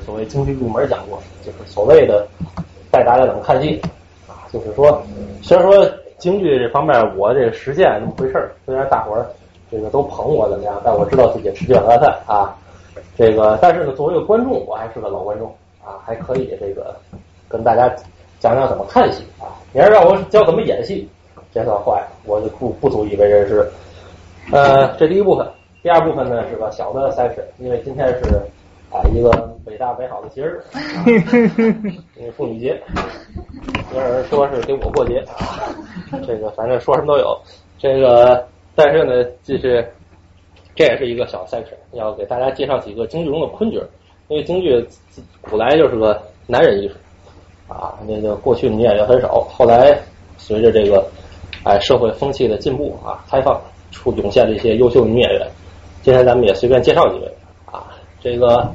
所谓京剧入门讲座，就是所谓的带大家怎么看戏啊，就是说，虽然说京剧这方面我这实践那么回事儿，虽然大伙儿这个都捧我怎么样，但我知道自己吃这碗饭啊。这个，但是呢，作为一个观众，我还是个老观众啊，还可以这个跟大家讲讲怎么看戏啊。你要让我教怎么演戏，这算坏，我就不不足以为人师。呃，这第一部分，第二部分呢是个小的赛事，因为今天是啊一个伟大美好的节日，因为妇女节，有人说是给我过节啊，这个反正说什么都有。这个，但是呢，就是这也是一个小赛事，要给大家介绍几个京剧中的昆角，因为京剧古来就是个男人艺术啊，那个过去女演员很少，后来随着这个哎社会风气的进步啊，开放。出涌现了一些优秀女演员，今天咱们也随便介绍几位啊。这个，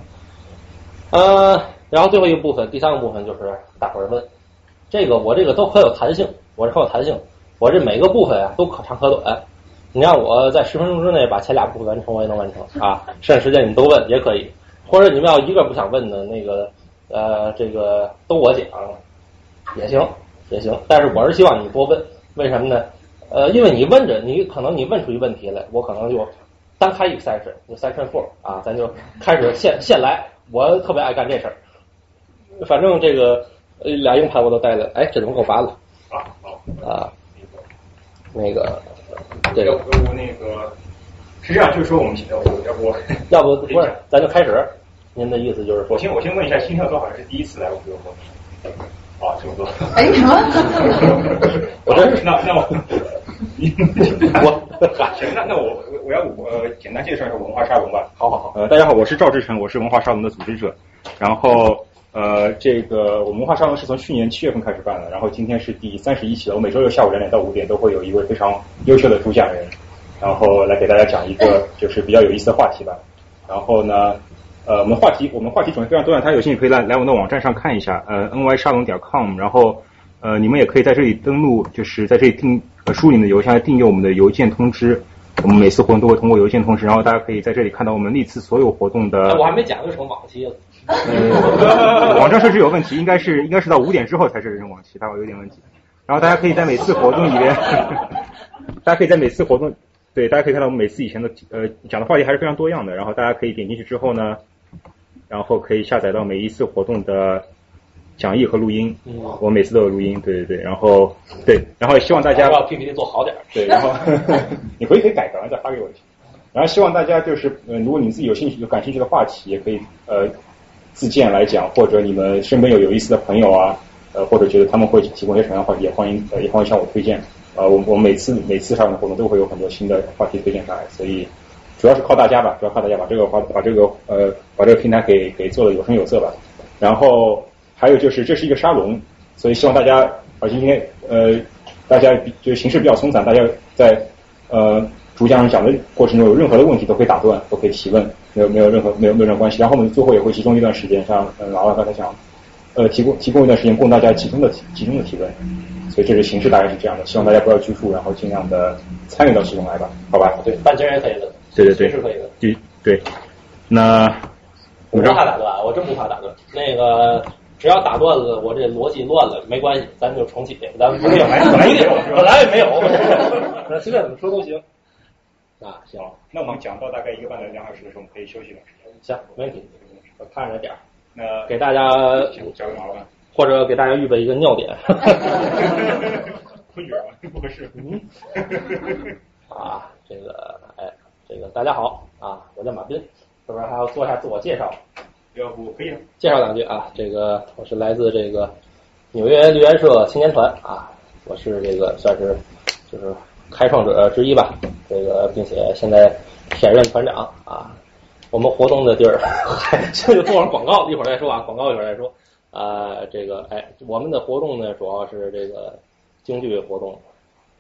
呃，然后最后一个部分，第三个部分就是大伙儿问，这个我这个都很有弹性，我是很有弹性，我这每个部分啊都可长可短。你让我在十分钟之内把前俩部分完成，我也能完成啊。剩下时间你们都问也可以，或者你们要一个不想问的那个，呃，这个都我讲也行也行。但是我是希望你多问，为什么呢？呃，因为你问着，你可能你问出一问题来，我可能就单开一个 session，，就 session four 啊，咱就开始现现来。我特别爱干这事儿，反正这个俩硬盘我都带了，哎，这怎么给我拔了？啊好啊，那个这个我那个是这样，就是说我们要不要不 要不不是，咱就开始。您的意思就是，我先我先问一下，新跳哥好像是第一次来我们这个啊，这么多。哎什么？我真是那那我。我行，那那我我我要呃简单介绍一下文化沙龙吧。好好好，呃，大家好，我是赵志成，我是文化沙龙的组织者。然后呃，这个我们文化沙龙是从去年七月份开始办的，然后今天是第三十一期了。我每周六下午两点到五点都会有一位非常优秀的主讲人，然后来给大家讲一个就是比较有意思的话题吧。然后呢，呃，我们话题我们话题种类非常多样，大家有兴趣可以来来我们的网站上看一下，呃，n y 沙龙点 com，然后呃，你们也可以在这里登录，就是在这里订。呃，输你们的邮箱来订阅我们的邮件通知，我们每次活动都会通过邮件通知，然后大家可以在这里看到我们历次所有活动的。我还没讲就成往期了。网站设置有问题，应该是应该是到五点之后才设置成往期，大概有点问题。然后大家可以在每次活动里边，大家可以在每次活动，对，大家可以看到我们每次以前的呃讲的话题还是非常多样的，然后大家可以点进去之后呢，然后可以下载到每一次活动的。讲义和录音，我每次都有录音，对对对，然后对，然后也希望大家把 PPT 做好点，对，然后 你回去可以改改完再发给我就行。然后希望大家就是，嗯，如果你自己有兴趣、有感兴趣的话题，也可以呃自荐来讲，或者你们身边有有意思的朋友啊，呃，或者觉得他们会提供一些什么样的话题，也欢迎呃也欢迎向我推荐。呃，我我每次每次上的活动都会有很多新的话题推荐上来，所以主要是靠大家吧，主要靠大家把这个话把这个呃把这个平台给给做的有声有色吧，然后。还有就是，这是一个沙龙，所以希望大家，而今天呃，大家就是形式比较松散，大家在呃主讲人讲的过程中有任何的问题都可以打断，都可以提问，没有没有任何没有没有任何关系。然后我们最后也会集中一段时间，像呃老老刚才讲，呃提供提供一段时间供大家集中的集中的提问。所以这个形式大概是这样的，希望大家不要拘束，然后尽量的参与到其中来吧，好吧？对，半截也可以的，对对对，是可以的，对对。那我不怕打断，我真不怕打断，那个。只要打断了，我这逻辑乱了没关系，咱就重启。咱不没有，本来没有，本来也没有，那随便怎么说都行。啊，行，那我们讲到大概一个半到两小时的时候，我们可以休息一段时间。行，没问题。我看着点儿。那给大家交给马老板，或者给大家预备一个尿点。困觉吗？不合适。嗯。啊，这个，哎，这个大家好啊，我叫马斌，是不是还要做一下自我介绍？要不可以介绍两句啊？这个我是来自这个纽约绿源社青年团啊，我是这个算是就是开创者之一吧。这个并且现在现任团长啊。我们活动的地儿 现在就做上广告，一会儿再说啊，广告一会儿再说啊。这个哎，我们的活动呢主要是这个京剧活动、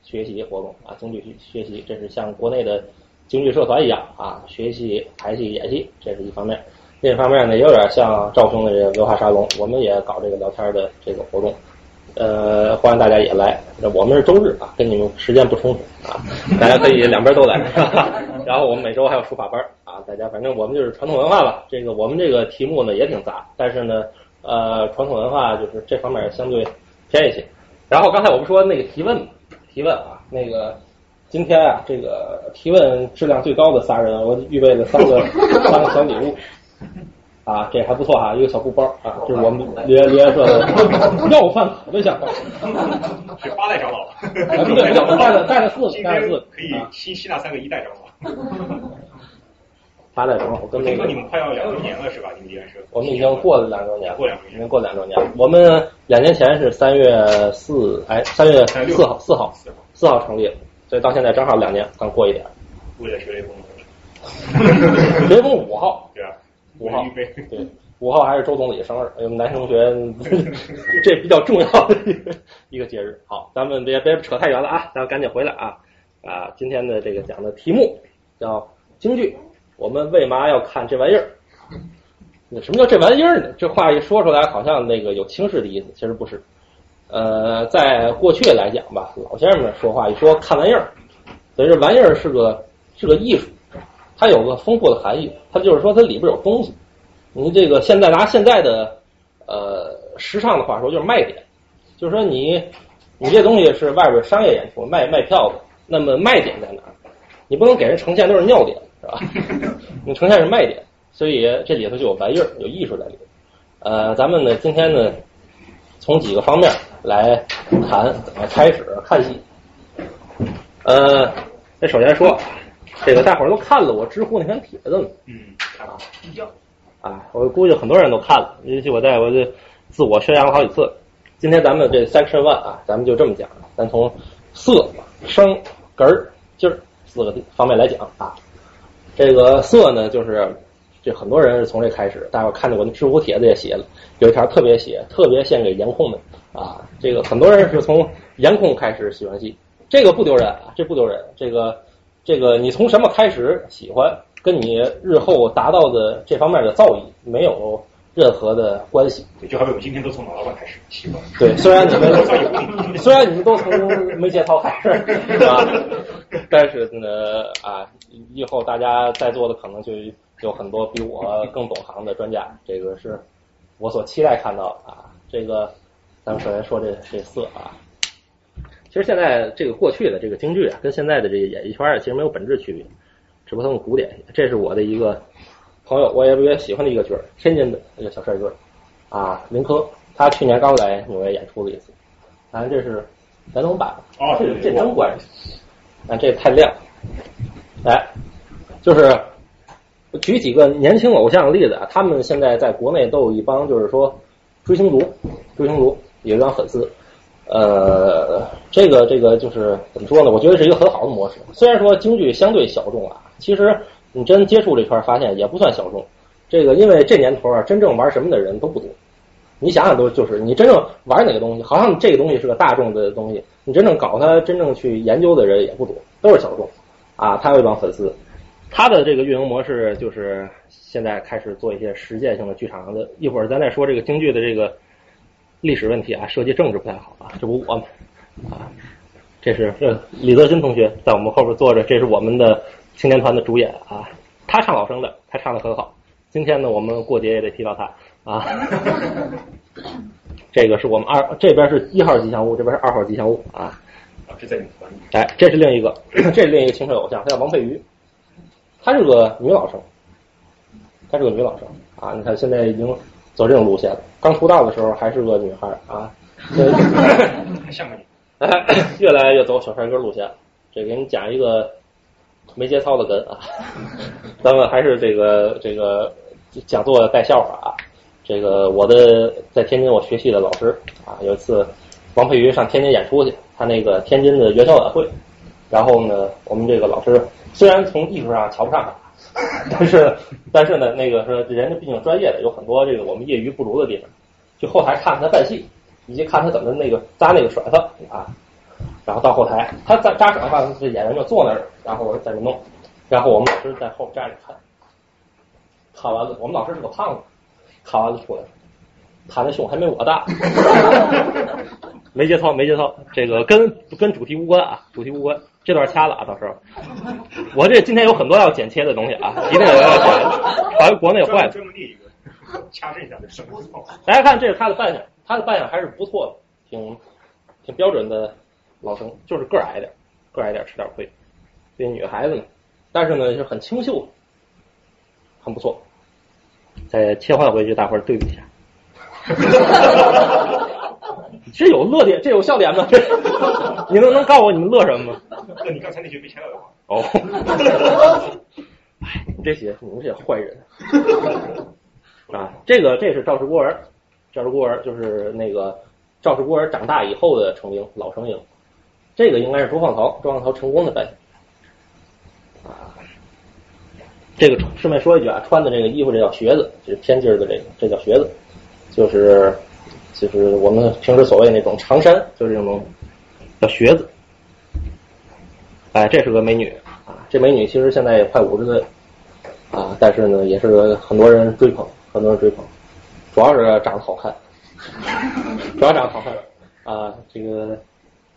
学习活动啊，京剧学习，这是像国内的京剧社团一样啊，学习排戏、演戏，这是一方面。另一方面呢，也有点像赵兄的这个文化沙龙，我们也搞这个聊天的这个活动，呃，欢迎大家也来。我们是周日啊，跟你们时间不冲突啊，大家可以两边都来。然后我们每周还有书法班啊，大家反正我们就是传统文化吧。这个我们这个题目呢也挺杂，但是呢，呃，传统文化就是这方面相对偏一些。然后刚才我们说那个提问，提问啊，那个今天啊，这个提问质量最高的仨人，我预备了三个 三个小礼物。啊，这还不错哈，一个小布包啊，这是我们联联社的 要饭可的项目，是八代长老，啊不对，带了带了四，带了四，可以吸吸纳三个一代长老。八代长老跟那个你们快要两周年了是吧？你们联社？我们已经过了两周年，过两周年已经过两周年。我们两年前是三月四，哎，三月四号，四号，四号，四号成立，所以到现在正好两年，刚过一点。为了学雷锋。雷锋五号，五号。对，五号还是周总理生日，我们男生同学这比较重要的一个一个节日。好，咱们别别扯太远了啊，咱们赶紧回来啊啊！今天的这个讲的题目叫京剧，我们为嘛要看这玩意儿？那什么叫这玩意儿呢？这话一说出来，好像那个有轻视的意思，其实不是。呃，在过去来讲吧，老先生们说话一说看玩意儿，所以这玩意儿是个是个艺术，它有个丰富的含义。它就是说它里边有东西。你这个现在拿现在的呃时尚的话说，就是卖点，就是说你你这东西是外边商业演出卖卖票的，那么卖点在哪儿？你不能给人呈现都是尿点，是吧？你呈现是卖点，所以这里头就有玩意儿，有艺术在里头。呃，咱们呢今天呢从几个方面来谈怎么开始看戏。呃，那首先说，这个大伙儿都看了我知乎那篇帖子了，嗯，啊，啊，我估计很多人都看了，尤其我在我这自我宣扬了好几次。今天咱们这 section one 啊，咱们就这么讲，咱从色、声、根儿、劲儿四个方面来讲啊。这个色呢，就是这很多人是从这开始，大伙儿看见我那知乎帖子也写了，有一条特别写，特别献给颜控们啊。这个很多人是从颜控开始喜欢戏，这个不丢人啊，这不丢人。这个这个你从什么开始喜欢？跟你日后达到的这方面的造诣没有任何的关系。对，就好比我们今天都从老老板开始喜欢。对，虽然你们 虽然你们都从没节操开始，是吧？但是呢，啊，以后大家在座的可能就有很多比我更懂行的专家，这个是我所期待看到的啊。这个，咱们首先说这这色啊，其实现在这个过去的这个京剧啊，跟现在的这个演艺圈啊，其实没有本质区别。只不过他们古典些，这是我的一个朋友，我也特别喜欢的一个角儿，天津的一个小帅哥啊，林科，他去年刚来纽约演出了一次，啊这是咱能版，哦，这这真关系，啊，这太亮，来，就是举几个年轻偶像的例子啊，他们现在在国内都有一帮就是说追星族，追星族有一帮粉丝。呃，这个这个就是怎么说呢？我觉得是一个很好的模式。虽然说京剧相对小众啊，其实你真接触这圈发现也不算小众。这个因为这年头啊，真正玩什么的人都不多。你想想，都就是你真正玩哪个东西，好像这个东西是个大众的东西，你真正搞它、真正去研究的人也不多，都是小众啊。他有一帮粉丝，他的这个运营模式就是现在开始做一些实践性的剧场的。一会儿咱再说这个京剧的这个。历史问题啊，涉及政治不太好啊，这不我们啊，这是这李泽新同学在我们后边坐着，这是我们的青年团的主演啊，他唱老生的，他唱的很好。今天呢，我们过节也得提到他啊。这个是我们二这边是一号吉祥物，这边是二号吉祥物啊。啊，这在你团里。哎，这是另一个，这是另一个青春偶像，他叫王佩瑜，她是个女老生，她是个女老生啊。你看现在已经。走这种路线了。刚出道的时候还是个女孩啊，像个女，越来越走小帅哥路线。这给你讲一个没节操的梗啊，咱们还是这个这个讲座带笑话啊。这个我的在天津我学戏的老师啊，有一次王佩瑜上天津演出去，他那个天津的元宵晚会，然后呢，我们这个老师虽然从艺术上瞧不上他。但是，但是呢，那个说人家毕竟专业的，有很多这个我们业余不如的地方。去后台看看他扮戏，以及看他怎么那个扎那个甩发啊。然后到后台，他扎扎甩发，这演员就坐那儿，然后在那弄。然后我们老师在后站着看。看完了，我们老师是个胖子，看完了出来，他的胸还没我大。没节操，没节操，这个跟跟主题无关啊，主题无关，这段掐了啊，到时候我这今天有很多要剪切的东西啊，一定要要剪，好像国内坏的。掐这一下？大家看，这是他的扮相，他的扮相还是不错的，挺挺标准的老生，就是个儿矮点，个儿矮点吃点亏。这女孩子呢，但是呢是很清秀，很不错。再切换回去，大伙儿对比一下。这有乐点，这有笑点吗？这 你能能告诉我你们乐什么吗？那你刚才那句被掐掉的话，哦，哎，你这些你们这些坏人啊！这个这是赵氏孤儿，赵氏孤儿就是那个赵氏孤儿长大以后的成鹰，老成鹰。这个应该是周放曹，周放曹成功的扮相啊。这个顺便说一句啊，穿的这个衣服这叫靴子，就是偏襟儿的这个，这叫靴子，就是就是我们平时所谓那种长衫，就是这种叫靴子。哎，这是个美女啊！这美女其实现在也快五十岁啊，但是呢，也是很多人追捧，很多人追捧，主要是长得好看，主要长得好看啊。这个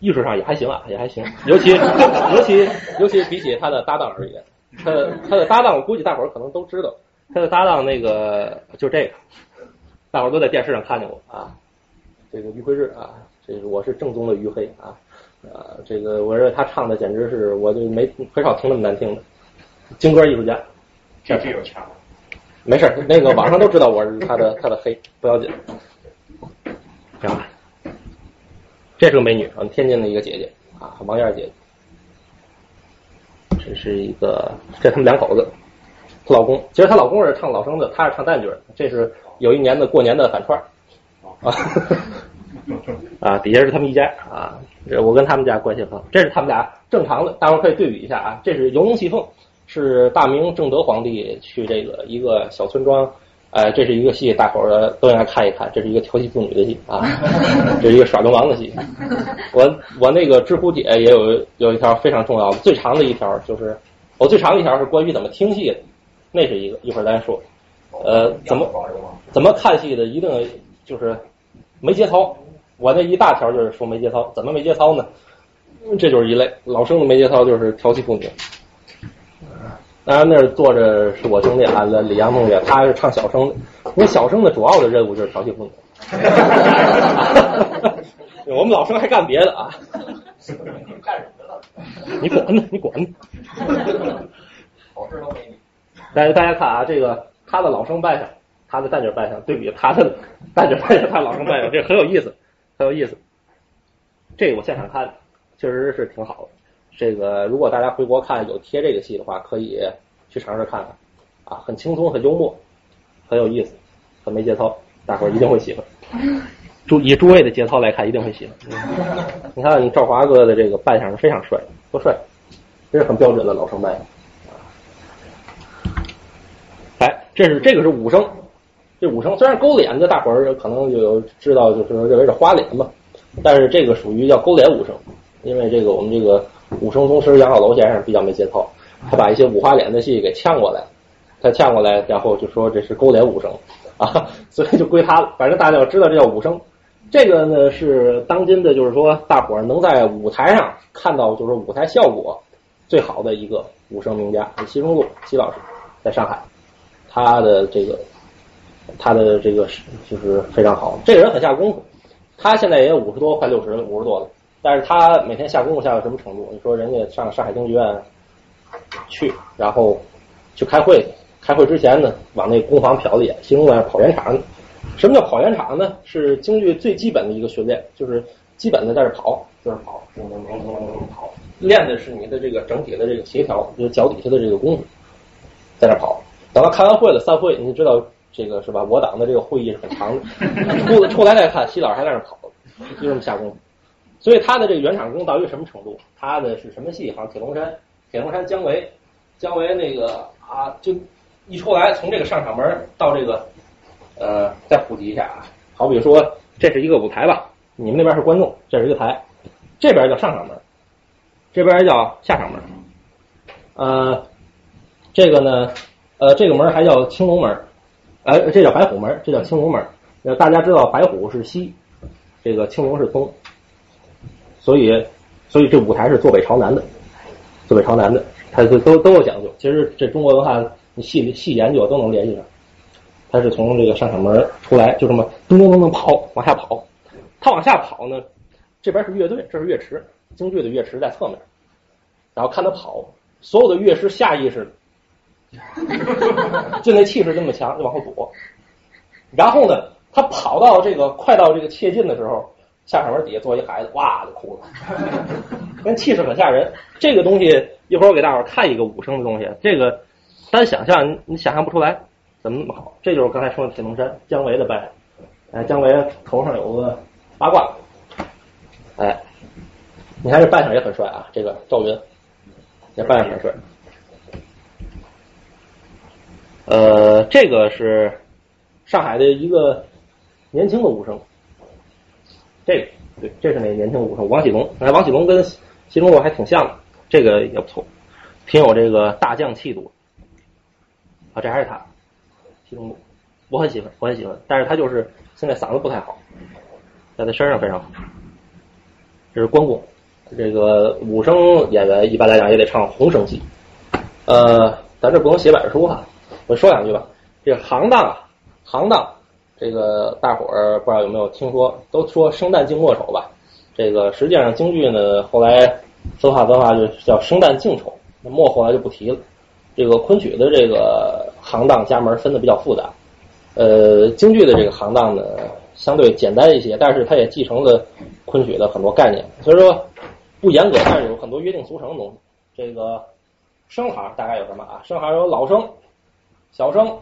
艺术上也还行啊，也还行，尤其尤其尤其比起他的搭档而言，他的他的搭档，我估计大伙儿可能都知道，他的搭档那个就这个，大伙儿都在电视上看见过啊。这个于辉日啊，这个我是正宗的于黑啊。啊，这个我认为他唱的简直是，我就没很少听那么难听的，京歌艺术家。这这有掐吗？没事，那个网上都知道我是他的他的黑，不要紧。行吧，这是个美女，啊，天津的一个姐姐啊，王燕姐姐。这是一个，这他们两口子，她老公，其实她老公是唱老生的，她是唱旦角的。这是有一年的过年的反串啊，啊，底下是他们一家啊。我跟他们家关系很好，这是他们俩正常的，大伙儿可以对比一下啊。这是《游龙戏凤》，是大明正德皇帝去这个一个小村庄，哎，这是一个戏，大伙儿都应该看一看。这是一个调戏妇女的戏啊，这是一个耍流氓的戏。我我那个知乎姐也有有一条非常重要的，最长的一条就是我最长的一条是关于怎么听戏的，那是一个，一会儿咱说。呃，怎么怎么看戏的，一定就是没节操。我那一大条就是说没节操，怎么没节操呢？这就是一类老生的没节操，就是调戏妇女。当然那儿坐着是我兄弟啊，李阳同学，他是唱小生的。因为小生的主要的任务就是调戏妇女。我们老生还干别的啊？干什么了？你管呢？你管呢？好事都没你。大家大家看啊，这个他的老生扮相，他的旦角扮相，对比他的旦角扮相，他老生扮相，这很有意思。很有意思，这个我现场看，确实是挺好的。这个如果大家回国看有贴这个戏的话，可以去尝试看看，啊，很轻松，很幽默，很有意思，很没节操，大伙儿一定会喜欢。诸以诸位的节操来看，一定会喜欢。你看，你赵华哥的这个扮相是非常帅，多帅，这是很标准的老生扮相。哎，这是这个是武生。这武生虽然勾脸的，大伙儿可能就有知道，就是认为是花脸嘛，但是这个属于叫勾脸武生，因为这个我们这个武生宗师杨小楼先生比较没节操，他把一些五花脸的戏给呛过来，他呛过来，然后就说这是勾脸武生啊，所以就归他了。反正大家要知道这叫武生，这个呢是当今的，就是说大伙儿能在舞台上看到，就是舞台效果最好的一个武生名家，是奚中路奚老师，在上海，他的这个。他的这个是就是非常好，这个人很下功夫。他现在也五十多，快六十了，五十多了。但是他每天下功夫下到什么程度？你说人家上上海京剧院去，然后去开会，开会之前呢，往那工坊瞟一眼，形容在跑圆场。什么叫跑圆场呢？是京剧最基本的一个训练，就是基本的在这跑，就是跑，跑，练的是你的这个整体的这个协调，就是脚底下的这个功夫，在这跑。等到开完会了，散会，你知道。这个是吧？我党的这个会议是很长的，出出来再看，西老师还在那跑，就这么下功夫。所以他的这个原厂功到一个什么程度？他的是什么戏？好像铁龙山，铁龙山姜维，姜维那个啊，就一出来，从这个上场门到这个呃，再普及一下啊。好比说，这是一个舞台吧，你们那边是观众，这是一个台，这边叫上场门，这边叫下场门。呃，这个呢，呃，这个门还叫青龙门。哎，这叫白虎门，这叫青龙门。呃，大家知道白虎是西，这个青龙是东。所以所以这舞台是坐北朝南的，坐北朝南的，它都都都有讲究。其实这中国文化你细细研究都能联系上。它是从这个上场门出来，就这么咚咚咚咚跑往下跑，他往下跑呢，这边是乐队，这是乐池，京剧的乐池在侧面，然后看他跑，所有的乐师下意识 就那气势这么强，就往后躲。然后呢，他跑到这个快到这个切近的时候，下场门底下坐一孩子，哇就哭了，跟气势很吓人。这个东西一会儿我给大伙儿看一个武生的东西，这个单想象你想象不出来。怎么那么好？这就是刚才说的铁龙山姜维的扮。哎，姜维头上有个八卦。哎，你看这扮相也很帅啊，这个赵云，这扮相很帅。呃，这个是上海的一个年轻的武生。这个对，这是那年轻武生王启龙。哎，王启龙跟西中路还挺像的，这个也不错，挺有这个大将气度。啊，这还是他。西中路，我很喜欢，我很喜欢，但是他就是现在嗓子不太好，在他身上非常好。这是关公，这个武生演员一般来讲也得唱红声戏。呃，咱这不能写板书哈，我说两句吧。这行当啊，行当，这个大伙儿不知道有没有听说？都说生旦净末丑吧。这个实际上京剧呢，后来分化分化就叫生旦净丑，那末后来就不提了。这个昆曲的这个行当家门分的比较复杂，呃，京剧的这个行当呢相对简单一些，但是它也继承了昆曲的很多概念，所以说不严格，但是有很多约定俗成的东西。这个生行大概有什么啊？生行有老生、小生、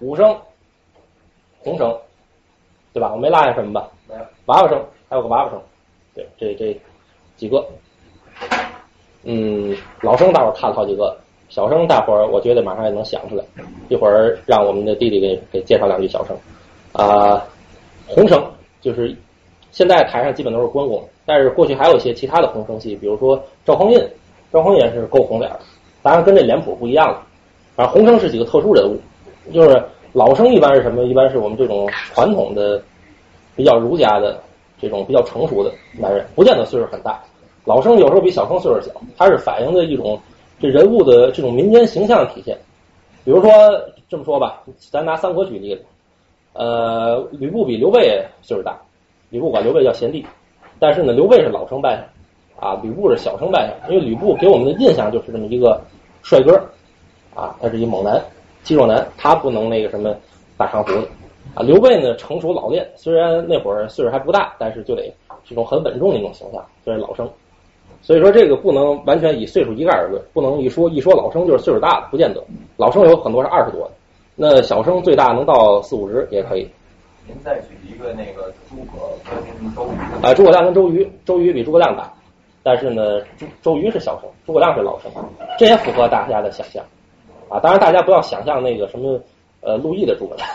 武生、红生，对吧？我没落下什么吧？没有。娃娃生还有个娃娃生，对，这这几个，嗯，老生大伙看了好几个。小生，大伙儿我觉得马上也能想出来。一会儿让我们的弟弟给给介绍两句小生。啊，红生就是现在台上基本都是关公，但是过去还有一些其他的红生戏，比如说赵匡胤，赵匡胤是够红脸的，当然跟这脸谱不一样了。反正红生是几个特殊人物，就是老生一般是什么？一般是我们这种传统的、比较儒家的这种比较成熟的男人，不见得岁数很大。老生有时候比小生岁数小，他是反映的一种。这人物的这种民间形象的体现，比如说这么说吧，咱拿三国举例子，呃，吕布比刘备岁数大，吕布管刘备叫贤弟，但是呢，刘备是老生扮相，啊，吕布是小生扮相，因为吕布给我们的印象就是这么一个帅哥，啊，他是一猛男，肌肉男，他不能那个什么大长胡子，啊，刘备呢成熟老练，虽然那会儿岁数还不大，但是就得这种很稳重的一种形象，就是老生。所以说这个不能完全以岁数一概而论，不能一说一说老生就是岁数大的，不见得。老生有很多是二十多的，那小生最大能到四五十也可以。您再举一个那个诸葛跟周瑜。啊，诸葛亮跟周瑜，周瑜比诸葛亮大，但是呢，周周瑜是小生，诸葛亮是老生，这也符合大家的想象。啊，当然大家不要想象那个什么呃陆毅的诸葛亮，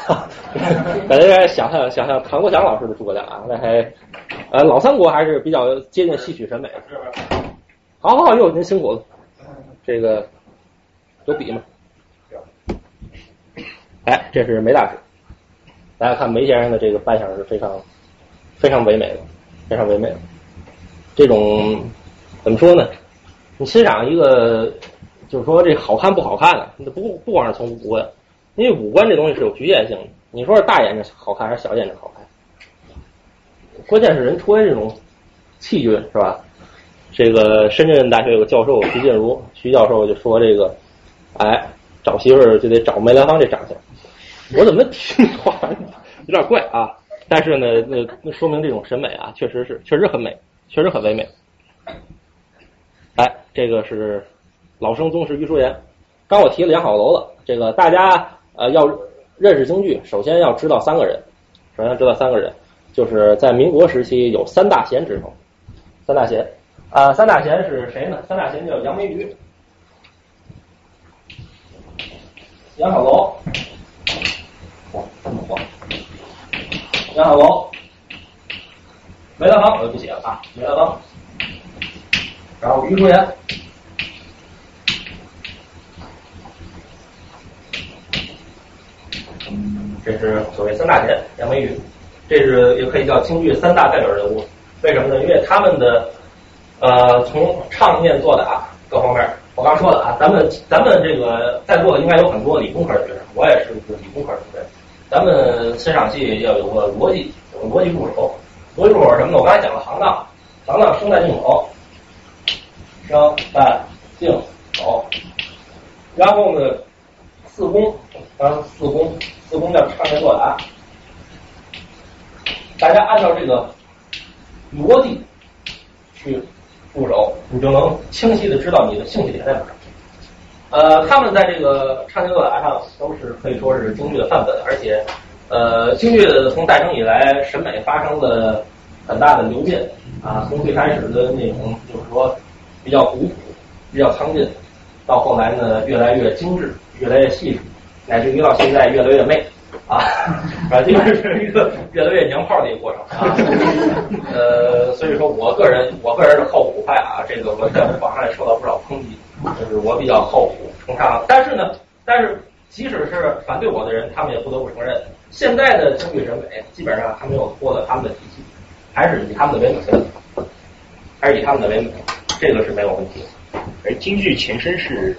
大家想象想象唐国强老师的诸葛亮啊，那还呃老三国还是比较接近戏曲审美。好好好，又您辛苦了。这个有笔吗？哎，这是梅大师。大家看梅先生的这个扮相是非常非常唯美的，非常唯美的。这种怎么说呢？你欣赏一个，就是说这好看不好看呢？不不光是从五官，因为五官这东西是有局限性的。你说是大眼睛好看还是小眼睛好看？关键是人出来这种气韵，是吧？这个深圳大学有个教授徐建如，徐教授就说这个，哎，找媳妇儿就得找梅兰芳这长相。我怎么听话有点怪啊？但是呢，那那说明这种审美啊，确实是确实很美，确实很唯美。哎，这个是老生宗师于淑妍。刚我提了杨好楼了，这个大家呃要认识京剧，首先要知道三个人，首先要知道三个人，就是在民国时期有三大贤之称，三大贤。啊，三大贤是谁呢？三大贤叫杨梅驴、杨小楼，杨小楼、梅兰芳我就不写了啊，梅兰芳，然后于淑妍，这是所谓三大件，杨梅雨，这是也可以叫京剧三大代表人物。为什么呢？因为他们的呃，从唱念做打各方面，我刚说了啊，咱们咱们这个在座的应该有很多理工科的学生，我也是理工科出身。咱们欣赏戏要有个逻辑，有个逻辑入手。逻辑入手什么呢？我刚才讲了行当，行当声带进口，声带进口，然后呢，四功啊，四宫，四宫叫唱念做打。大家按照这个逻辑去入手，你就能清晰的知道你的兴趣点在哪儿。呃，他们在这个唱念做打上都是可以说是京剧的范本，而且呃，京剧从诞生以来，审美发生了很大的流变啊，从最开始的那种就是说比较古朴、比较苍劲，到后来呢越来越精致、越来越细致，乃至于到现在越来越媚。啊，反正就是 一个越来越娘炮的一个过程啊。呃，所以说我个人，我个人是后古派啊，这个我在网上也受到不少抨击，就是我比较后古崇尚。但是呢，但是即使是反对我的人，他们也不得不承认，现在的京剧审美基本上还没有脱了他们的体系，还是以他们的为美，还是以他们的为美，这个是没有问题。哎，京剧前身是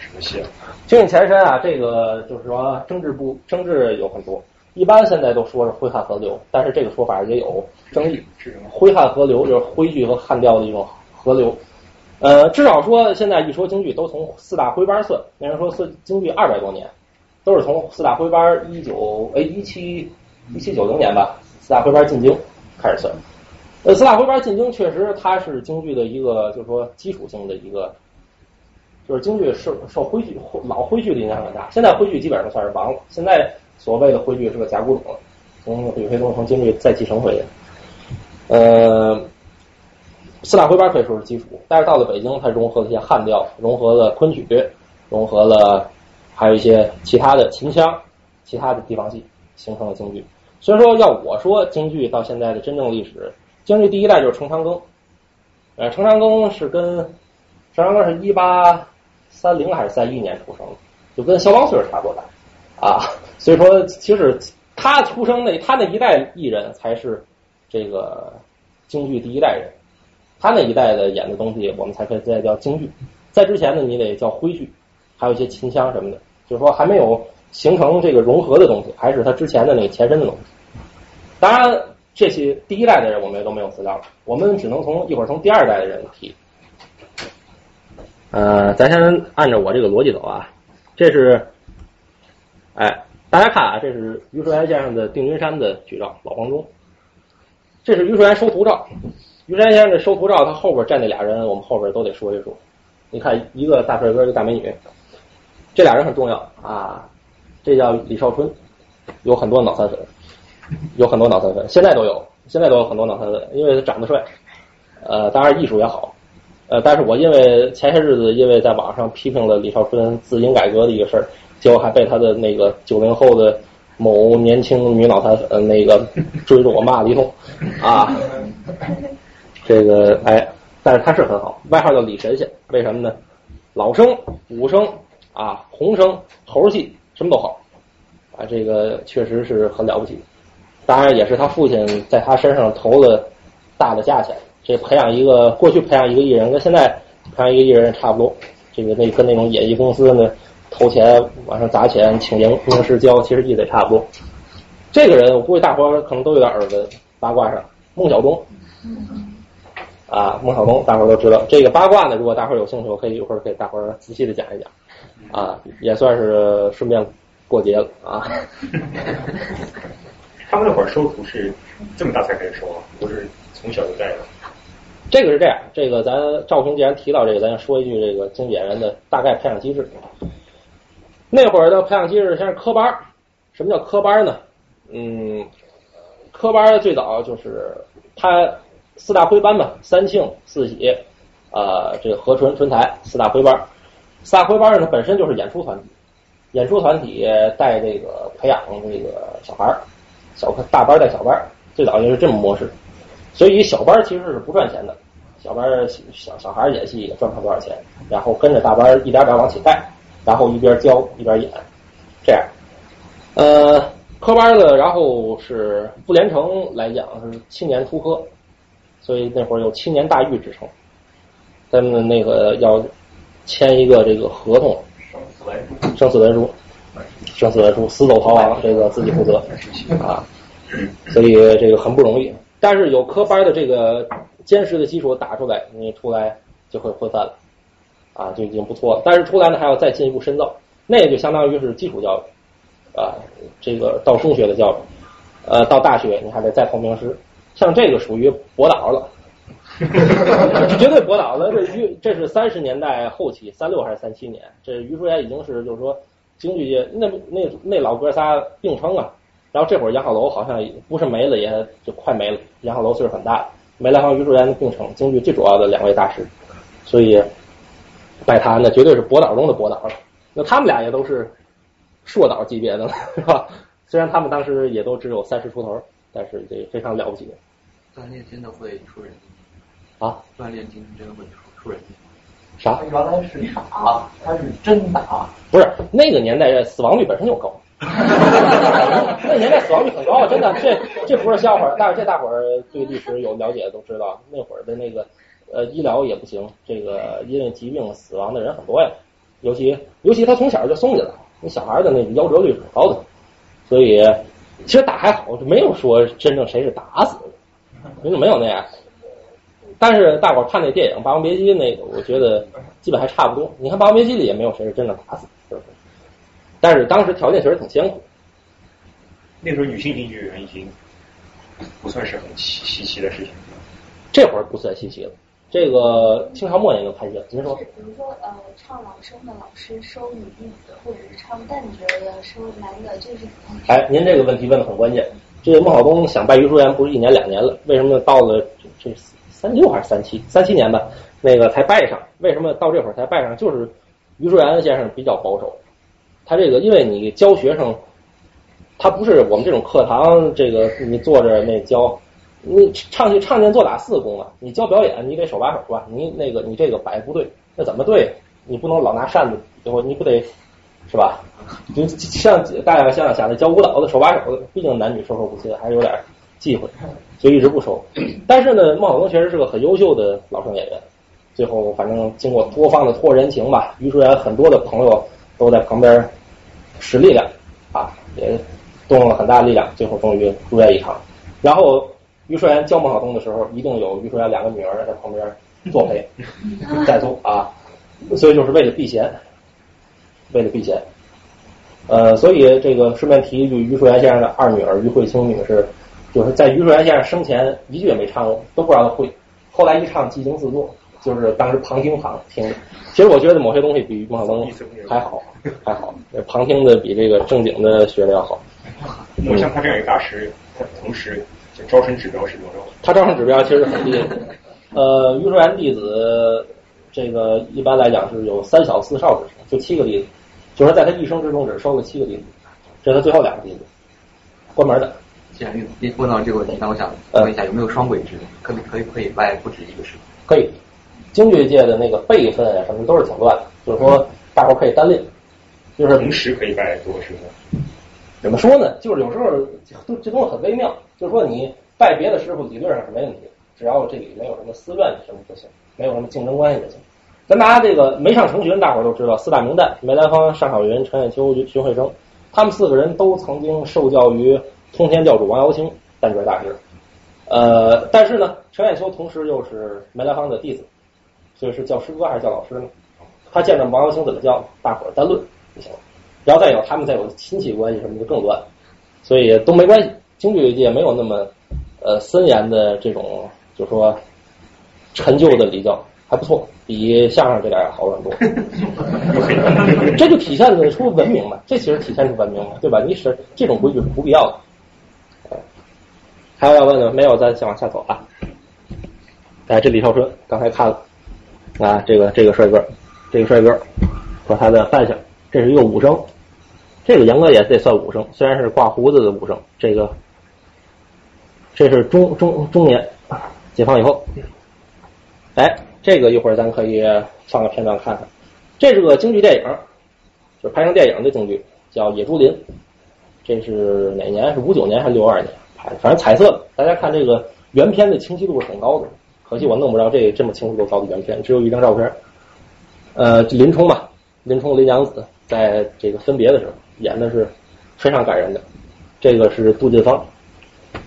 什么戏啊？京剧前身啊，这个就是说争执不争执有很多，一般现在都说是徽汉合流，但是这个说法也有争议。是什么？徽汉合流就是徽剧和汉调的一种合流。呃，至少说现在一说京剧都从四大徽班算，那人说算京剧二百多年，都是从四大徽班一九哎一七一七九零年吧，四大徽班进京开始算。呃，四大徽班进京确实它是京剧的一个就是说基础性的一个。就是京剧受受徽剧老徽剧的影响很大，现在徽剧基本上算是亡了。现在所谓的徽剧是个假古董了，从有些东西从京剧再继承回去。呃，四大徽班可以说是基础，但是到了北京，它融合了一些汉调，融合了昆曲，融合了还有一些其他的秦腔、其他的地方戏，形成了京剧。所以说，要我说京剧到现在的真正历史，京剧第一代就是程长庚。呃，程长庚是跟程长庚是一八。三零还是三一年出生的，就跟肖邦岁数差不多大啊。所以说，其实他出生那他那一代艺人才是这个京剧第一代人，他那一代的演的东西，我们才可以再叫京剧。在之前呢，你得叫徽剧，还有一些秦腔什么的，就是说还没有形成这个融合的东西，还是他之前的那个前身的东西。当然，这些第一代的人我们也都没有资料了，我们只能从一会儿从第二代的人提。呃，咱先按照我这个逻辑走啊。这是，哎，大家看啊，这是于淑元先生的定军山的剧照，老黄忠。这是于淑元收徒照，于淑妍先生这收徒照，他后边站那俩人，我们后边都得说一说。你看，一个大帅哥，一个大美女，这俩人很重要啊。这叫李少春，有很多脑残粉，有很多脑残粉，现在都有，现在都有很多脑残粉，因为他长得帅，呃，当然艺术也好。呃，但是我因为前些日子因为在网上批评了李少春自营改革的一个事儿，结果还被他的那个九零后的某年轻女脑残粉那个追着我骂了一通啊。这个哎，但是他是很好，外号叫李神仙，为什么呢？老生、武生啊，红生、猴戏什么都好啊，这个确实是很了不起。当然也是他父亲在他身上投了大的价钱。这培养一个，过去培养一个艺人，跟现在培养一个艺人差不多。这个那跟那种演艺公司呢，投钱往上砸钱，请影影师教，其实意思也差不多。这个人，我估计大伙儿可能都有点耳闻，八卦上，孟小冬。啊，孟小冬，大伙儿都知道。这个八卦呢，如果大伙儿有兴趣，我可以一会儿给大伙儿仔细的讲一讲。啊，也算是顺便过节了啊。他们那会儿收徒是这么大才开始收啊，不是从小就带的。这个是这样，这个咱赵平既然提到这个，咱说一句这个经演员的大概培养机制。那会儿的培养机制先是科班什么叫科班呢？嗯，科班最早就是他四大徽班嘛，三庆、四喜，呃，这个和纯、纯台四大徽班。四大徽班呢，本身就是演出团体，演出团体带这个培养这个小孩儿，小大班带小班，最早就是这么模式。所以小班其实是不赚钱的，小班小小孩演戏也赚不了多少钱，然后跟着大班一点点往起带，然后一边教一边演，这样。呃，科班的，然后是傅连成来讲是青年出科，所以那会儿有青年大狱之称。他们那个要签一个这个合同，生死文书，生死文书，生死文书，死走逃亡，这个自己负责 啊，所以这个很不容易。但是有科班的这个坚实的基础打出来，你出来就会混饭了啊，就已经不错了。但是出来呢，还要再进一步深造，那也就相当于是基础教育啊，这个到中学的教育，呃，到大学你还得再投名师，像这个属于博导了。绝对博导了，这于这是三十年代后期，三六还是三七年？这于淑妍已经是就是说京剧界那那那老哥仨并称啊。然后这会儿杨好楼好像不是没了，也就快没了。杨好楼岁数很大了，梅兰芳、于淑妍并称京剧最主要的两位大师，所以拜他那绝对是博导中的博导了。那他们俩也都是硕导级别的了，是吧？虽然他们当时也都只有三十出头，但是这非常了不起。锻炼真的会出人命啊！锻炼精神真的会出出人命。啥？原来是打，他是真打。不是那个年代死亡率本身就高，那年代死亡率很高，真的，这这不是笑话。但是这大伙儿对历史有了解的都知道，那会儿的那个呃医疗也不行，这个因为疾病死亡的人很多呀。尤其尤其他从小就送进来，那小孩的那个夭折率很高的，所以其实打还好，就没有说真正谁是打死的，没有没有那样。但是大伙儿看那电影《霸王别姬》那个，我觉得基本还差不多。你看《霸王别姬》里也没有谁是真的打死，是不是？但是当时条件确实挺艰苦。那时候女性京剧人已经不算是很稀稀奇的事情。这会儿不算稀奇了。这个清朝末年就开始，您说？比如说呃，唱老生的老师收女弟子，或者是唱旦角的收男的，这是怎么？哎，您这个问题问的很关键。这个孟浩东想拜于淑妍不是一年两年了，为什么到了这三六还是三七三七年吧，那个才拜上？为什么到这会儿才拜上？就是于淑妍先生比较保守，他这个因为你教学生，他不是我们这种课堂，这个你坐着那教，你唱戏唱念做打四功啊，你教表演你得手把手吧，你那个你这个摆不对，那怎么对？你不能老拿扇子，最后你不得是吧？就像大家想想想，那教舞蹈的手把手的，毕竟男女授受不亲，还是有点忌讳，所以一直不收。但是呢，孟小冬确实是个很优秀的老生演员。最后，反正经过多方的托人情吧，于淑妍很多的朋友都在旁边使力量啊，也动用了很大力量，最后终于如愿以偿。然后于淑妍教孟小冬的时候，一定有于淑妍两个女儿在旁边作陪 在做啊，所以就是为了避嫌，为了避嫌。呃，所以这个顺便提一句，于淑妍先生的二女儿于慧清女士，就是在于淑妍先生生前一句也没唱过，都不知道她会。后来一唱即兴自作，就是当时旁听旁听的。其实我觉得某些东西比孟小冬还好，还好。旁听的比这个正经的学的要好。我像他这样一个大师，他同时就招生指标是多少？他招生指标其实很低的。呃，于淑妍弟子，这个一般来讲是有三小四少之称，就七个弟子。就是在他一生之中只收了七个弟子，这是他最后两个弟子，关门的。既然您问到这个问题，那我想问一下，有没有双轨制？可不可以可以拜不止一个师傅？可以，京剧界的那个辈分啊什么都是挺乱的，就是说大伙可以单练，就是同时可以拜多个师傅。怎么说呢？就是有时候都这东西很微妙，就是说你拜别的师傅理论上是没问题，只要这里没有什么私怨什么就行，没有什么竞争关系就行。咱拿这个梅上成群，大伙儿都知道四大名旦梅兰芳、尚小云、陈砚秋、荀慧生，他们四个人都曾经受教于通天教主王瑶卿旦角大师。呃，但是呢，陈砚秋同时又是梅兰芳的弟子，所以是叫师哥还是叫老师呢？他见着王瑶卿怎么叫，大伙儿单论就行了。然后再有他们再有亲戚关系什么的更乱，所以都没关系。京剧界没有那么呃森严的这种，就说陈旧的礼教。还不错，比相声这点要好很多。这就体现出文明嘛，这其实体现出文明嘛，对吧？你是这种规矩是不必要的。还有要问的没有？咱先往下走啊。哎，这李少春刚才看了啊，这个这个帅哥，这个帅哥和他的扮相，这是一个武生。这个严格也得算武生，虽然是挂胡子的武生。这个这是中中中年，解放以后，哎。这个一会儿咱可以放个片段看看，这是个京剧电影，就拍成电影的京剧，叫《野猪林》，这是哪年？是五九年还是六二年拍的？反正彩色的。大家看这个原片的清晰度是很高的，可惜我弄不着这这么清楚构造的原片，只有一张照片。呃，林冲嘛，林冲林娘子在这个分别的时候演的是非常感人的。这个是杜近芳，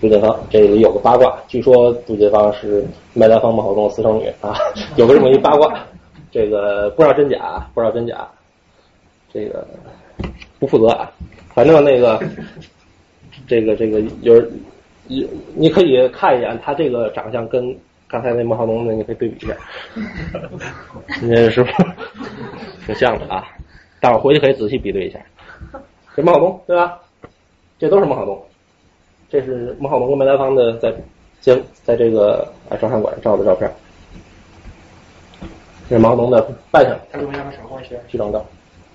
杜近芳这里有个八卦，据说杜近芳是麦兰芳、孟浩中的私生女啊，有个这么一八卦，这个不知道真假，不知道真假，这个不负责啊。反正那个这个这个有人，你你可以看一眼他这个长相跟刚才那孟浩东的，你可以对比一下，你看是不是 挺像的啊？待会儿回去可以仔细比对一下，这孟浩东对吧？这都是孟浩东，这是孟浩东跟梅兰芳的在在在这个啊照相馆照的照片。这是孟浩东的扮相，他跟梅兰芳什么关系？去张照，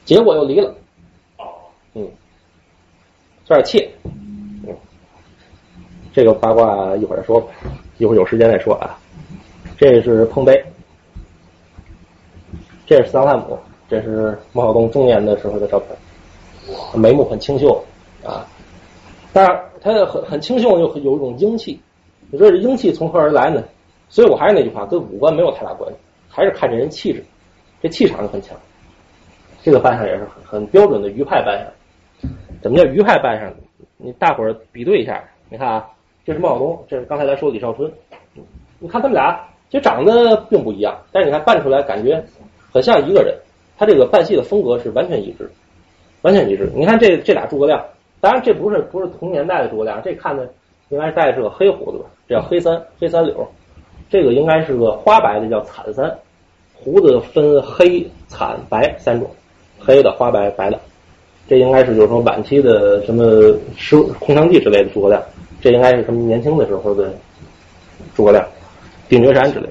结果又离了。哦，嗯，有点气。嗯，这个八卦一会儿再说吧，一会儿有时间再说啊。这是碰杯，这是桑汉姆，这是毛晓东中年的时候的照片，眉目很清秀啊。但是他很很清秀，又有一种英气。你说这英气从何而来呢？所以我还是那句话，跟五官没有太大关系，还是看这人气质，这气场很强。这个扮相也是很很标准的鱼派扮相。怎么叫鱼派扮相？你大伙儿比对一下，你看啊，这是毛晓东，这是刚才咱说李少春。你看他们俩其实长得并不一样，但是你看扮出来感觉很像一个人。他这个扮戏的风格是完全一致，完全一致。你看这这俩诸葛亮。当然，这不是不是同年代的诸葛亮，这看的应该带着个黑胡子吧？这叫黑三黑三柳，这个应该是个花白的，叫惨三。胡子分黑、惨、白三种，黑的、花白、白的。这应该是就是说晚期的什么师空城计之类的诸葛亮，这应该是什么年轻的时候的诸葛亮，定军山之类。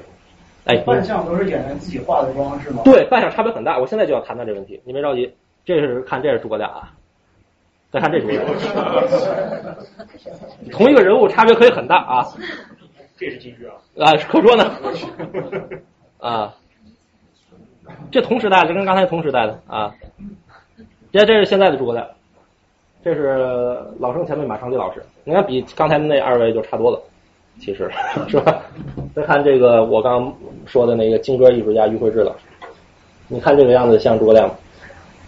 哎，扮相都是演员自己化的妆是吗？对，扮相差别很大。我现在就要谈谈这问题，你别着急。这是看这是诸葛亮啊。再看这诸葛亮，同一个人物差别可以很大啊。这是京剧啊？啊，可说呢。啊，这同时代的跟刚才同时代的啊。这这是现在的诸葛亮，这是老生前辈马长吉老师。你看比刚才那二位就差多了，其实 是吧？再看这个我刚说的那个京歌艺术家于慧志老师，你看这个样子像诸葛亮吗？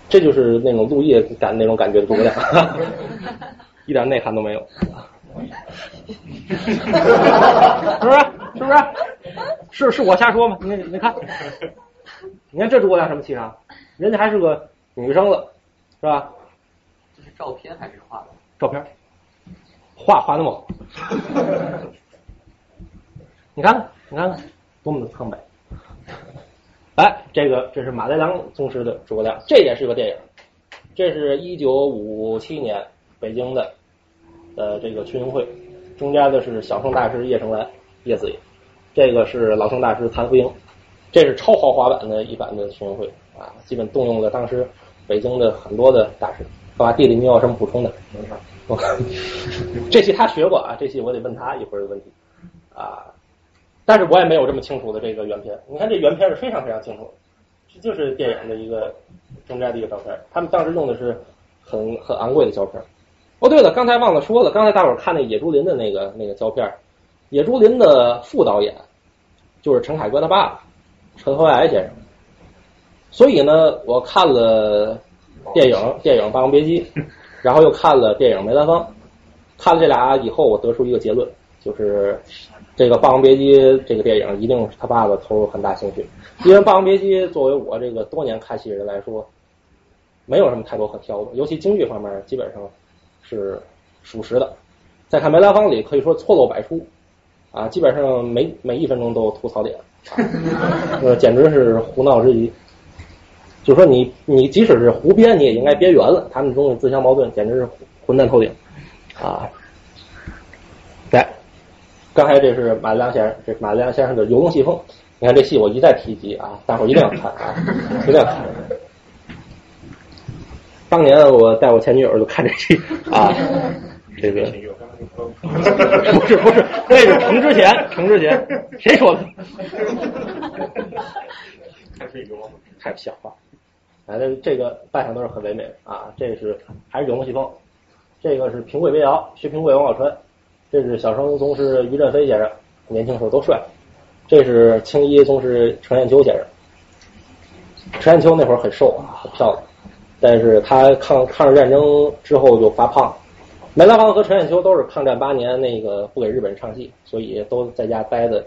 这就是那种陆毅感那种感觉的诸葛亮，一点内涵都没有，是不是？是不是？是是我瞎说吗？你你看，你看这诸葛亮什么气场？人家还是个女生了，是吧？这是照片还是画的？照片，画画的吗？你看看，你看看，多么的苍白。哎，这个这是马连良宗师的诸葛亮，这也是个电影。这是一九五七年北京的呃这个群英会，中间的是小生大师叶盛兰叶子爷，这个是老生大师谭福英，这是超豪华版的一版的群英会啊，基本动用了当时北京的很多的大师。好吧？弟弟，你有什么补充的？这戏他学过啊，这戏我得问他一会儿的问题啊。但是我也没有这么清楚的这个原片。你看这原片是非常非常清楚，这就是电影的一个中间的一个照片。他们当时用的是很很昂贵的胶片。哦，对了，刚才忘了说了，刚才大伙儿看那野猪林的那个那个胶片，野猪林的副导演就是陈凯歌他爸陈和蔼先生。所以呢，我看了电影电影《霸王别姬》，然后又看了电影《梅兰芳》，看了这俩以后，我得出一个结论，就是。这个《霸王别姬》这个电影一定是他爸爸投入很大兴趣，因为《霸王别姬》作为我这个多年看戏人来说，没有什么太多可挑的，尤其京剧方面基本上是属实的。再看《梅兰芳》里可以说错漏百出，啊，基本上每每一分钟都有吐槽点，呃，简直是胡闹之极。就说你你即使是胡编，你也应该编圆了，他们中的自相矛盾，简直是混蛋透顶啊！来。刚才这是马良先生，这是马良先生的《游龙戏凤》。你看这戏我一再提及啊，大伙一定要看啊，一定要看。当年我带我前女友就看这戏啊，这个 不是不是，那是程之前，程之前谁说的？太不像话！反正这个扮相都是很唯美的啊。这是还是《游龙戏凤》，这个是平贵别窑，薛平贵王宝钏。这是小生宗师于振飞先生，年轻时候都帅这是青衣宗师程砚秋先生。程砚秋那会儿很瘦啊，很漂亮，但是他抗抗日战争之后就发胖。梅兰芳和程砚秋都是抗战八年那个不给日本人唱戏，所以都在家待的，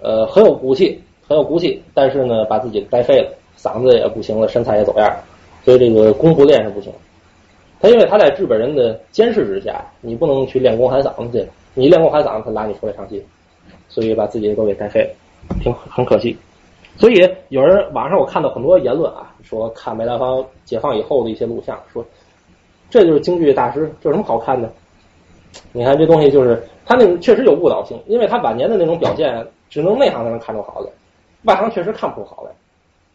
呃，很有骨气，很有骨气，但是呢，把自己待废了，嗓子也不行了，身材也走样，所以这个功夫练是不行。他因为他在日本人的监视之下，你不能去练功喊嗓子去，你练功喊嗓子，他拉你出来唱戏，所以把自己都给带废了，挺很可惜。所以有人网上我看到很多言论啊，说看梅兰芳解放以后的一些录像，说这就是京剧大师，这有什么好看的？你看这东西就是他那种确实有误导性，因为他晚年的那种表现，只能内行才能看出好来，外行确实看不出好来。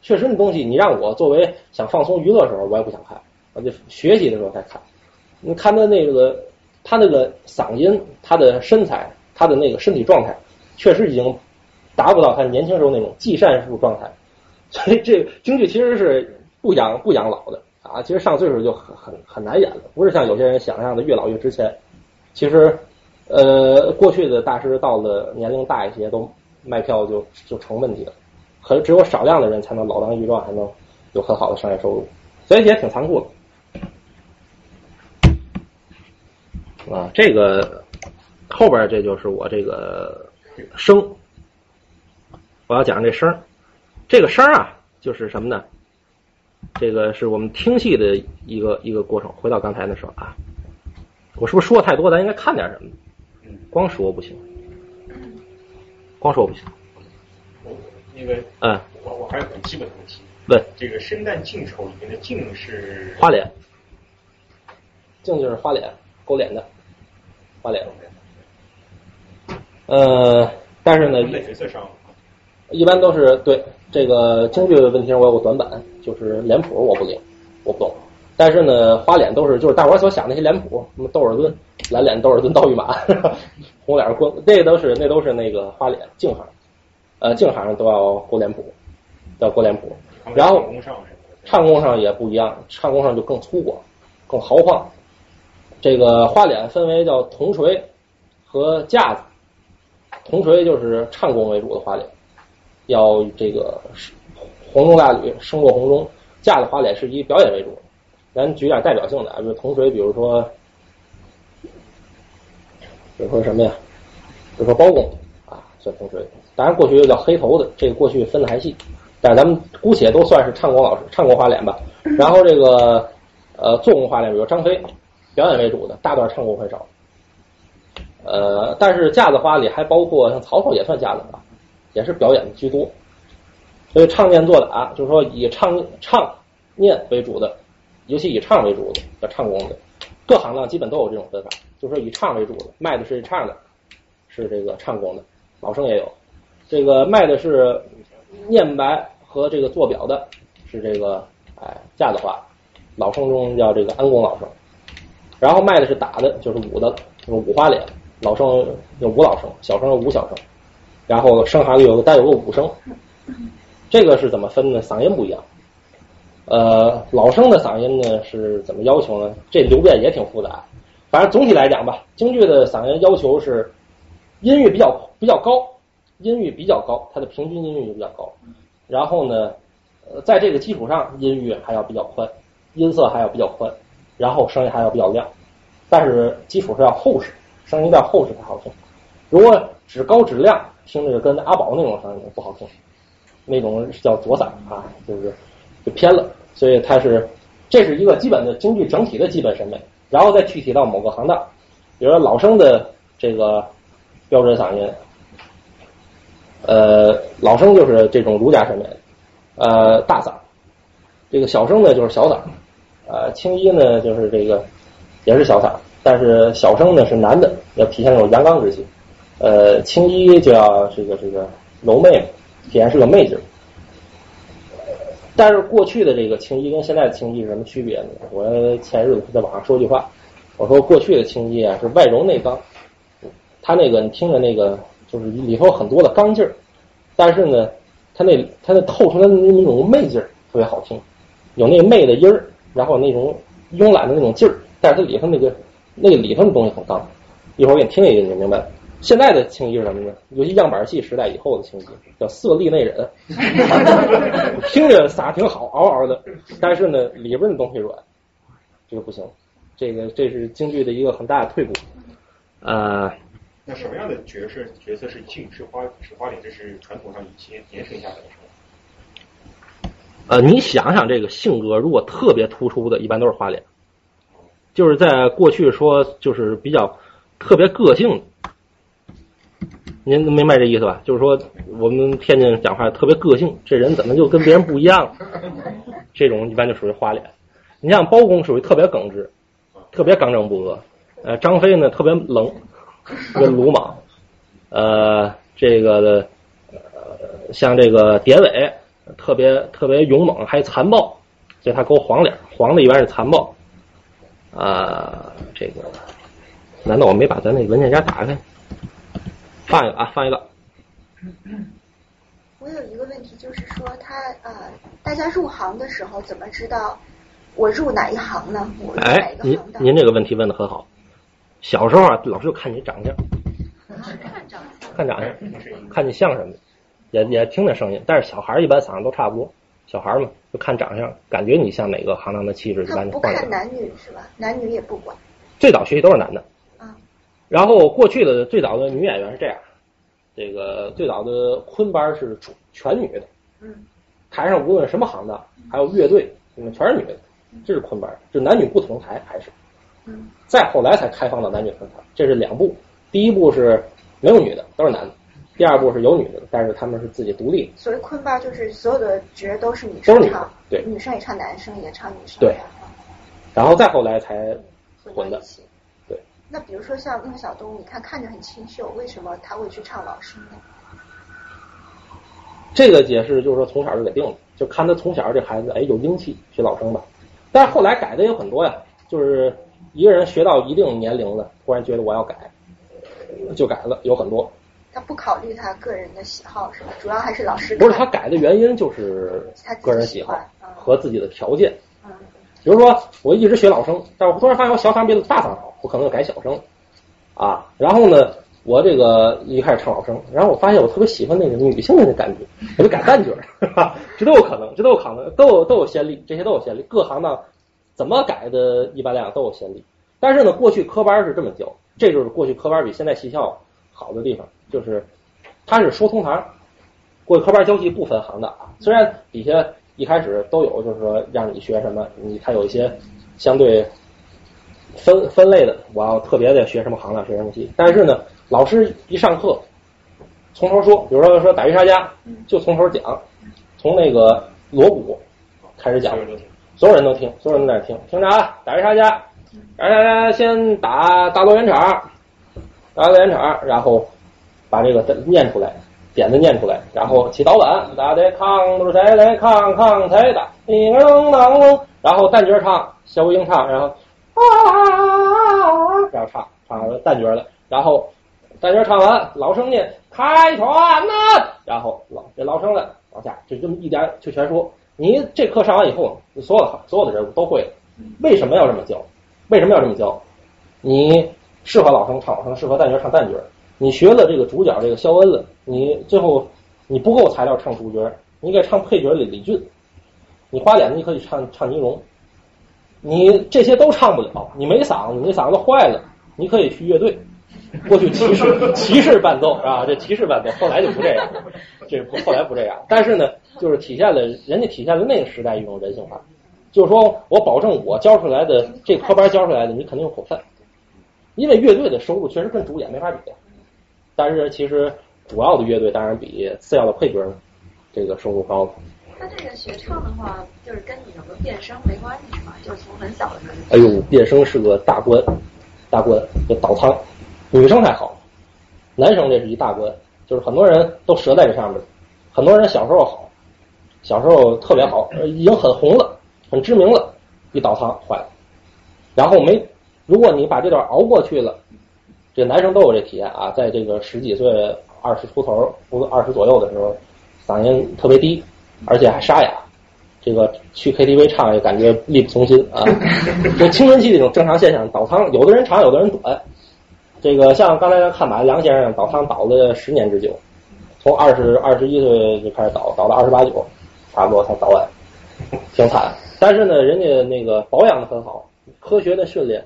确实那东西，你让我作为想放松娱乐的时候，我也不想看，就学习的时候才看。你看他那个他那个嗓音，他的身材，他的那个身体状态，确实已经。达不到他年轻时候那种技善术状态，所以这京剧其实是不养不养老的啊。其实上岁数就很很很难演了，不是像有些人想象的越老越值钱。其实，呃，过去的大师到了年龄大一些，都卖票就就成问题了。很只有少量的人才能老当益壮，还能有很好的商业收入，所以也挺残酷的。啊，这个后边这就是我这个声。我要讲这声儿，这个声儿啊，就是什么呢？这个是我们听戏的一个一个过程。回到刚才那时候啊，我是不是说的太多？咱应该看点什么？光说不行，光说不行。我那个，嗯，我我还有很基本的问题。问这个生旦净丑里面的净是花脸，净就是花脸，勾脸的花脸。呃，但是呢。一般都是对这个京剧的问题上，我有个短板，就是脸谱我不灵，我不懂。但是呢，花脸都是就是大伙所想那些脸谱，什么窦尔敦、蓝脸窦尔敦、刀与马、红脸关，这都是那都是那个花脸净行，呃，净行都要过脸谱，要过脸谱。然后唱功上也不一样，唱功上就更粗犷、更豪放。这个花脸分为叫铜锤和架子，铜锤就是唱功为主的花脸。要这个红中大吕胜过红中，架子花脸是以表演为主。咱举点代表性的，比如铜锤，比如说，比如说什么呀？比如说包公啊，算铜锤。当然过去又叫黑头的，这个过去分的还细。但是咱们姑且都算是唱功老师，唱功花脸吧。然后这个呃做工花脸，比如张飞，表演为主的，大段唱功很少。呃，但是架子花里还包括像曹操也算架子花。也是表演的居多，所以唱念做打就是说以唱唱念为主的，尤其以唱为主的叫唱功的，各行当基本都有这种分法，就是说以唱为主的，卖的是唱的，是这个唱功的，老生也有，这个卖的是念白和这个做表的，是这个哎架子花，老生中叫这个安公老生，然后卖的是打的，就是武的，五花脸，老生有五老生，小生有五小生。然后生行里有个带有个五声，这个是怎么分呢？嗓音不一样。呃，老生的嗓音呢是怎么要求呢？这流变也挺复杂。反正总体来讲吧，京剧的嗓音要求是音域比较比较高，音域比较高，它的平均音域就比较高。然后呢，呃，在这个基础上，音域还要比较宽，音色还要比较宽，然后声音还要比较亮。但是基础是要厚实，声音要厚实才好听。如果只高质量。听着跟阿宝那种声音不好听，那种叫左嗓啊，就是就偏了。所以它是这是一个基本的京剧整体的基本审美，然后再具体到某个行当，比如说老生的这个标准嗓音，呃，老生就是这种儒家审美，呃，大嗓，这个小生呢就是小嗓，呃，青衣呢就是这个也是小嗓，但是小生呢是男的，要体现那种阳刚之气。呃，青衣就要这个这个柔媚，体现是个媚劲儿。但是过去的这个青衣跟现在的青衣是什么区别呢？我前日子在网上说句话，我说过去的青衣啊是外柔内刚，他那个你听着那个就是里头很多的刚劲儿，但是呢，他那他那透出来的那种媚劲儿特别好听，有那媚的音儿，然后那种慵懒的那种劲儿，但是它里头那个那个里头的东西很刚。一会儿我给你听一个，你就明白了。现在的青衣是什么呢？尤其样板戏时代以后的青衣叫色厉内荏，听着撒挺好，嗷嗷的，但是呢里边的东西软，这个不行。这个这是京剧的一个很大的退步。呃，那什么样的角色角色是净是花是花脸？这是传统上以前延伸下来的？呃，你想想这个性格，如果特别突出的，一般都是花脸。就是在过去说，就是比较特别个性。您明白这意思吧？就是说，我们天津讲话特别个性，这人怎么就跟别人不一样？这种一般就属于花脸。你像包公属于特别耿直，特别刚正不阿。呃，张飞呢特别冷，特别鲁莽。呃，这个，呃，像这个典韦，特别特别勇猛，还残暴，所以他勾黄脸。黄的一般是残暴。啊，这个，难道我没把咱那文件夹打开？放一个啊，放一个。我有一个问题，就是说他呃，大家入行的时候怎么知道我入哪一行呢？我入哪哎一，个您行当？您这个问题问的很好。小时候啊，老师就看你长相，看长相。看长相，看你像什么，也也听那声音。但是小孩儿一般嗓子都差不多，小孩儿嘛就看长相，感觉你像哪个行当的气质，一他般就换人。不看男女是吧？男女也不管最早学习都是男的，啊。然后过去的最早的女演员是这样，这个最早的昆班是全女的，嗯台上无论什么行当，还有乐队，嗯，全是女的，这是昆班，就男女不同台还是。嗯再后来才开放到男女分台，这是两部。第一部是没有女的，都是男的；第二部是有女的，但是他们是自己独立的。所谓昆巴就是所有的角都是女生唱，对女生也唱男生，也唱女生，对然后再后来才混的。对。那比如说像孟小冬，你看看着很清秀，为什么他会去唱老生呢？这个解释就是说从小就给定了，就看他从小这孩子哎有英气，学老生吧。但是后来改的也有很多呀，就是一个人学到一定年龄了，突然觉得我要改，就改了，有很多。他不考虑他个人的喜好是吧？主要还是老师不是他改的原因就是他个人喜好和自己的条件。嗯比如说，我一直学老生，但是我突然发现我小嗓比大嗓好，我可能就改小声啊。然后呢，我这个一开始唱老生，然后我发现我特别喜欢那个女性的那感觉，我就改旦角儿，这都有可能，这都有可能，都有都有先例，这些都有先例。各行当怎么改的，一般来讲都有先例。但是呢，过去科班是这么教，这就是过去科班比现在戏校好的地方，就是它是说通堂，过去科班教戏不分行的啊，虽然底下一开始都有，就是说让你学什么，你它有一些相对分分类的，我要特别的学什么行当学什么戏，但是呢，老师一上课从头说，比如说说打鱼杀家，就从头讲，从那个锣鼓开始讲，所有人都听，所有人都在那听，听着啊，打鱼杀家，打渔杀家先打大罗圆场，打落圆场，然后把这个念出来。点子念出来，然后起导板，打的康都是谁来康康谁的，叮当当，然后旦角唱，小五英唱，然后啊，然后唱唱完旦角了，然后旦角唱完，老生念开船呐，然后老这老生了往下，就这么一点就全说。你这课上完以后，所有的。所有的。人物都会了。为什么要这么教？为什么要这么教？你适合老生唱老生，适合旦角唱旦角。你学了这个主角这个肖恩了，你最后你不够材料唱主角，你给唱配角的李俊，你花脸你可以唱唱倪荣，你这些都唱不了，你没嗓子，你嗓子坏了，你可以去乐队。过去骑士骑士伴奏啊，这骑士伴奏后来就不这样，这后来不这样。但是呢，就是体现了人家体现了那个时代一种人性化，就是说我保证我教出来的这科班教出来的你肯定有口饭，因为乐队的收入确实跟主演没法比。但是其实主要的乐队当然比次要的配角这个收入高。他这个学唱的话，就是跟你有没有变声没关系是吧？就是从很小的时候哎呦，变声是个大关，大关就倒仓，女生还好，男生这是一大关，就是很多人都折在这上面。很多人小时候好，小时候特别好，已经很红了，很知名了，一倒仓坏了。然后没，如果你把这段熬过去了。这男生都有这体验啊，在这个十几岁、二十出头、不二十左右的时候，嗓音特别低，而且还沙哑。这个去 KTV 唱也感觉力不从心啊。就青春期这种正常现象，倒仓，有的人长，有的人短。这个像刚才咱看马梁先生倒汤倒了十年之久，从二十二十一岁就开始倒，倒到二十八九，差不多才倒完，挺惨。但是呢，人家那个保养的很好，科学的训练，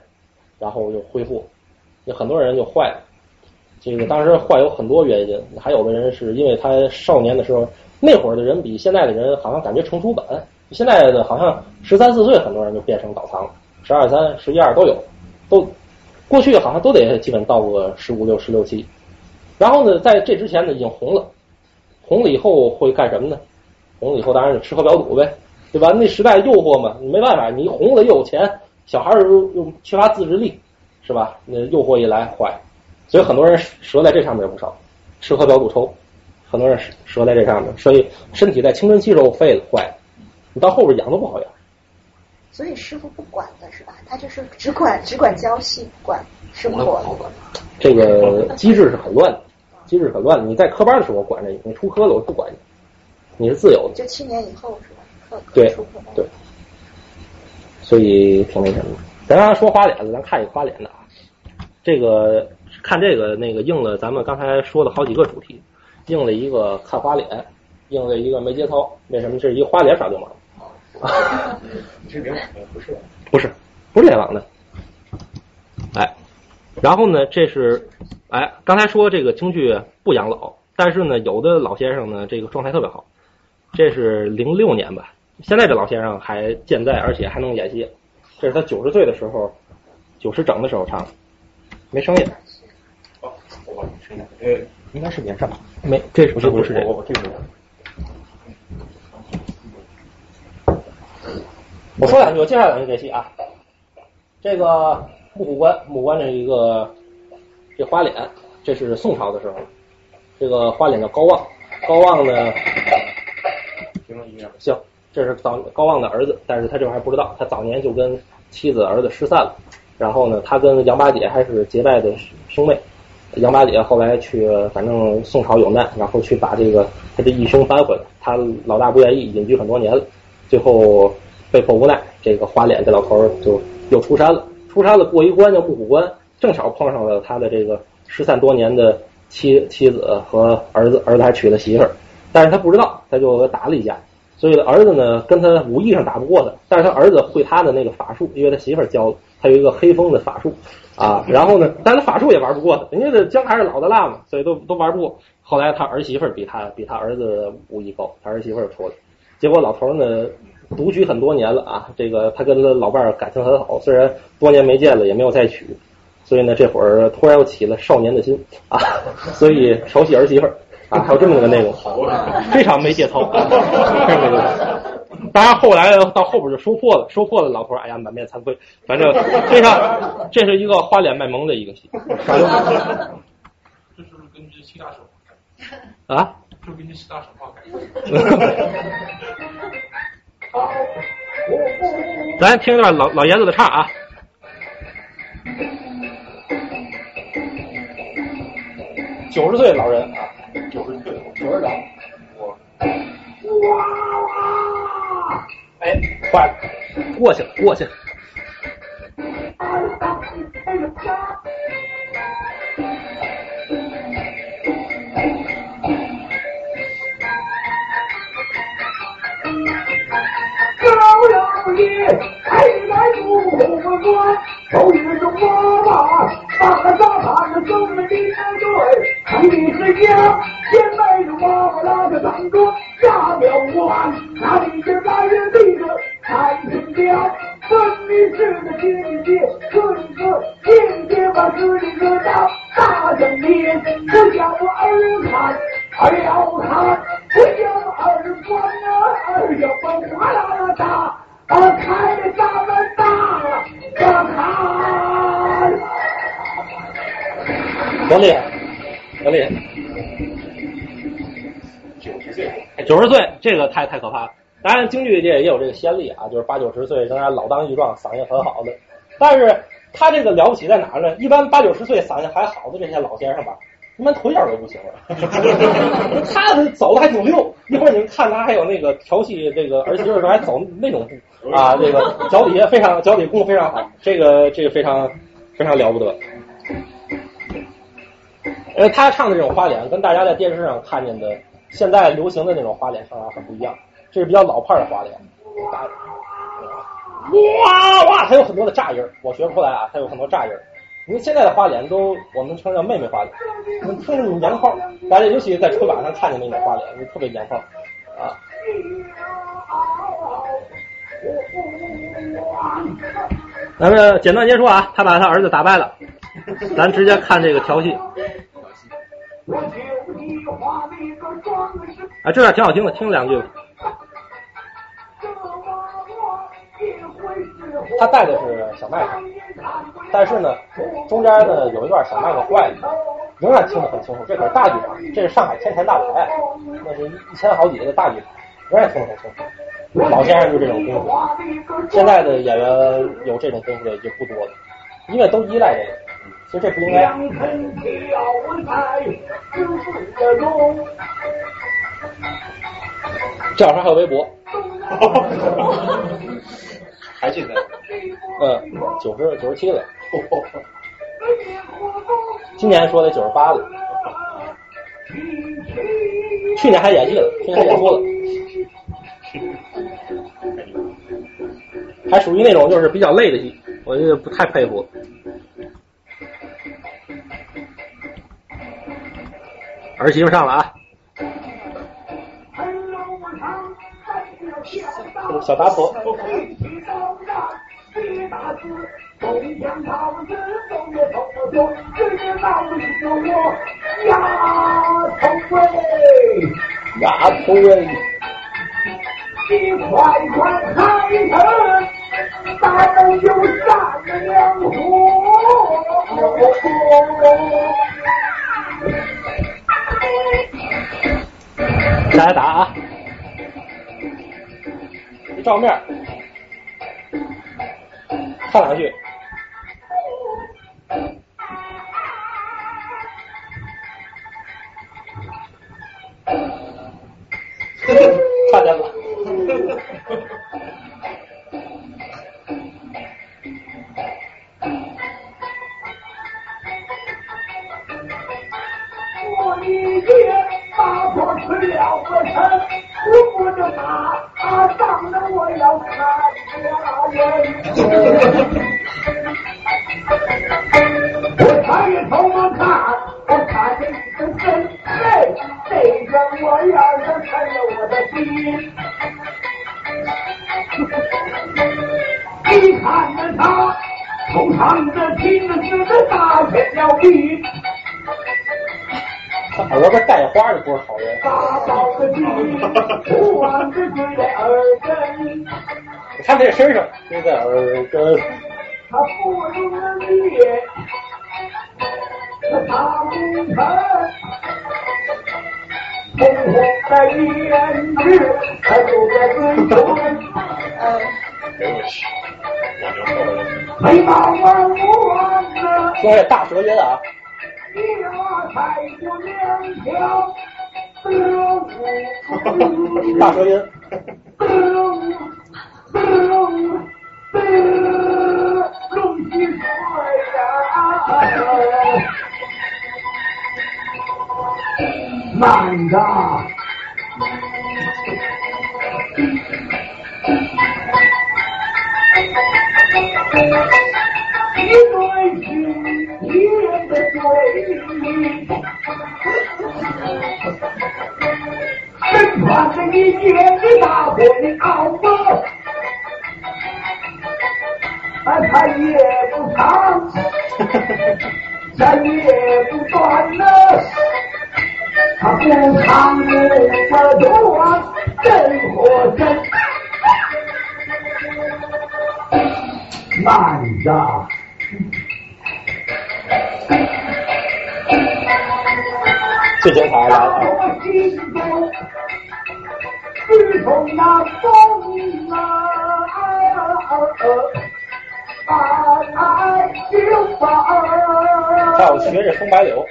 然后又恢复。有很多人就坏了，这个当时坏有很多原因，还有的人是因为他少年的时候，那会儿的人比现在的人好像感觉成熟晚，现在的好像十三四岁很多人就变成倒仓了，十二三、十一二都有，都过去好像都得基本到个十五六、十六七，然后呢，在这之前呢已经红了，红了以后会干什么呢？红了以后当然就吃喝嫖赌呗，对吧？那时代诱惑嘛，你没办法，你红了又有钱，小孩儿又又缺乏自制力。是吧？那诱惑一来坏，所以很多人折在这上面不少，吃喝嫖赌抽，很多人折在这上面，所以身体在青春期时候废了坏了，你到后边养都不好养。所以师傅不管的是吧？他就是只管只管教戏，不管生活。这个机制是很乱的，机制很乱的。你在科班的时候我管着你，你出科了我不管你，你是自由的。就七年以后是吧？对对，所以挺那什么。咱刚才说花脸的，咱看一个花脸的啊。这个看这个那个应了咱们刚才说的好几个主题，应了一个看花脸，应了一个没节操。为什么？这是一个花脸耍流氓。是联网的不是？不是，不是联网的。哎，然后呢，这是哎，刚才说这个京剧不养老，但是呢，有的老先生呢，这个状态特别好。这是零六年吧，现在这老先生还健在，而且还能演戏。这是他九十岁的时候，九十整的时候唱的，没声音。哦，我声音。呃，应该是年上。没，这是不是不是这个？这个。我说两句，我介绍两句这戏啊。这个木虎关，木关这一个这花脸，这是宋朝的时候，这个花脸叫高望，高望呢，行。这是早高望的儿子，但是他这会儿还不知道，他早年就跟妻子儿子失散了。然后呢，他跟杨八姐还是结拜的兄妹。杨八姐后来去，反正宋朝有难，然后去把这个他这义兄搬回来。他老大不愿意，隐居很多年了，最后被迫无奈，这个花脸这老头就又出山了。出山了，过一关叫木虎关，正巧碰上了他的这个失散多年的妻妻子和儿子，儿子还娶了媳妇儿，但是他不知道，他就打了一架。所以儿子呢，跟他武艺上打不过他，但是他儿子会他的那个法术，因为他媳妇儿教他有一个黑风的法术啊。然后呢，但是他法术也玩不过他，人家这姜还是老的辣嘛，所以都都玩不过。后来他儿媳妇儿比他比他儿子武艺高，他儿媳妇儿出来，结果老头呢独居很多年了啊。这个他跟他老伴儿感情很好，虽然多年没见了，也没有再娶，所以呢这会儿突然又起了少年的心啊，所以调戏儿媳妇儿。啊，还有这么个内容，非常没节操。当然，后来到后边就收获了，收获了，老头哎呀满面惭愧。反正非常，这是一个花脸卖萌的一个戏。这是不是根据七大手？啊？是根据七大神话改咱听一段老老爷子的唱啊。九十岁老人啊。九十岁，九十长，我，哇哇，哎，坏了，过去了，过去了。高老爷，开来不关，手里中娃娃，把个大汉子扔了一对，你是家，先迈着娃娃拉着当哥下了关，那里是来人地的太平江，分明是个亲戚，可你个亲戚把自己个当大声念，不叫我儿看，儿要看，不叫我儿管啊，儿要把哗啦啦打。开咱们大看，多厉害，多厉害！九十岁，九十岁，这个太太可怕了。当然，京剧界也有这个先例啊，就是八九十岁仍然老当益壮，嗓音很好的。但是他这个了不起在哪儿呢？一般八九十岁嗓音还好的这些老先生吧。他妈腿脚都不行了，他走的还挺溜。一会儿你们看他还有那个调戏这个儿媳妇时候还走那种步啊，这个脚底下非常脚底功夫非常好，这个这个非常非常了不得。呃，他唱的这种花脸跟大家在电视上看见的现在流行的那种花脸唱法很不一样，这是比较老派的花脸。哇哇，它有很多的炸音儿，我学不出来啊，它有很多炸音儿。因为现在的花脸都我们称叫妹妹花脸，你听着你年炮，大家尤其在春晚上看见那种花脸，就特别年炮啊。咱们简短结束啊，他把他儿子打败了，咱直接看这个调戏。啊，这段挺好听的，听两句。他带的是小麦克，但是呢，中间呢有一段小麦克坏了，仍然听得很清楚。这可是大剧场，这是上海天坛大舞台，那是一千好几的大剧场，仍然听得很清楚。老先生就这种功夫，现在的演员有这种功夫的已经不多了，因为都依赖这个。其实这不应该。这两天还有微博。还记得？嗯，九十九十七了。今年说的九十八了。去年还演戏了，去年还演过了。还属于那种就是比较累的戏，我就不太佩服。儿媳妇上了啊！小打头。丫头喂！你快快开门，大门就上了火。大家打啊！照面，唱两句。差点了。我的爹把我吃了个成，我不能打，他上了我要看家人。我抬着头我看，我看见一个神，哎，这个我要是成了我的心。你看着他头上的金子的大片了皮。他耳朵这带花的不是好人。大包的金，不完的对在耳根，你看这身上，这在耳根，他不容易，他大不成，红红的胭脂还留在嘴唇，哎呦我去，我牛错了。眉毛弯弯的，听这大舌音啊！你我太过两条，得大舌音，龙起水呀！慢着，身穿着一加油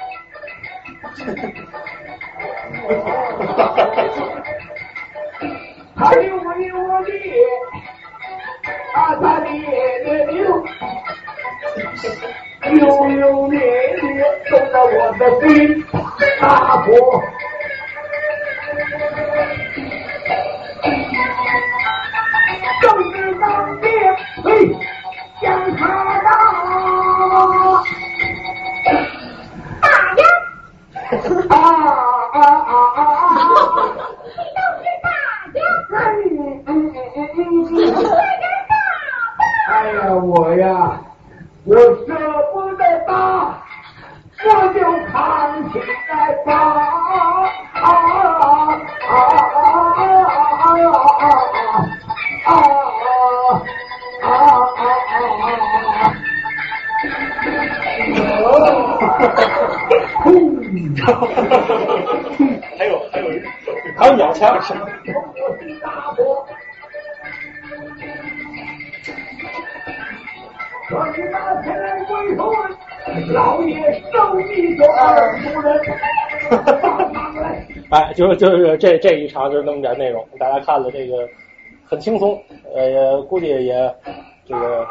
就是这这一场就是那么点内容，大家看了这个很轻松，呃，也估计也这个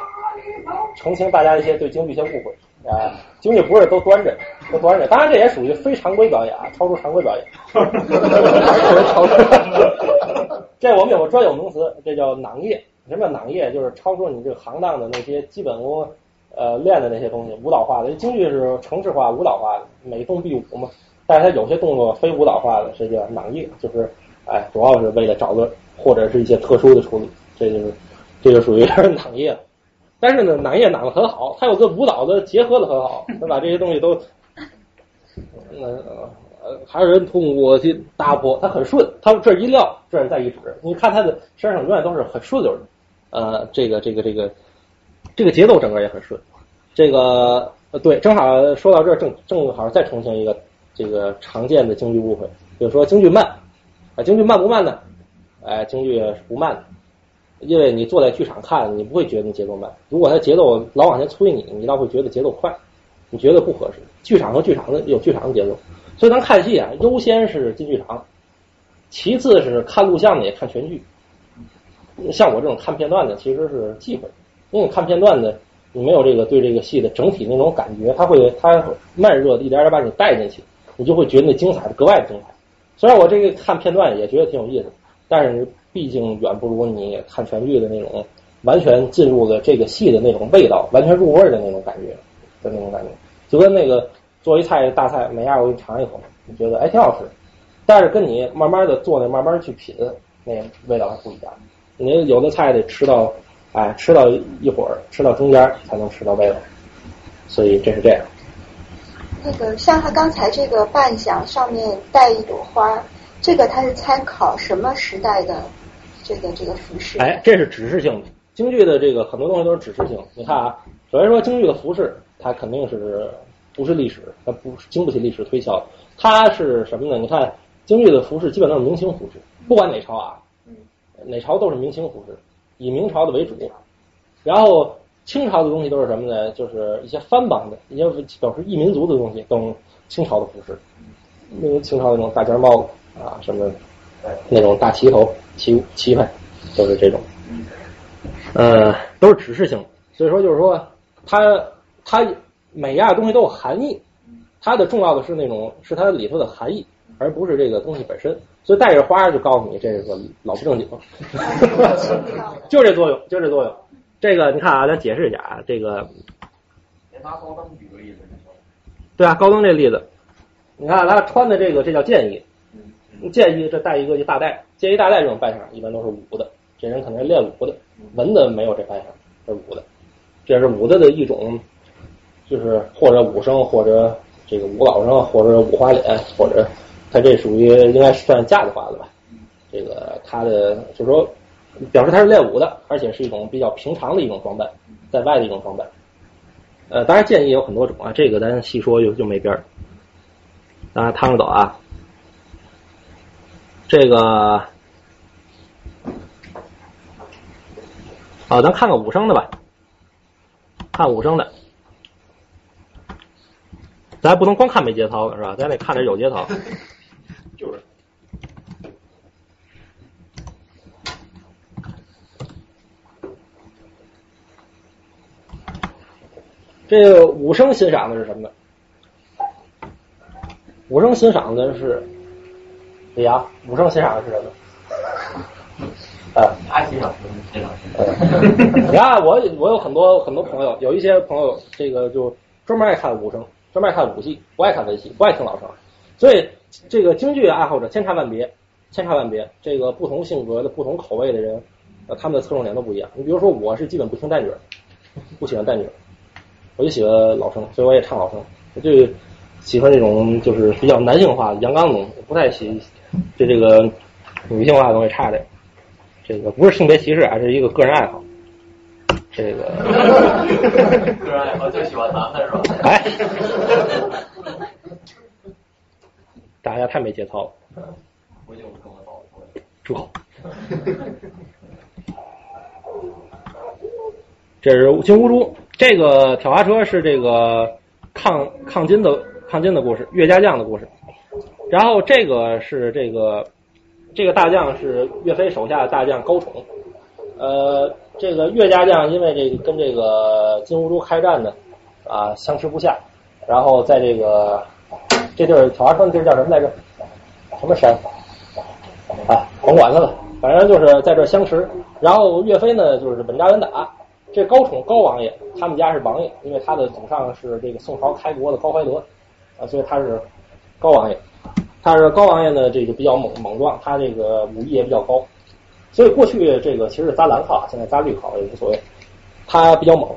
澄清大家一些对京剧一些误会啊。京剧不是都端着，都端着，当然这也属于非常规表演，啊，超出常规表演。这我们有个专有名词，这叫囊业。什么叫囊业？就是超出你这个行当的那些基本功，呃，练的那些东西，舞蹈化的。京剧是程式化、舞蹈化的，每动必舞嘛。但是他有些动作非舞蹈化的，这叫囊业，就是哎，主要是为了找个或者是一些特殊的处理，这就是这就属于 囊业了。但是呢，囊业囊的很好，它有跟舞蹈的结合的很好，它把这些东西都，呃呃，还有人通过去搭破，它很顺，它这一撂，这儿再一指，你看他的身上永远都是很顺溜的，呃，这个这个这个这个节奏整个也很顺，这个呃对，正好说到这儿，正正好再重新一个。这个常见的京剧误会，比如说京剧慢啊，京剧慢不慢呢？哎，京剧是不慢的，因为你坐在剧场看，你不会觉得你节奏慢。如果它节奏老往前催你，你倒会觉得节奏快，你觉得不合适。剧场和剧场的有剧场的节奏，所以咱看戏啊，优先是进剧场，其次是看录像的也看全剧。像我这种看片段的，其实是忌讳，因为你看片段的，你没有这个对这个戏的整体那种感觉，它会它慢热一点点把你带进去。你就会觉得那精彩的格外的精彩。虽然我这个看片段也觉得挺有意思，但是毕竟远不如你看全剧的那种完全进入了这个戏的那种味道，完全入味的那种感觉的那种感觉。就跟那个做一菜大菜，每样我给你尝一口，你觉得哎挺好吃，但是跟你慢慢的做那慢慢去品，那味道还不一样。你有的菜得吃到哎吃到一会儿，吃到中间才能吃到味道，所以这是这样。那个像他刚才这个扮相上面带一朵花，这个他是参考什么时代的这个这个服饰？哎，这是指示性的。京剧的这个很多东西都是指示性。你看啊，首先说京剧的服饰，它肯定是不是历史，它不经不起历史推敲。它是什么呢？你看京剧的服饰基本都是明清服饰，不管哪朝啊，哪朝都是明清服饰，以明朝的为主。然后。清朝的东西都是什么呢？就是一些藩邦的，一些表示异民族的东西，都清朝的服饰，那种清朝那种大尖帽子啊，什么那种大旗头、旗旗牌，都是这种。呃，都是指示性的，所以说就是说，它它每样东西都有含义，它的重要的是那种是它里头的含义，而不是这个东西本身。所以带着花就告诉你这个老不正经，就这作用，就这作用。这个你看啊，咱解释一下啊，这个。拿高登举个例子，对啊，高登这例子，你看他穿的这个，这叫剑衣。剑衣这带一个一大带，剑衣大带这种扮相一般都是武的，这人可能是练武的。文的没有这扮相，是武的，这是武的的一种，就是或者武生，或者这个武老生，或者武花脸，或者他这属于应该算架子花的吧？这个他的就是说。表示他是练武的，而且是一种比较平常的一种装扮，在外的一种装扮。呃，当然建议有很多种啊，这个咱细说就就没边儿。大家趟着走啊。这个，好，咱看看武生的吧，看武生的。咱不能光看没节操的是吧？咱得看点有节操。就是。这个武生欣赏的是什么呢？武生欣赏的是，李阳，武生欣赏的是什么？啊，他欣赏什么？欣赏你看我我有很多很多朋友，有一些朋友这个就专门爱看武生，专门爱看武戏，不爱看文戏，不爱听老生，所以这个京剧爱好者千差万别，千差万别。这个不同性格的、不同口味的人，呃，他们的侧重点都不一样。你比如说，我是基本不听旦角，不喜欢旦角，我就喜欢老生，所以我也唱老生。我就喜欢这种就是比较男性化的阳刚的东西，不太喜对这个女性化的东西差点。这个不是性别歧视，还是一个个人爱好。这个个人爱好就喜欢男的是吧？哎，大家太没节操了，我跟我嫂子。住口！这是金乌珠，这个挑花车是这个抗抗金的抗金的故事，岳家将的故事。然后这个是这个这个大将是岳飞手下的大将高宠，呃，这个岳家将因为这个跟这个金乌珠开战呢，啊相持不下，然后在这个这地儿挑花车的地儿叫什么来着？什么山？啊，甭管他了，反正就是在这相持。然后岳飞呢，就是稳扎稳打。这高宠高王爷，他们家是王爷，因为他的祖上是这个宋朝开国的高怀德啊，所以他是高王爷。他是高王爷呢，这个比较猛猛壮，他这个武艺也比较高，所以过去这个其实是扎蓝靠，现在扎绿靠也无所谓。他比较猛，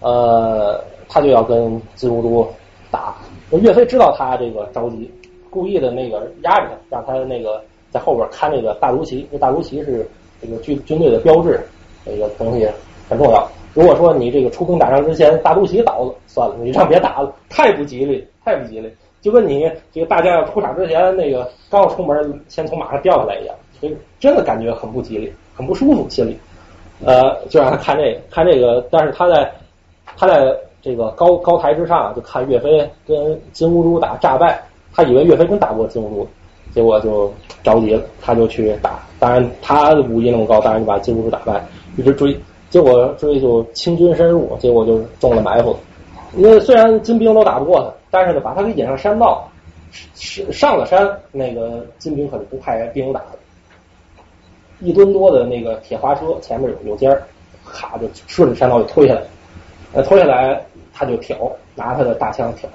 呃，他就要跟金兀都打。岳飞知道他这个着急，故意的那个压着他，让他那个在后边看那个大卢旗，这大卢旗是这个军军队的标志，这个东西很重要。如果说你这个出兵打仗之前大卢旗倒了，算了，你让别打了，太不吉利，太不吉利。就跟你这个大将要出场之前，那个刚要出门，先从马上掉下来一样，所以真的感觉很不吉利，很不舒服，心里。呃，就让他看这个，看这个，但是他在他在这个高高台之上，就看岳飞跟金兀术打诈败，他以为岳飞真打不过金兀术，结果就着急了，他就去打。当然他武艺那么高，当然就把金兀术打败，一直追，结果追就清军深入，结果就中了埋伏。因为虽然金兵都打不过他，但是呢，把他给引上山道，上上了山，那个金兵可就不派兵打了。一吨多的那个铁滑车前面有有尖儿，咔就顺着山道就推下来，呃，推下来他就挑，拿他的大枪挑，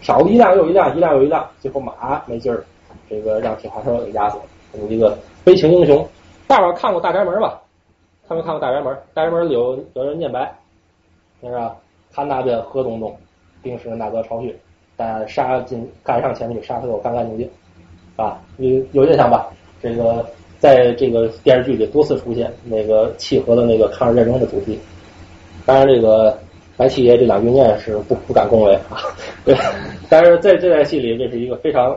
挑了一辆又一辆，一辆又一辆，最后马没劲儿，这个让铁滑车给压死了。这么一个悲情英雄。大伙看过《大宅门》吧？看没看过《大宅门》？《大宅门》里有有人念白，是吧？看那边河东东，兵士那个巢穴，但杀进赶上前去，杀他又干干净净，啊，有有印象吧？这个在这个电视剧里多次出现，那个契合了那个抗日战争的主题。当然，这个白七爷这两句念是不不敢恭维啊，对。但是在这台戏里，这是一个非常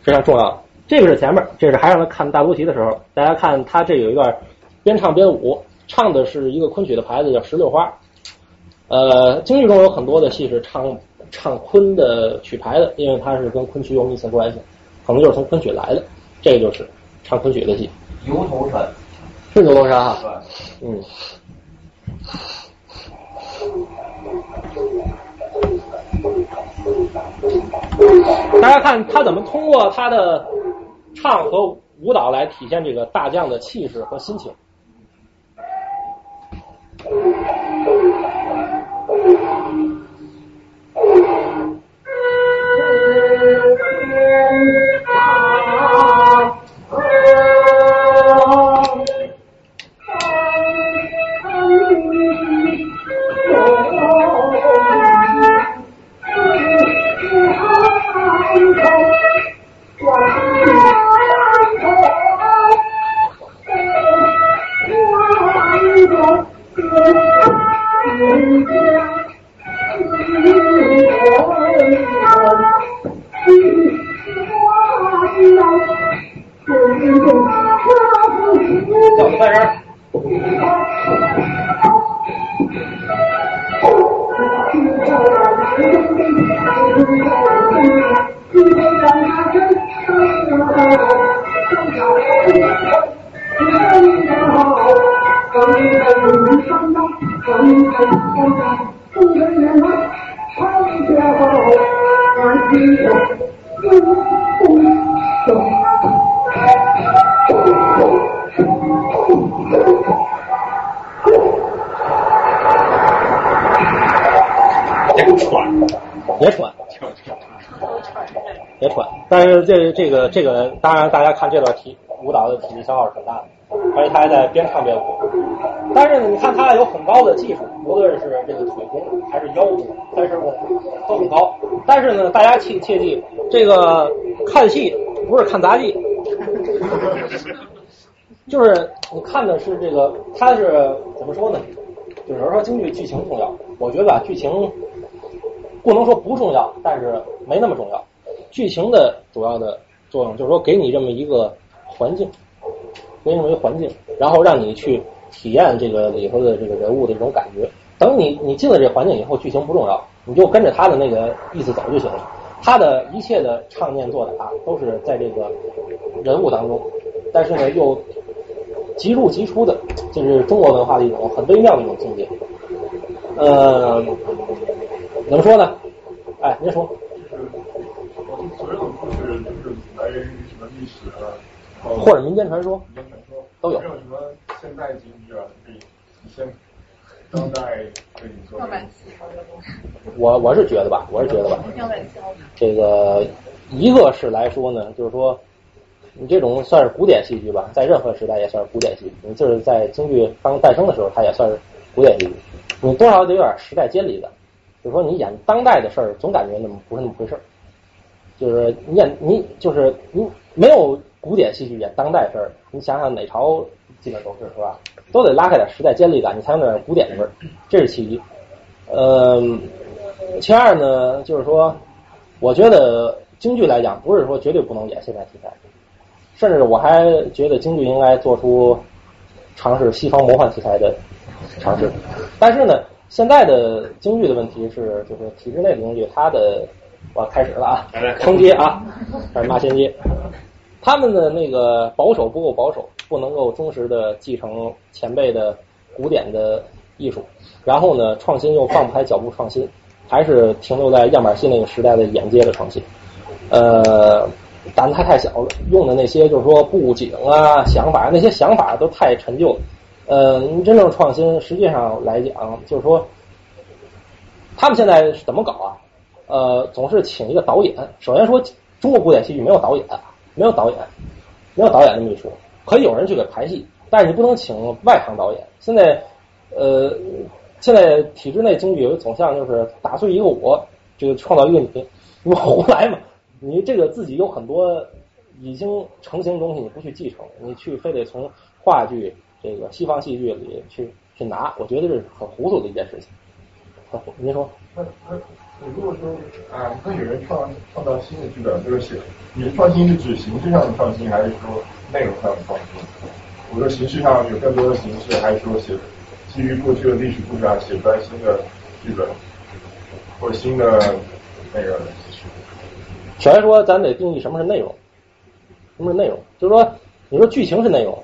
非常重要。这个是前面，这是还让他看大卢旗的时候，大家看他这有一段边唱边舞，唱的是一个昆曲的牌子叫石榴花。呃，京剧中有很多的戏是唱唱昆的曲牌的，因为它是跟昆曲有密切关系，可能就是从昆曲来的。这个就是唱昆曲的戏。牛头山是牛头山哈，嗯。大家看他怎么通过他的唱和舞蹈来体现这个大将的气势和心情。小这这个这个，当然大家看这段体舞蹈的体力消耗是很大的，而且他还在边唱边舞。但是呢，你看他有很高的技术，无论是这个腿功还是腰功、三式功都很高。但是呢，大家切切记，这个看戏不是看杂技，就是你看的是这个，他是怎么说呢？就是说京剧剧情重要，我觉得吧，剧情不能说不重要，但是没那么重要。剧情的主要的作用就是说，给你这么一个环境，给你这么一个环境，然后让你去体验这个里头的这个人物的这种感觉。等你你进了这环境以后，剧情不重要，你就跟着他的那个意思走就行了。他的一切的唱念做打都是在这个人物当中，但是呢又即入即出的，就是中国文化的一种很微妙的一种境界。呃，怎么说呢？哎，您说。所有的故事都是来源于什么历史啊？或者民间传说，民间传说都有。没有什么现代京剧啊？可以先当代对你说。我我是觉得吧，我是觉得吧，这个一个是来说呢，就是说你这种算是古典戏剧吧，在任何时代也算是古典戏剧。你就是在京剧刚诞生的时候，它也算是古典戏剧。你多少得有点时代接离的，就是说你演当代的事儿，总感觉那么不是那么回事儿。就是你演你就是你没有古典戏剧演当代事儿，你想想哪朝基本都是是吧？都得拉开点时代尖离感，你才有点古典的味儿，这是其一。嗯，其二呢，就是说，我觉得京剧来讲，不是说绝对不能演现代题材，甚至我还觉得京剧应该做出尝试西方魔幻题材的尝试。但是呢，现在的京剧的问题是，就是体制内的京剧，它的我开始了啊，冲击啊，开始骂先接。他们的那个保守不够保守，不能够忠实的继承前辈的古典的艺术，然后呢，创新又放不开脚步创新，还是停留在样板戏那个时代的沿街的创新。呃，胆子还太小了，用的那些就是说布景啊、想法，那些想法都太陈旧了。呃，你真正创新，实际上来讲，就是说，他们现在是怎么搞啊？呃，总是请一个导演。首先说，中国古典戏剧没有导演，没有导演，没有导演这么一说。可以有人去给排戏，但是你不能请外行导演。现在，呃，现在体制内京剧有一个走向，就是打碎一个我，这个创造一个你，你胡来嘛？你这个自己有很多已经成型的东西，你不去继承，你去非得从话剧、这个西方戏剧里去去拿，我觉得这是很糊涂的一件事情。您说？那那如果说啊，那有人创创造新的剧本，就是写，你的创新是指形式上的创新，还是说内容上的创新？我说形式上有更多的形式，还是说写基于过去的历史故事啊，写出来新的剧本，或者新的那个？首先说，咱得定义什么是内容，什么是内容？就是说，你说剧情是内容，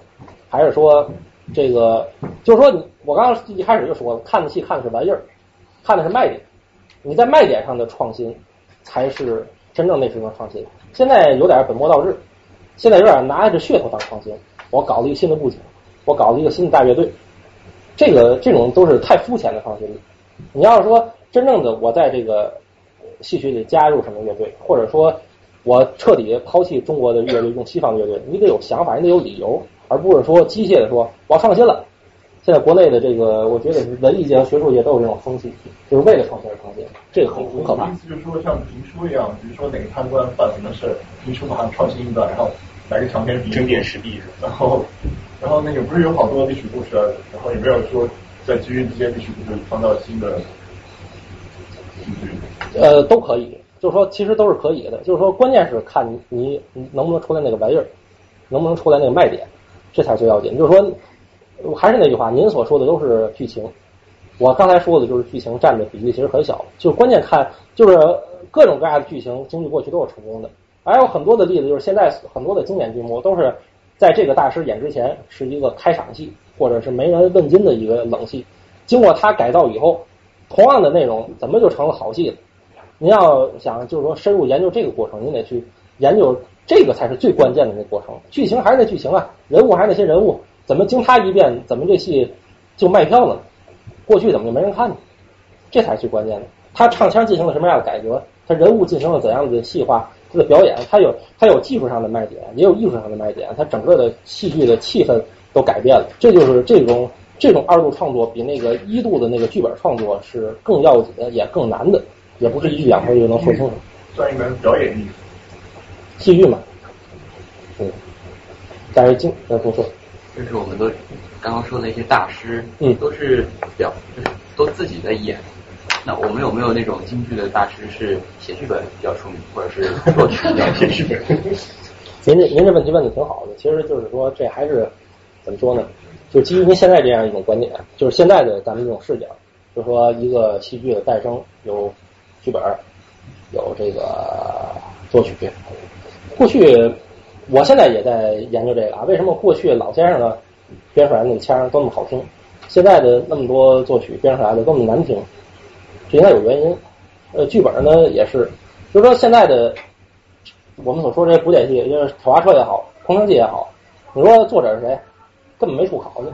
还是说这个？就是说，你我刚刚一开始就说了，看的戏看的是玩意儿，看的是卖点。你在卖点上的创新，才是真正那什么创新。现在有点本末倒置，现在有点拿着噱头当创新。我搞了一个新的布景，我搞了一个新的大乐队，这个这种都是太肤浅的创新了。你要是说真正的我在这个戏曲里加入什么乐队，或者说我彻底抛弃中国的乐队，用西方乐队，你得有想法，你得有理由，而不是说机械的说我要创新了。现在国内的这个，我觉得文艺界和、学术界都有这种风气，就是为了创新而创新，这个很很可怕。意思就是说，像评书一样，比如说哪个贪官犯什么事儿，评书把它创新一段，然后来个长篇争辩实弊，然后，然后那个不是有好多历史故事啊，然后也没有说在基于这些历史故事创造新的？呃，都可以，就是说其实都是可以的，就是说关键是看你你能不能出来那个玩意儿，能不能出来那个卖点，这才最要紧。就是说。还是那句话，您所说的都是剧情，我刚才说的就是剧情占的比例其实很小，就关键看就是各种各样的剧情，经历过去都是成功的，还有很多的例子，就是现在很多的经典剧目都是在这个大师演之前是一个开场戏，或者是没人问津的一个冷戏，经过他改造以后，同样的内容怎么就成了好戏了？您要想就是说深入研究这个过程，您得去研究这个才是最关键的那过程。剧情还是那剧情啊，人物还是那些人物，怎么经他一遍，怎么这戏就卖票了？过去怎么就没人看呢？这才是最关键的。他唱腔进行了什么样的改革？他人物进行了怎样的细化？他的表演，他有他有技术上的卖点，也有艺术上的卖点。他整个的戏剧的气氛都改变了。这就是这种这种二度创作比那个一度的那个剧本创作是更要紧的，也更难的，也不是一句两句就能说清楚。算一门表演艺术，戏剧嘛，嗯，但是经呃不说，就是我们都刚刚说的一些大师，嗯，都是表就是都自己在演。那我们有没有那种京剧的大师是写剧本比较出名，或者是作曲比较出名？剧本。您这您这问题问的挺好的，其实就是说这还是怎么说呢？就基于您现在这样一种观点，就是现在的咱们这种视角，就是说一个戏剧的诞生有剧本，有这个作曲。过去我现在也在研究这个啊，为什么过去老先生呢编出来那个腔都那么好听，现在的那么多作曲编出来的都那么难听？这应该有原因。呃，剧本呢也是，就是说现在的我们所说这些古典戏，就是《挑花车》也好，《空城计》也好，你说作者是谁？根本没处考去。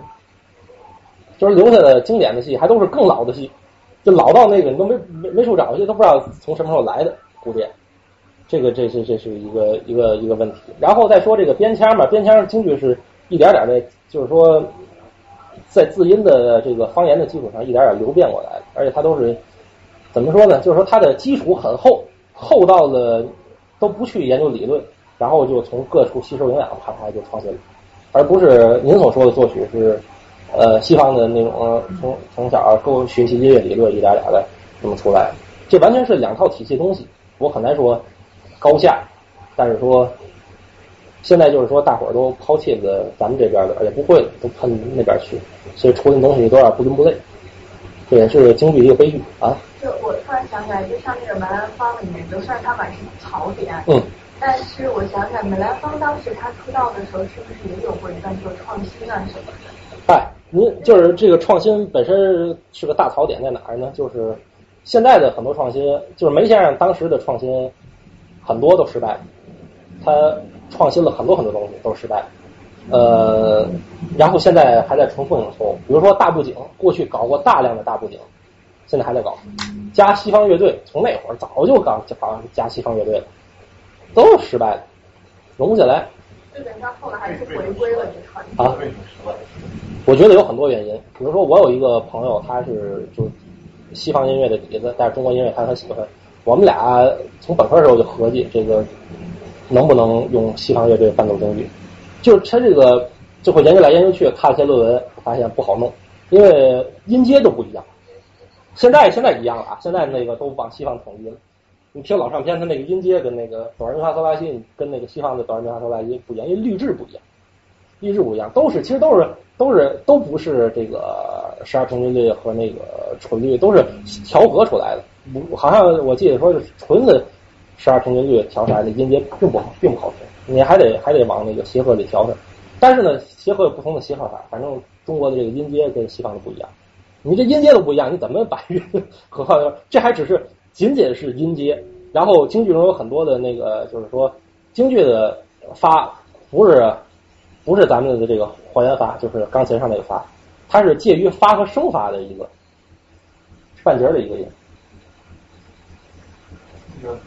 就是留下的经典的戏，还都是更老的戏，就老到那个你都没没没处找去，都不知道从什么时候来的古典。这个这是这是一个一个一个问题。然后再说这个边腔嘛，边腔京剧是一点点的，就是说在字音的这个方言的基础上一点点流变过来的，而且它都是怎么说呢？就是说它的基础很厚，厚到了都不去研究理论，然后就从各处吸收营养，啪啪就创新了，而不是您所说的作曲是呃西方的那种从从小够学习音乐理论一点点的这么出来，这完全是两套体系东西，我很难说高下，但是说现在就是说大伙儿都抛弃了咱们这边的，而且不会了，都喷那边去，所以出的东西都有点不伦不类，这也是京剧一个悲剧啊。就我突然想起来，就像那个梅兰芳里面，就虽然他满是槽点，嗯，但是我想想，梅兰芳当时他出道的时候，是不是也有过一段就是创新啊什么的？哎，您就是这个创新本身是个大槽点在哪儿呢？就是现在的很多创新，就是梅先生当时的创新很多都失败了，他创新了很多很多东西都失败了，呃，然后现在还在重复错误，比如说大布景，过去搞过大量的大布景，现在还在搞，加西方乐队，从那会儿早就搞搞加西方乐队了，都是失败的，融不起来。后来还是回归了传统。啊，我觉得有很多原因，比如说我有一个朋友，他是就西方音乐的底子，但是中国音乐他很喜欢。我们俩从本科的时候就合计，这个能不能用西方乐队伴奏京剧？就是他这个就会研究来研究去，看了些论文，发现不好弄，因为音阶都不一样。现在现在一样了啊，现在那个都往西方统一了。你听老唱片，它那个音阶跟那个哆来咪发嗦拉西跟那个西方的哆来咪发嗦拉西不一样，因为律制不一样，律制不一样，都是其实都是都是都不是这个十二平均律和那个纯律，都是调和出来的。不，好像我记得说是纯的十二平均律调出来的音阶并不好，并不好听，你还得还得往那个协和里调它。但是呢，协和有不同的协和法，反正中国的这个音阶跟西方的不一样。你这音阶都不一样，你怎么把乐？何况这还只是仅仅是音阶，然后京剧中有很多的那个，就是说京剧的发不是不是咱们的这个还原发，就是钢琴上那个发，它是介于发和声发的一个半截的一个音。那个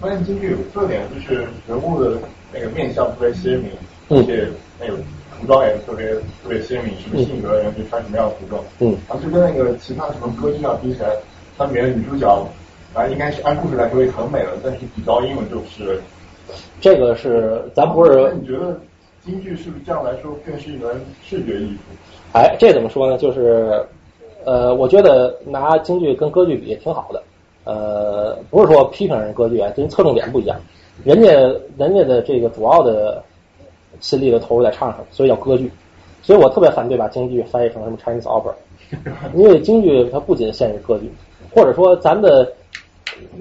发现京剧有特点，就是人物的那个面相特别鲜明，嗯而且那个服装也特别特别鲜明，什么性格的人就穿什么样的服装。嗯，然后就跟那个其他什么歌剧上比起来，它里面的女主角，反正应该是按故事来说也很美了，但是比较英文就是。这个是咱不是那你觉得京剧是不是这样来说更是一门视觉艺术？哎，这怎么说呢？就是呃，我觉得拿京剧跟歌剧比也挺好的。呃，不是说批评人歌剧啊，跟侧重点不一样。人家人家的这个主要的心力的投入在唱上，所以叫歌剧。所以我特别反对把京剧翻译成什么 Chinese opera，因为京剧它不仅限于歌剧，或者说咱的，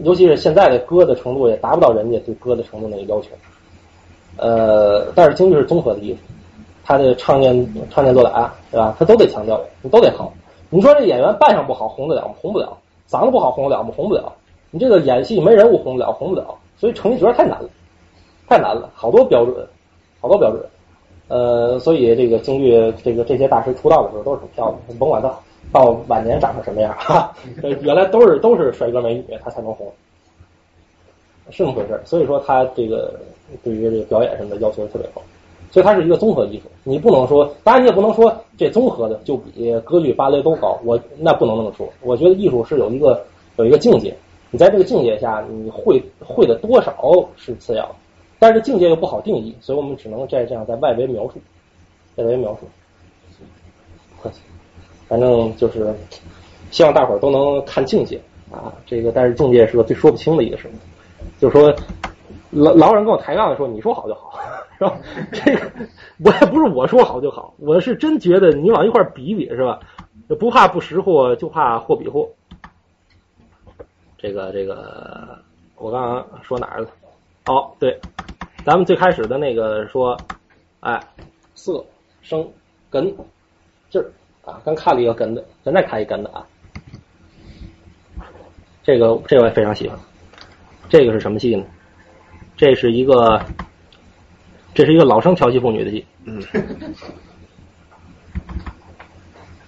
尤其是现在的歌的程度也达不到人家对歌的程度那个要求。呃，但是京剧是综合的艺术，它的唱念唱念做打，对吧？他都得强调，你都得好。你说这演员扮相不好，红得了吗？红不了。嗓子不好，红得了吗？红不了。你这个演戏没人物，红不了，红不了。所以成一角太难了。太难了，好多标准，好多标准。呃，所以这个京剧这个这些大师出道的时候都是很漂亮的，甭管他到晚年长成什么样哈，原来都是都是帅哥美女，他才能红，是这么回事。所以说他这个对于这个表演什么的要求特别高，所以它是一个综合艺术。你不能说，当然你也不能说这综合的就比歌剧、芭蕾都高，我那不能那么说。我觉得艺术是有一个有一个境界，你在这个境界下，你会会的多少是次要的。但是境界又不好定义，所以我们只能在这样在外围描述，外围描述。反正就是希望大伙儿都能看境界啊。这个但是境界是个最说不清的一个事就是说老老有人跟我抬杠的说你说好就好，是吧？这个我也不是我说好就好，我是真觉得你往一块比比是吧？不怕不识货，就怕货比货。这个这个，我刚刚说哪儿了？哦，对，咱们最开始的那个说，哎，色声根劲儿啊，刚看了一个根的，咱再看一根的啊。这个这个我也非常喜欢，这个是什么戏呢？这是一个，这是一个老生调戏妇女的戏。嗯。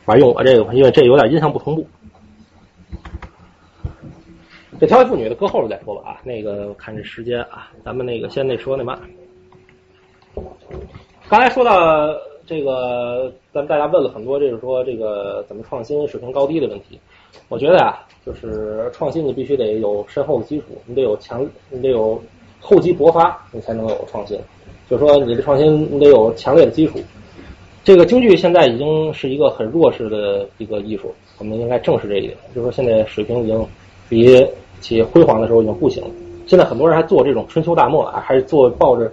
反正用我这个吧，因为这有点音像不同步。这调戏妇女的搁后头再说吧啊，那个看这时间啊，咱们那个先那说那嘛。刚才说到这个，咱们大家问了很多，就是说这个怎么创新、水平高低的问题。我觉得啊，就是创新你必须得有深厚的基础，你得有强，你得有厚积薄发，你才能有创新。就是说你的创新，你得有强烈的基础。这个京剧现在已经是一个很弱势的一个艺术，我们应该正视这一点。就是说现在水平已经比。起辉煌的时候已经不行了，现在很多人还做这种春秋大漠啊，还是做抱着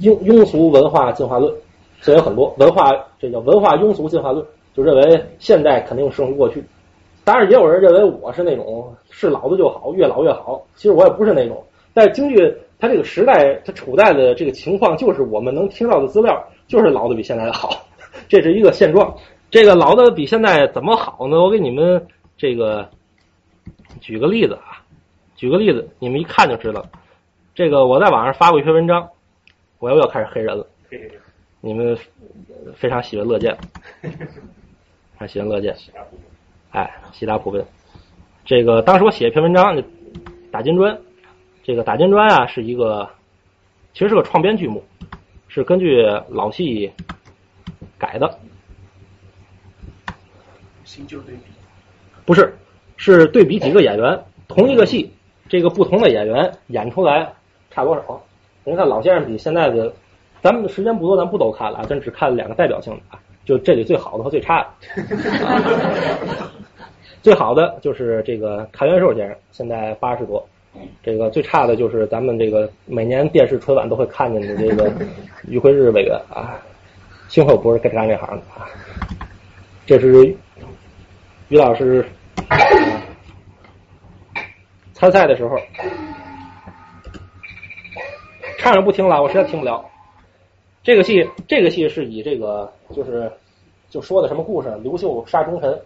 庸庸俗文化进化论，这有很多文化，这叫文化庸俗进化论，就认为现代肯定胜于过去。当然，也有人认为我是那种是老的就好，越老越好。其实我也不是那种，但是京剧它这个时代它处在的这个情况，就是我们能听到的资料，就是老的比现在的好，这是一个现状。这个老的比现在怎么好呢？我给你们这个举个例子啊。举个例子，你们一看就知道。这个我在网上发过一篇文章，我又要开始黑人了。你们非常喜闻乐见，还喜闻乐见。哎，喜大普奔。这个当时我写一篇文章，打金砖。这个打金砖啊，是一个其实是个创编剧目，是根据老戏改的。新旧对比？不是，是对比几个演员，同一个戏。这个不同的演员演出来差多少？你看老先生比现在的，咱们的时间不多，咱不都看了，咱只看两个代表性的啊，就这里最好的和最差的。最好的就是这个谭元寿先生，现在八十多。这个最差的就是咱们这个每年电视春晚都会看见的这个 于辉日委员啊，幸亏我不是干干这行的啊。这是于老师。参赛的时候，唱着不听了，我实在听不了。这个戏，这个戏是以这个就是就说的什么故事？刘秀杀忠臣，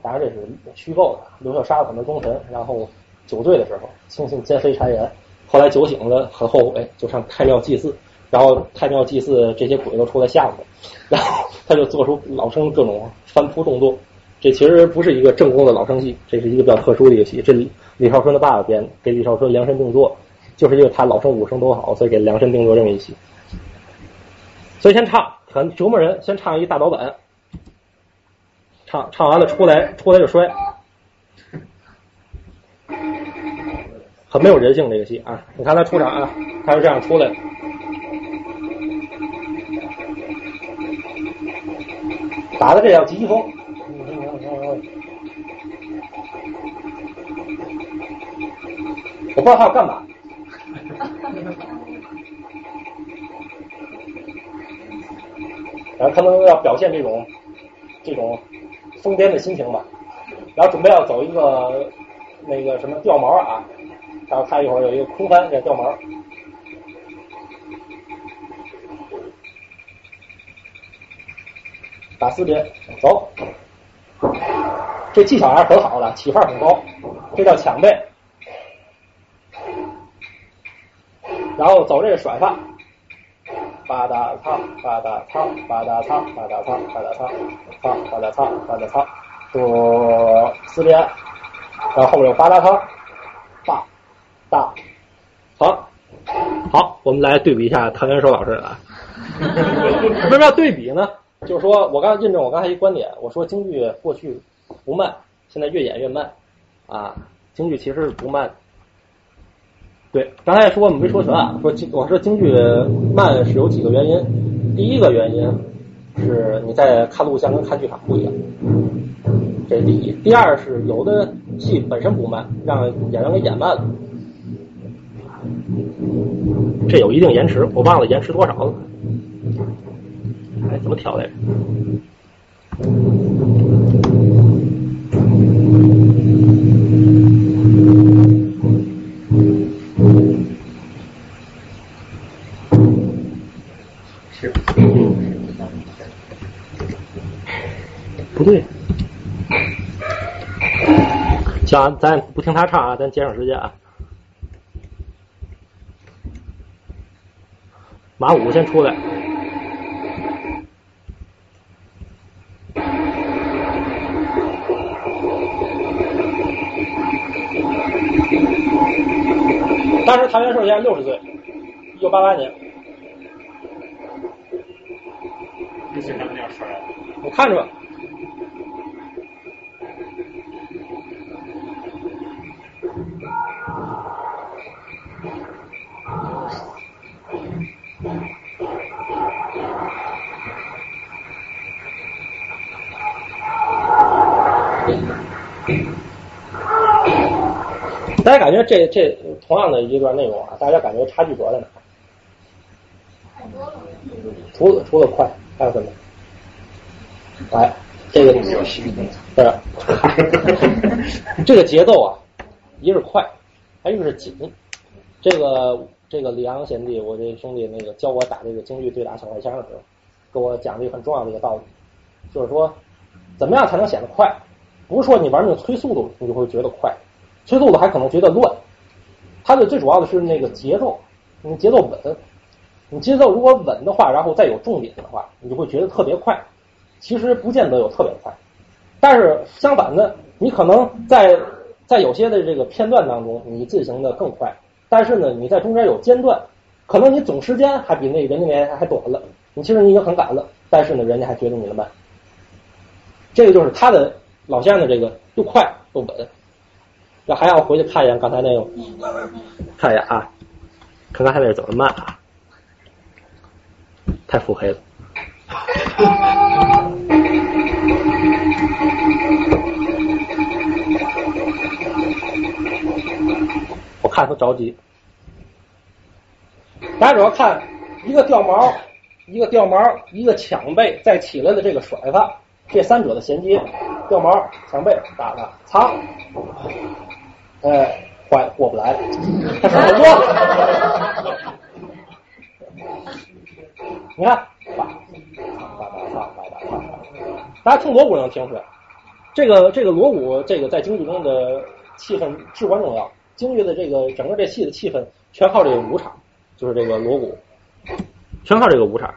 当然这是虚构的。刘秀杀了很多忠臣，然后酒醉的时候轻轻奸妃谗言，后来酒醒了很后悔，就上太庙祭祀，然后太庙祭祀这些鬼都出来吓唬，然后他就做出老生各种翻扑动作。这其实不是一个正宫的老生戏，这是一个比较特殊的一个戏。这李。李少春的爸爸编的，给李少春量身定做，就是因为他老生武生都好，所以给量身定做这么一戏。所以先唱，很折磨人。先唱一大脚板，唱唱完了出来，出来就摔，很没有人性这个戏啊！你看他出场啊，他是这样出来的，打的这叫疾风。我不知道他要干嘛，然后可能要表现这种这种疯癫的心情吧，然后准备要走一个那个什么掉毛啊，然后他一会儿有一个空翻，叫掉毛，打四边走，这技巧还是很好的，起范很高，这叫抢背。然后走这个甩发，吧嗒擦，吧嗒擦，吧嗒擦，吧嗒擦，吧嗒擦，擦，吧嗒擦，吧嗒擦，多四边，然后后面有吧嗒擦，嗒好，好，我们来对比一下唐元寿老师啊。为什么要对比呢？就是说我刚印证我刚才一观点，我说京剧过去不慢，现在越演越慢啊。京剧其实是不慢。对，刚才说没说全啊，说京我说京剧慢是有几个原因。第一个原因是你在看录像跟看剧场不一样，这是第一。第二是有的戏本身不慢，让演员给演慢了。这有一定延迟，我忘了延迟多少了。哎，怎么调来着？是，不对。行啊，咱不听他唱啊，咱节省时间啊。马五先出来。当时唐元寿现在六十岁，一九八八年。就像他们那样摔。我看着大家感觉这这同样的一段内容啊，大家感觉差距主要在哪？除了除了快，还有什么？哎，这个不是这个节奏啊，一个是快，还有一个是紧。这个这个李阳贤弟，我这兄弟那个教我打这个京剧对打小快枪的时候，跟我讲了一个很重要的一个道理，就是说怎么样才能显得快？不是说你玩命催速度，你就会觉得快。催速度还可能觉得乱，它的最主要的是那个节奏，你节奏稳，你节奏如果稳的话，然后再有重点的话，你就会觉得特别快。其实不见得有特别快，但是相反的，你可能在在有些的这个片段当中，你进行的更快，但是呢，你在中间有间断，可能你总时间还比那人家那还短了，你其实你已经很赶了，但是呢，人家还觉得你的慢。这个就是他的老先生的这个又快又稳。要还要回去看一眼刚才那个，看一眼啊，看刚才那个怎么慢啊，太腹黑了。我看他着急，大家主要看一个掉毛，一个掉毛，一个抢背，再起来的这个甩发，这三者的衔接，掉毛、抢背、打打藏。哎，坏过不来，他什么做？你看，叭叭叭叭叭叭叭，大家听锣鼓能听出来，这个这个锣鼓，这个在京剧中的气氛至关重要。京剧的这个整个这戏的气氛，全靠这个鼓场，就是这个锣鼓，全靠这个鼓场。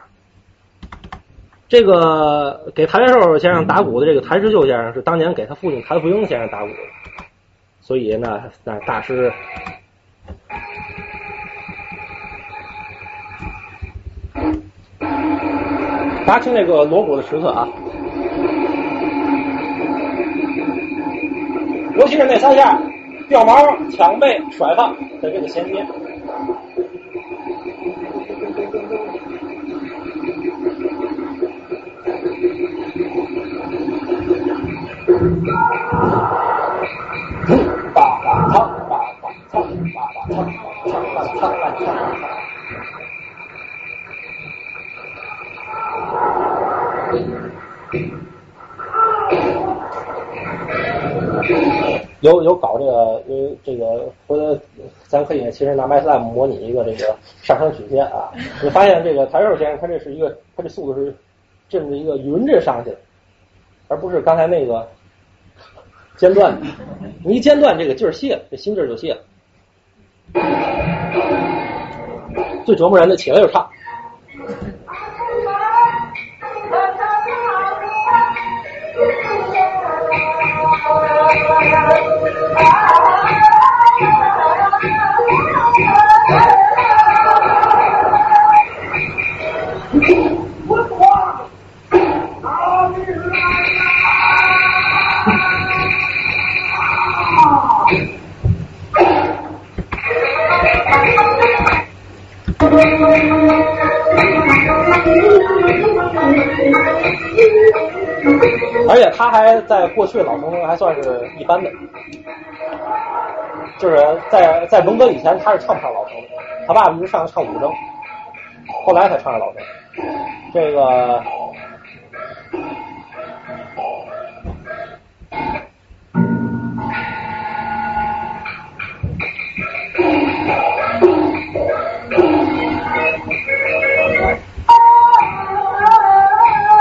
这个给谭元寿先生打鼓的这个谭石秀先生，是当年给他父亲谭福英先生打鼓的。所以呢，那大师，大家听这个锣鼓的时刻啊，尤其是那三下掉毛、抢背、甩发的这个衔接。有有搞这个，有这个，回头咱可以其实拿 MATLAB 模拟一个这个上升曲线啊。你发现这个谭寿先生他这是一个，他这速度是这么一个匀着上去的，而不是刚才那个间断的。你一间断，这个劲儿泄了，这心劲儿就泄了。最折磨人的起来就唱。而且他还在过去老生中还算是一般的，就是在在文革以前他是唱不上老生，他爸爸一直上唱古筝，后来才唱上老生。这个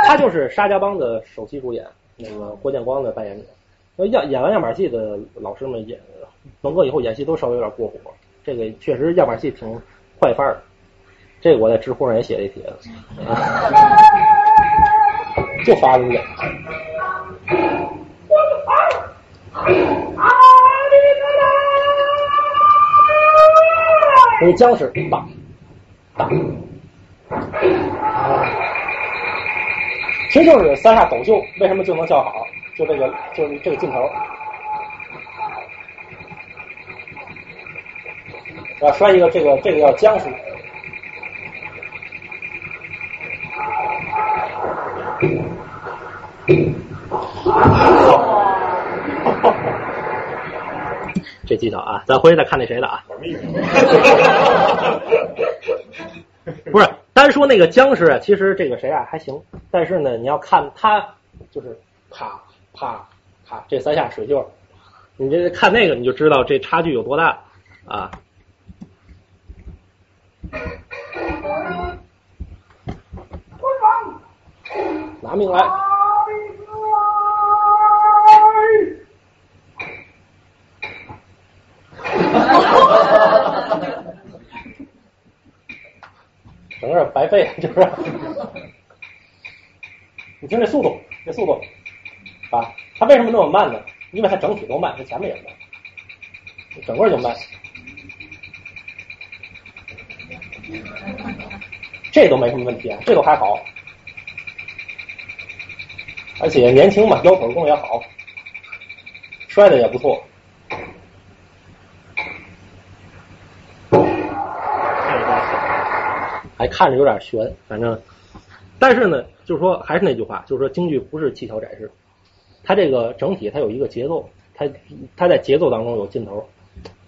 他就是沙家浜的首席主演，那个郭建光的扮演者。那演演完样板戏的老师们演龙哥以后演戏都稍微有点过火，这个确实样板戏挺坏范儿。这个我在知乎上也写了一帖子，就发这个。那僵尸打打，其实就是三下抖袖，为什么就能叫好？就这个，就是这个镜头。要摔一个，这个这个叫僵尸。这技巧啊，咱回去再看那谁的啊。不是，单说那个僵尸啊，其实这个谁啊还行，但是呢，你要看他就是啪啪啪这三下水袖，你这看那个你就知道这差距有多大啊。拿命来！整个白费，就是？你听这速度，这速度啊，它为什么那么慢呢？因为它整体都慢，它前面也慢，整个就慢。这都没什么问题啊，这都还好。而且年轻嘛，腰腿功也好，摔的也不错。还看着有点悬，反正，但是呢，就是说还是那句话，就是说京剧不是技巧展示，它这个整体它有一个节奏，它它在节奏当中有劲头，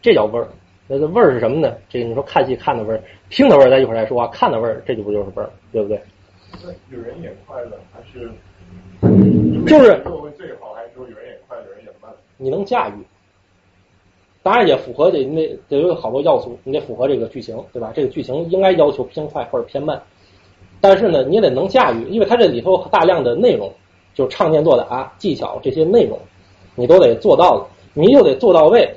这叫味儿。那个味儿是什么呢？这个你说看戏看的味儿，听的味儿，咱一会儿再说啊。看的味儿，这就不就是味儿，对不对？有人演快乐，还是就是作为最好，还是说有人演快，有人演慢？你能驾驭，当然也符合这那得有好多要素，你得符合这个剧情，对吧？这个剧情应该要求偏快或者偏慢，但是呢，你也得能驾驭，因为它这里头大量的内容，就是唱念做打技巧这些内容，你都得做到了，你又得做到位，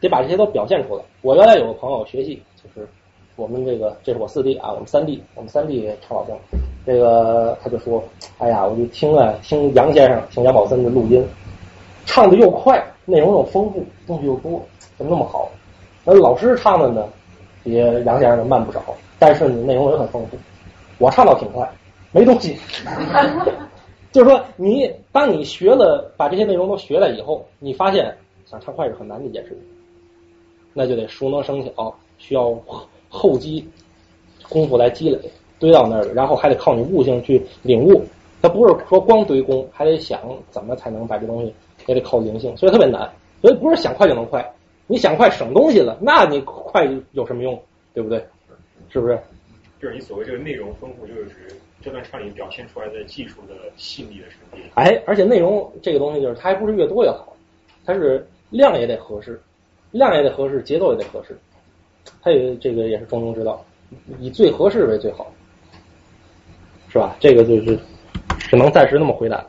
得把这些都表现出来。我原来有个朋友学戏，就是我们这个这是我四弟啊，我们三弟，我们三弟唱老生，这个他就说，哎呀，我就听啊听杨先生，听杨宝森的录音，唱的又快，内容又丰富，东西又多，怎么那么好？那老师唱的呢，比杨先生的慢不少，但是呢内容也很丰富。我唱到挺快，没东西。就是说，你当你学了，把这些内容都学了以后，你发现想唱快是很难的一件事情，那就得熟能生巧，需要后后积功夫来积累，堆到那儿，然后还得靠你悟性去领悟。它不是说光堆功，还得想怎么才能把这东西，也得靠灵性，所以特别难。所以不是想快就能快，你想快省东西了，那你快有什么用？对不对？是不是？就是你所谓这个内容丰富，就是指这段唱里表现出来的技术的细腻的程度。哎，而且内容这个东西就是它还不是越多越好，它是量也得合适，量也得合适，节奏也得合适，它也这个也是中庸之道，以最合适为最好，是吧？这个就是只能暂时那么回答。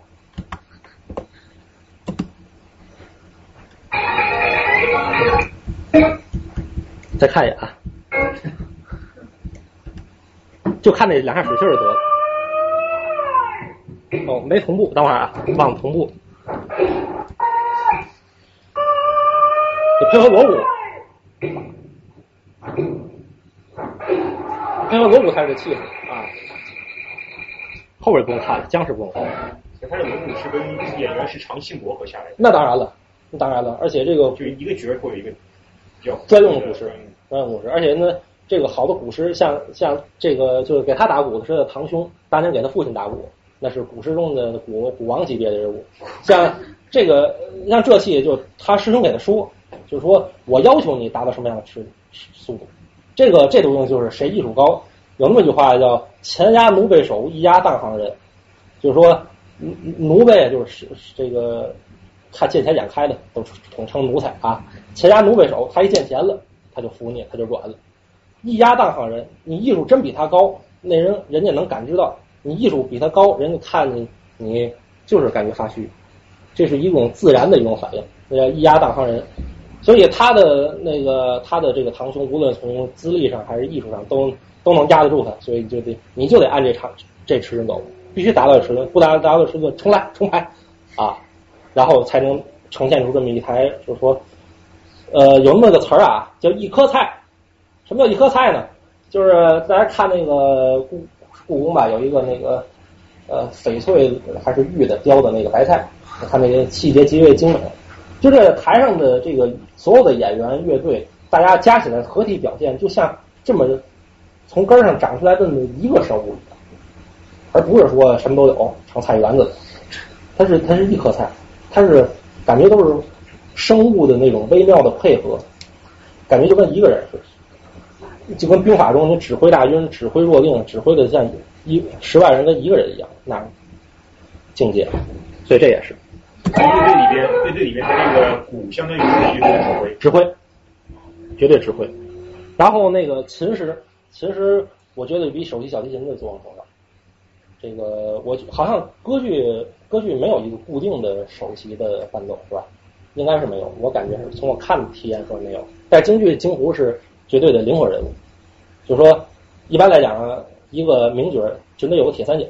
再看一眼啊，就看那两下水气儿就得了。哦，没同步，等会儿啊，忘了同步。得配合锣鼓，配合锣鼓才是这气势啊。后边不用看了，僵尸不用看了。他的锣鼓是跟演员是长期磨合下来的，那当然了，那当然了，而且这个就一个角儿会有一个专用的鼓师，专用鼓师，而且呢，这个好的鼓师，像像这个就是给他打鼓的是他的堂兄，当年给他父亲打鼓，那是鼓师中的鼓鼓王级别的人物。像这个像这戏，就他师兄给他说，就是说我要求你达到什么样的速速度，这个这东西就是谁艺术高。有那么一句话叫“前压奴背手，一压当行人”，就是说奴奴背就是这个看见钱眼开的都统称奴才啊。钱压奴为首，他一见钱了，他就服你，他就软了。一压当行人，你艺术真比他高，那人人家能感知到你艺术比他高，人家看你你就是感觉发虚，这是一种自然的一种反应，那叫一压当行人。所以他的那个他的这个堂兄，无论从资历上还是艺术上，都都能压得住他，所以就得你就得按这场这尺寸走，必须达到尺寸，不达达到尺寸重来重拍啊，然后才能呈现出这么一台，就是说，呃，有那么个词儿啊，叫一颗菜。什么叫一颗菜呢？就是大家看那个故故宫吧，有一个那个呃翡翠还是玉的雕的那个白菜，看那个细节极为精美。就这台上的这个所有的演员乐队，大家加起来合体表现，就像这么从根儿上长出来的那么一个生物一样，而不是说什么都有成菜园子。它是它是一颗菜，它是感觉都是生物的那种微妙的配合，感觉就跟一个人似的，就跟兵法中你指挥大军、指挥若定、指挥的像一十万人跟一个人一样那境界，所以这也是。乐队里边，乐队里边它这个鼓相当于是一个指挥，指挥，绝对指挥。然后那个琴师，琴师我觉得比首席小提琴的作用重要。这个我好像歌剧歌剧没有一个固定的首席的伴奏是吧？应该是没有，我感觉是从我看的体验说没有。但京剧京胡是绝对的灵魂人物，就说一般来讲，一个名角儿就得有个铁三角，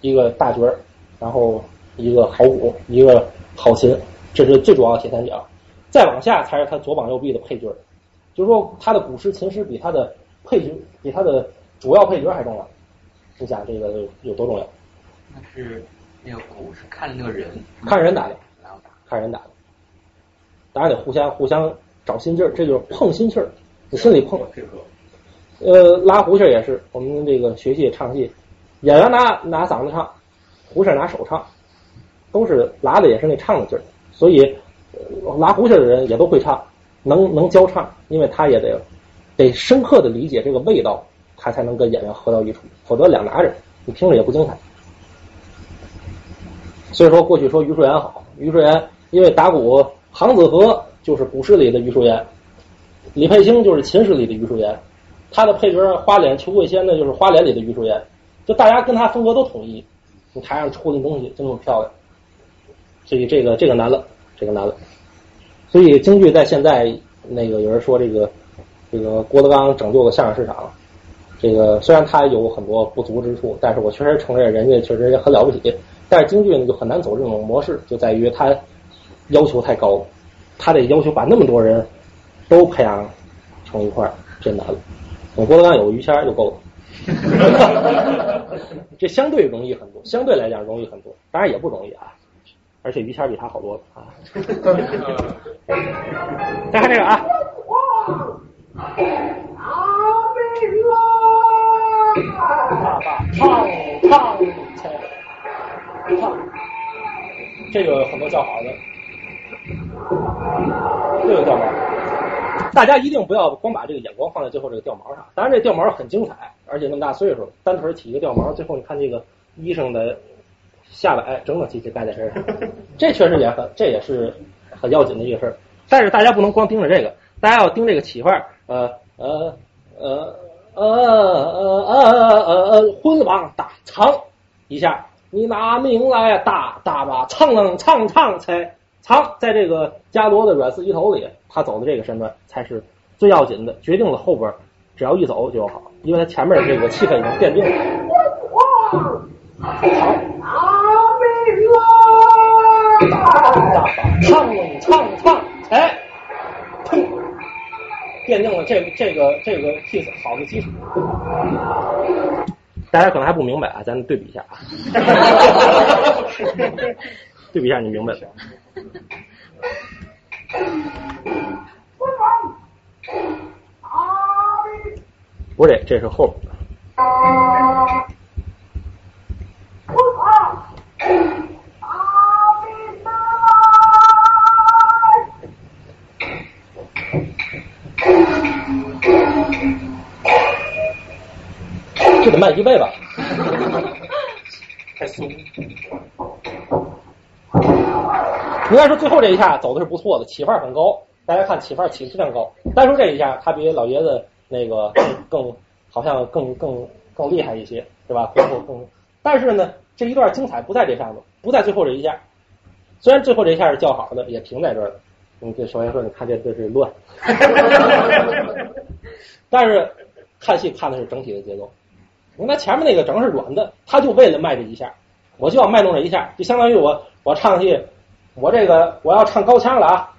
一个大角儿，然后。一个好鼓，一个好琴，这是最主要的铁三角。再往下才是他左膀右臂的配角儿，就是说他的鼓师、琴师比他的配角、比他的主要配角还重要。你想这个有多重要？那是那个鼓是看那个人，看人打的，看人打的。大家得互相互相找心劲儿，这就是碰心气儿，你心里碰。呃，拉胡琴也是，我们这个学戏唱戏，演员拿拿嗓子唱，胡琴拿手唱。都是拉的也是那唱的劲儿，所以拉胡琴的人也都会唱，能能教唱，因为他也得得深刻的理解这个味道，他才能跟演员合到一处，否则两拿着你听着也不精彩。所以说过去说于树岩好，于树岩因为打鼓，杭子和就是古诗里的于树岩，李佩卿就是琴师里的于树岩，他的配角花脸裘桂仙呢就是花脸里的于树岩，就大家跟他风格都统一，你台上出的东西就那么漂亮。所以这个这个难了，这个难了。所以京剧在现在那个有人说这个这个郭德纲拯救了相声市场，这个虽然他有很多不足之处，但是我确实承认人家确实也很了不起。但是京剧呢就很难走这种模式，就在于他要求太高了，他得要求把那么多人都培养成一块儿，真难了。我郭德纲有个于谦就够了，这相对容易很多，相对来讲容易很多，当然也不容易啊。而且于谦比他好多了啊！再看这个啊！唱唱唱，这个很多叫好的，这个掉毛，大家一定不要光把这个眼光放在最后这个掉毛上。当然，这掉毛很精彩，而且那么大岁数，单腿起一个掉毛，最后你看这个医生的。下摆整整齐齐盖在身上，这确实也很，这也是很要紧的一个事儿。但是大家不能光盯着这个，大家要盯这个起范儿，呃呃呃呃呃呃呃呃，昏王打藏一下，你拿命来打打吧，唱能唱唱才藏，在这个伽罗的软四级头里，他走的这个身段才是最要紧的，决定了后边只要一走就好，因为他前面这个气氛已经奠定了。好，唱唱唱，哎，砰，奠定了这个这个这个 piece 好的基础。大家可能还不明白啊，咱对比一下啊，对比一下你明白了。不是这，是后边的。一倍吧？太松。应该说最后这一下走的是不错的，起范儿很高。大家看起范儿起的非常高。单说这一下，他比老爷子那个更更好像更更更厉害一些，对吧？功夫更。但是呢，这一段精彩不在这上头，不在最后这一下。虽然最后这一下是较好的，也停在这儿了。你这首先说，你看这这是乱，但是看戏看的是整体的节奏。你看他前面那个整是软的，他就为了卖这一下，我就要卖弄这一下，就相当于我我唱戏，我这个我要唱高腔了啊！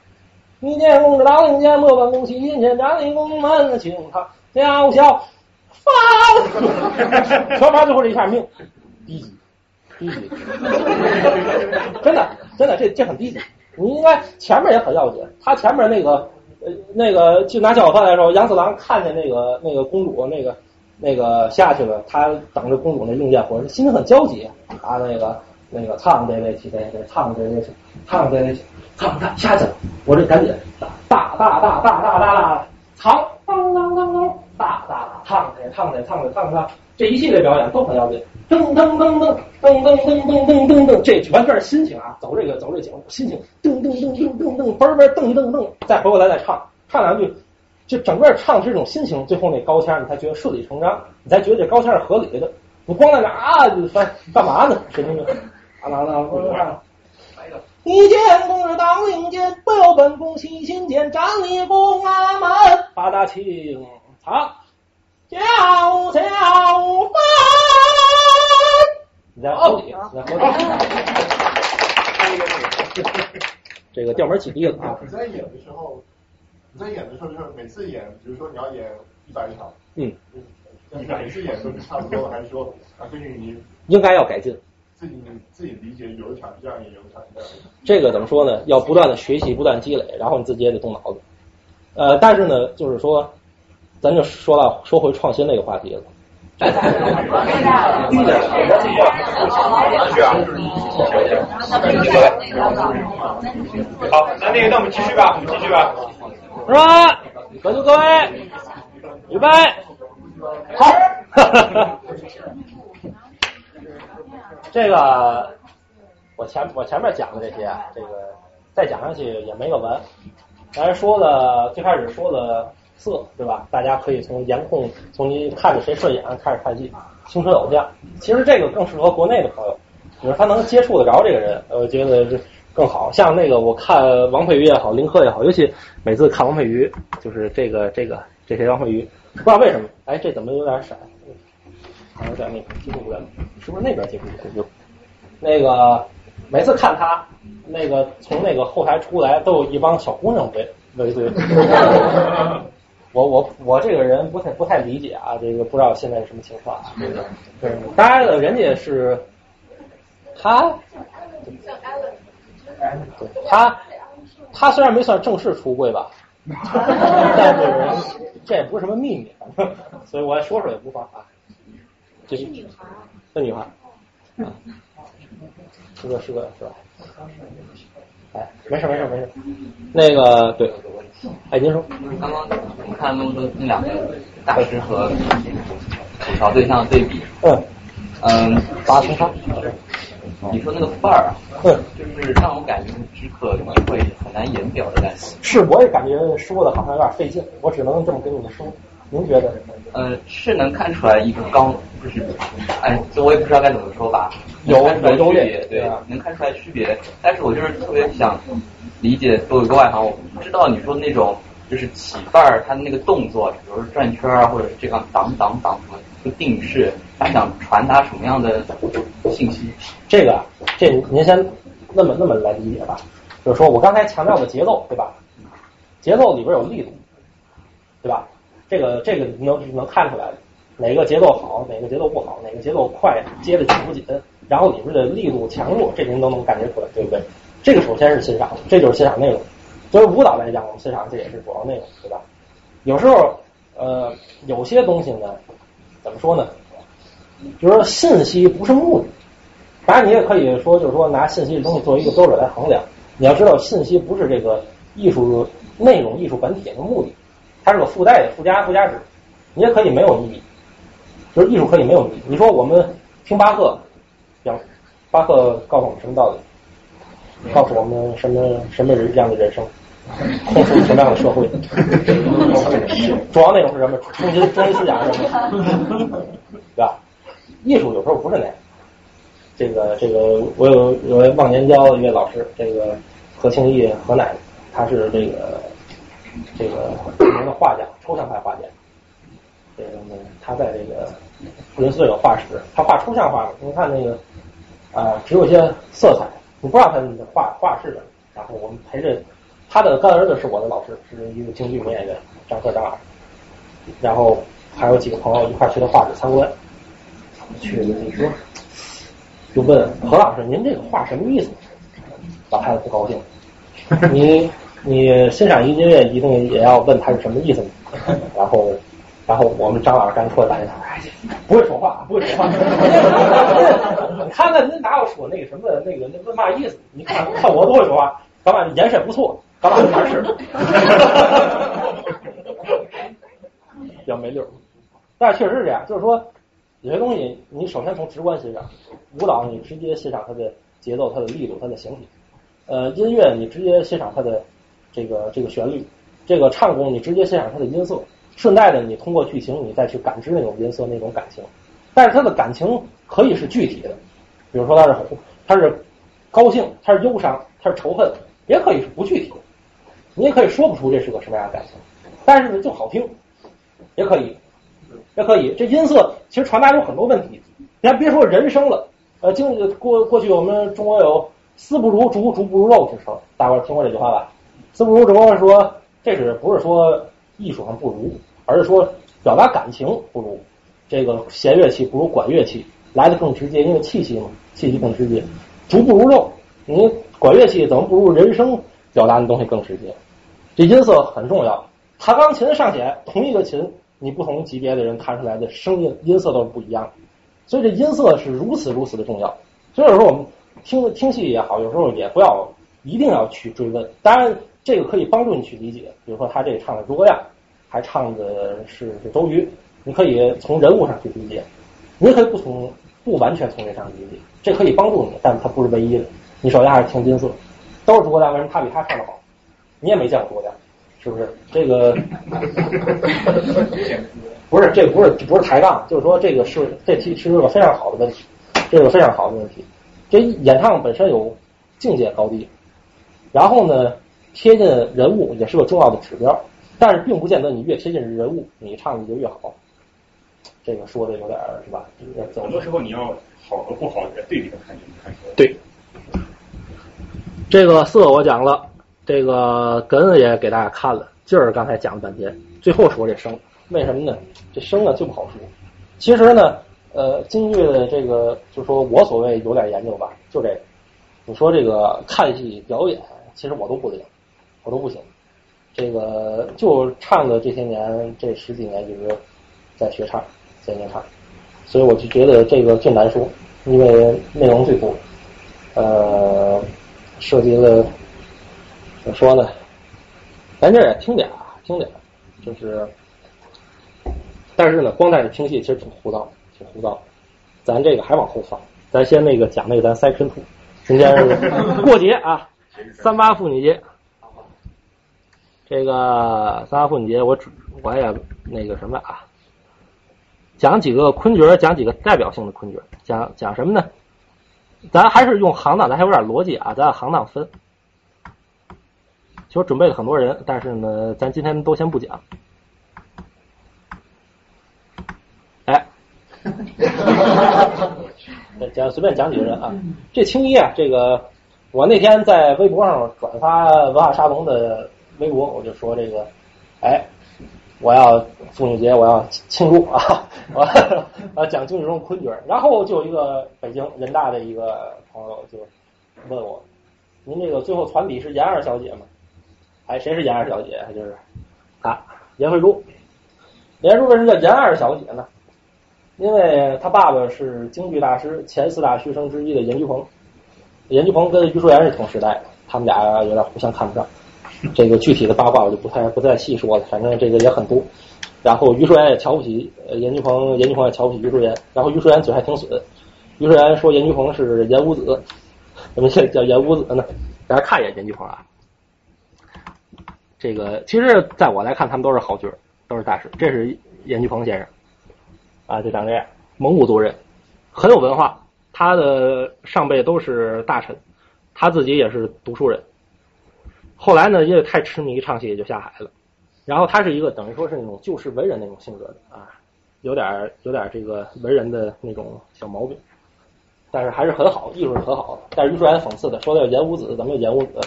你见公之当，一见莫问公其心前，张立公门请他叫嚣发，全盘最后这一下命低级，低级，真的真的这这很低级。你应该前面也很要紧，他前面那个呃那个就拿叫饭来说，杨四郎看见那个那个公主那个那个下去了，他等着公主那用剑火，心里很焦急。啊那个那个唱这位起这这唱这位唱这位唱他下去了，我这赶紧大大大大大大大唱当当当当大大大唱这唱这唱这唱这，这一系列表演都很要紧。噔噔噔噔噔噔噔噔噔噔噔，这完全是心情啊！走这个走这景，心情噔噔噔噔噔噔，嘣嘣噔噔噔，再回过来再唱，唱两句，就整个唱这种心情，最后那高腔你才觉得顺理成章，你才觉得这高腔是合理的。你光在那啊，就翻干嘛呢？神经病！啊啦啦，一见公之当令箭，不由本宫喜心间，斩立公阿门，八大庆，好，叫叫翻。你在合理，你在合理。这个调门起低了啊！你在演的时候，你在演的时候，就是每次演，比如说你要演一百场，嗯，你每次演都是差不多，还是说啊，根据你应该要改进。自己自己理解，有一场这样演，有一场是这样演。这个怎么说呢？要不断的学习，不断积累，然后你自己也得动脑子。呃，但是呢，就是说，咱就说到说回创新那个话题了。好，那那个，那我们继续吧，我们继续吧。是吧？各就各位，预备，好。这个我前我前面讲的这些啊，这个再讲下去也没个完。咱说的最开始说的色，对吧？大家可以从颜控，从你看着谁顺眼开始看戏，青春偶像。其实这个更适合国内的朋友，你说他能接触得着这个人，我觉得是更好。像那个我看王佩瑜也好，林克也好，尤其每次看王佩瑜，就是这个这个这些王佩瑜，不知道为什么，哎，这怎么有点闪？好像在那个接触不了，是不是那边接触不了？就那个每次看他，那个从那个后台出来，都有一帮小姑娘围围堆。我我我这个人不太不太理解啊，这个不知道现在是什么情况啊。对，当然了，人家是他，对。他他虽然没算正式出柜吧，但是这也不是什么秘密，所以我说说也不妨啊。这是女孩，是女孩，啊，是个是个是吧？哎，没事没事没事，那个对，哎，您说，刚刚我们看那么多那两个大师和吐槽对象的对比，嗯嗯，八乘八，你说那个范儿就是让我感觉只可意会，很难言表的感觉。是，我也感觉说的好像有点费劲，我只能这么跟你们说。您觉得？呃，是能看出来一个刚，就是，哎，这我也不知道该怎么说吧。有有优劣，对，能看出来区别。但是我就是特别想理解，作为一个外行，我不知道你说那种就是起范儿，他的那个动作，比如说转圈啊，或者是这个挡挡挡什么，就定式，他想传达什么样的信息？这个啊这您先那么那么来理解吧，就是说我刚才强调的节奏，对吧？节奏里边有力度，对吧？这个这个能能看出来哪个节奏好，哪个节奏不好，哪个节奏快，接的紧不紧，然后里边的力度强弱，这您都能感觉出来，对不对？这个首先是欣赏，这就是欣赏内容。作为舞蹈来讲，我们欣赏这也是主要内容，对吧？有时候呃有些东西呢，怎么说呢？就是说信息不是目的。当然，你也可以说，就是说拿信息这东西作为一个标准来衡量。你要知道，信息不是这个艺术内容、艺术本体的目的，它是个附带的附加附加值。你也可以没有意义，就是艺术可以没有意义。你说我们听巴赫讲，巴赫告诉我们什么道理？告诉我们什么什么人样的人生，控诉什么样的社会？主要内容是什么？中心中心思想是什么？对吧？艺术有时候不是那样。这个这个，我有有位忘年交的一位老师，这个何庆义何奶奶，他是这个这个著名的画家，抽象派画家。这个呢，他在这个普林斯顿有画室，他画抽象画，你看那个啊、只有一些色彩，你不知道他的画画是什么。然后我们陪着他的干儿子是我的老师，是一个京剧名演员张科张二，然后还有几个朋友一块儿去他画室参观。去了一说，就问何老师：“您这个画什么意思？”老太太不高兴。你你欣赏一音乐一定也要问他是什么意思吗。然后然后我们张老师刚出来打电话，哎，不会说话，不会说话。你看看您哪有说那个什么那个那问嘛意思？你看看我都会说话，咱俩眼神不错，干嘛没事？比较没溜儿。但是确实是这样，就是说有些东西你首先从直观欣赏，舞蹈你直接欣赏它的节奏、它的力度、它的形体。呃，音乐你直接欣赏它的这个这个旋律，这个唱功你直接欣赏它的音色，顺带的你通过剧情你再去感知那种音色那种感情。但是它的感情可以是具体的，比如说它是它是高兴，它是忧伤，它是仇恨，也可以是不具体的，你也可以说不出这是个什么样的感情，但是呢就好听，也可以，也可以。这音色其实传达有很多问题，你还别说人声了，呃，经过过去我们中国有。丝不如竹，竹不如肉之说，大伙儿听过这句话吧？丝不如竹说这是不是说艺术上不如，而是说表达感情不如。这个弦乐器不如管乐器来的更直接，因为气息嘛，气息更直接。竹不如肉，你管乐器怎么不如人声表达的东西更直接？这音色很重要。弹钢琴上弦，同一个琴，你不同级别的人弹出来的声音音色都是不一样的。所以这音色是如此如此的重要。所以有时候我们。听听戏也好，有时候也不要一定要去追问。当然，这个可以帮助你去理解。比如说，他这唱的诸葛亮，还唱的是是周瑜，你可以从人物上去理解，你也可以不从不完全从这上理解，这可以帮助你，但它不是唯一的。你首先还是听音色，都是诸葛亮，为什么他比他唱的好？你也没见过诸葛亮，是不是？这个 不是，这个不是不是抬杠，就是说这个是这题是个非常好的问题，这是个非常好的问题。这演唱本身有境界高低，然后呢，贴近人物也是个重要的指标，但是并不见得你越贴近人物，你唱的就越好。这个说的有点是吧？很多时候你要好和不好在对比着看，看出来。对，这个色我讲了，这个根也给大家看了，劲儿刚才讲了半天，最后说这声，为什么呢？这声呢就不好说。其实呢。呃，京剧的这个，就说我所谓有点研究吧，就这个。你说这个看戏表演，其实我都不灵，我都不行。这个就唱的这些年，这十几年一直在学唱，在练唱，所以我就觉得这个最难说，因为内容最多，呃，涉及了怎么说呢？咱这也听点啊，听点，就是，但是呢，光带着听戏其实挺枯燥。胡闹，咱这个还往后放，咱先那个讲那个咱塞春图。今天是过节啊，三八妇女节。这个三八妇女节，我我也那个什么啊，讲几个昆角，讲几个代表性的昆角，讲讲什么呢？咱还是用行当，咱还有点逻辑啊，咱按行当分。其实我准备了很多人，但是呢，咱今天都先不讲。哎，讲随便讲几个人啊。这青衣啊，这个我那天在微博上转发文化沙龙的微博，我就说这个，哎，我要妇女节，我要庆祝啊，我要讲京剧中的昆曲。然后就有一个北京人大的一个朋友就问我，您这个最后传笔是严二小姐吗？哎，谁是严二小姐？就是她，严慧珠。严慧珠为什么叫严二小姐呢？因为她爸爸是京剧大师前四大学生之一的严菊鹏，严菊鹏跟于淑妍是同时代的，他们俩有点互相看不上。这个具体的八卦我就不太不再细说了，反正这个也很多。然后于淑妍也瞧不起呃严菊鹏，严菊鹏也瞧不起于淑妍。然后于淑妍嘴还挺损，于淑妍说严菊鹏是严五子，怎么现在叫严五子呢？大家看一眼严菊鹏啊。这个其实在我来看，他们都是好角，都是大师。这是严菊鹏先生，啊，就长这样，蒙古族人，很有文化。他的上辈都是大臣，他自己也是读书人。后来呢，因为太痴迷唱戏，也就下海了。然后他是一个等于说是那种旧式文人那种性格的啊，有点有点这个文人的那种小毛病，但是还是很好，艺术是很好的。但是于淑妍讽刺的说的严五子，咱们叫严五子？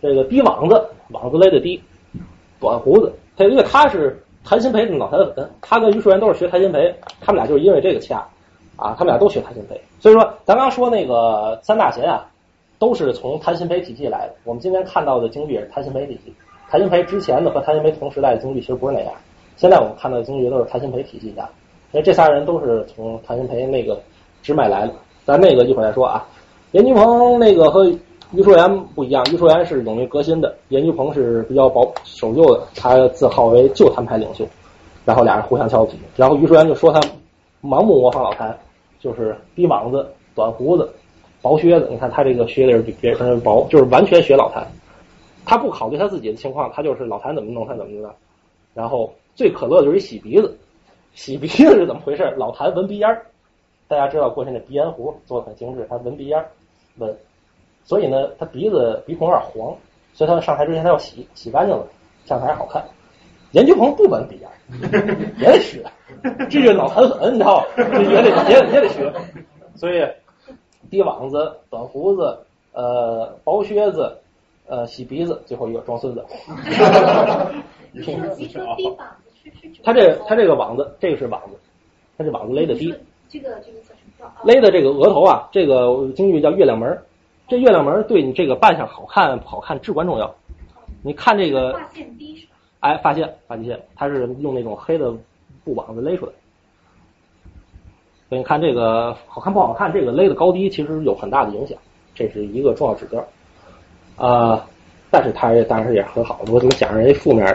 这个低网子，网子勒的低，短胡子。他因为他是谭鑫培的脑残粉，他跟于淑妍都是学谭鑫培，他们俩就是因为这个掐啊，他们俩都学谭鑫培。所以说，咱刚说那个三大贤啊，都是从谭鑫培体系来的。我们今天看到的京剧也是谭鑫培体系。谭鑫培之前的和谭鑫培同时代的京剧其实不是那样，现在我们看到的京剧都是谭鑫培体系下，所以这仨人都是从谭鑫培那个支脉来的。咱那个一会儿再说啊。严菊鹏那个和于淑妍不一样，于淑妍是勇于革新的，严菊鹏是比较保守旧的，他自号为旧谭派领袖。然后俩人互相瞧不起，然后于淑妍就说他盲目模仿老谭，就是低网子、短胡子、薄靴子。你看他这个靴子比别人薄，就是完全学老谭。他不考虑他自己的情况，他就是老谭怎么弄他怎么弄。然后最可乐就是一洗鼻子，洗鼻子是怎么回事？老谭闻鼻烟儿，大家知道过去那鼻烟壶做的很精致，他闻鼻烟儿闻，所以呢他鼻子鼻孔有点黄，所以他上台之前他要洗洗干净了，上台好看。严菊鹏不闻鼻烟，也得学，这个脑残粉你知道吧？也得也也得学，所以低网子、短胡子、呃薄靴子。呃，洗鼻子，最后一个装孙子。你说你说低膀子是是指他这个他这个网子，这个是网子，他这网子勒的低，这个这个叫什么叫？勒的这个额头啊，这个京剧叫月亮门儿。这月亮门儿对你这个扮相好看不好看至关重要。你看这个，发线低是吧？哎，发线发际线，它是用那种黑的布网子勒出来。所以你看这个好看不好看，这个勒的高低其实有很大的影响，这是一个重要指标。啊，但是他也当然也很好。我怎么讲人家负面？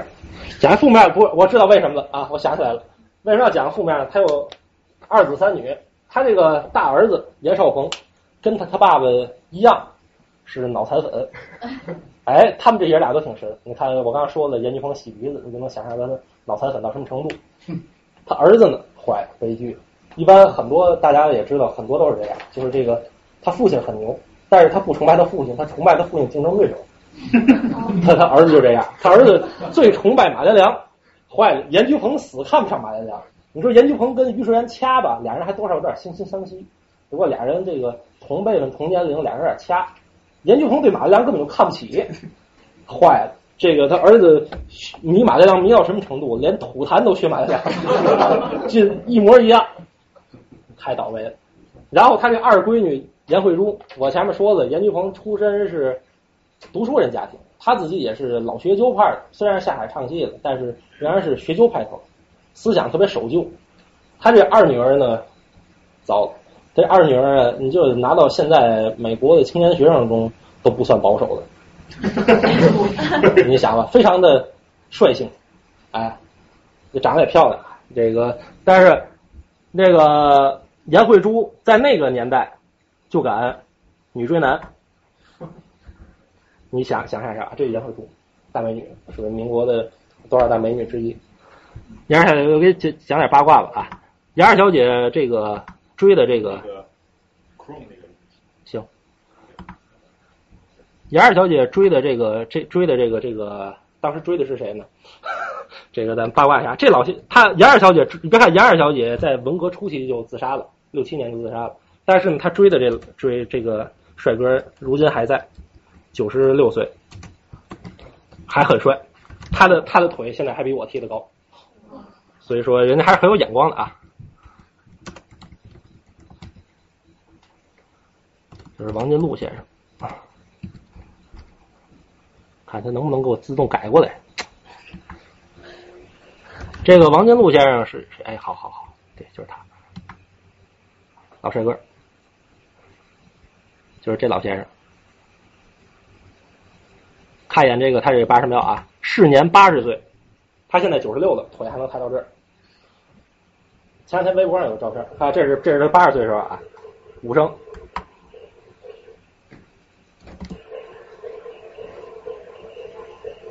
讲负面不？我知道为什么了啊！我想起来了，为什么要讲负面呢？他有二子三女，他这个大儿子严少鹏跟他他爸爸一样是脑残粉。哎，他们这爷俩都挺神。你看我刚刚说了，严菊鹏洗鼻子，你就能想象他的脑残粉到什么程度。他儿子呢，坏悲剧。一般很多大家也知道，很多都是这样，就是这个他父亲很牛。但是他不崇拜他父亲，他崇拜他父亲竞争对手。他他儿子就这样，他儿子最崇拜马连良，坏了。严菊鹏死看不上马连良。你说严菊鹏跟于淑妍掐吧，俩人还多少有点惺惺相惜。不过俩人这个同辈们同年龄，俩人有点掐。严菊鹏对马连良根本就看不起，坏了。这个他儿子迷马连良迷到什么程度？连吐痰都学马连良，这一模一样，太倒霉了。然后他这二闺女。严慧珠，我前面说了，严菊鹏出身是读书人家庭，他自己也是老学究派的，虽然下海唱戏了，但是仍然是学究派头，思想特别守旧。他这二女儿呢，糟了，这二女儿你就拿到现在美国的青年学生中都不算保守的，你想吧，非常的率性，哎，这长得也漂亮，这个但是那个严慧珠在那个年代。就敢女追男，你想想想啥？这是严慧珠，大美女，属于民国的多少大美女之一。严二小姐，我给讲讲点八卦吧啊！严二小姐这个追的这个，行，严二小姐追的这个这追的这个这个，当时追的是谁呢？这个咱八卦一下，这老些她严二小姐，你别看严二小姐在文革初期就自杀了，六七年就自杀了，但是呢，她追的这追这个帅哥，如今还在，九十六岁，还很帅，他的他的腿现在还比我踢得高，所以说人家还是很有眼光的啊。这是王金禄先生，看他能不能给我自动改过来。这个王金禄先生是是哎，好好好，对，就是他，老帅哥，就是这老先生。看一眼这个，他这八十秒啊，是年八十岁，他现在九十六了，腿还能抬到这儿。前两天微博上有个照片，啊，这是这是他八十岁时候啊，武生。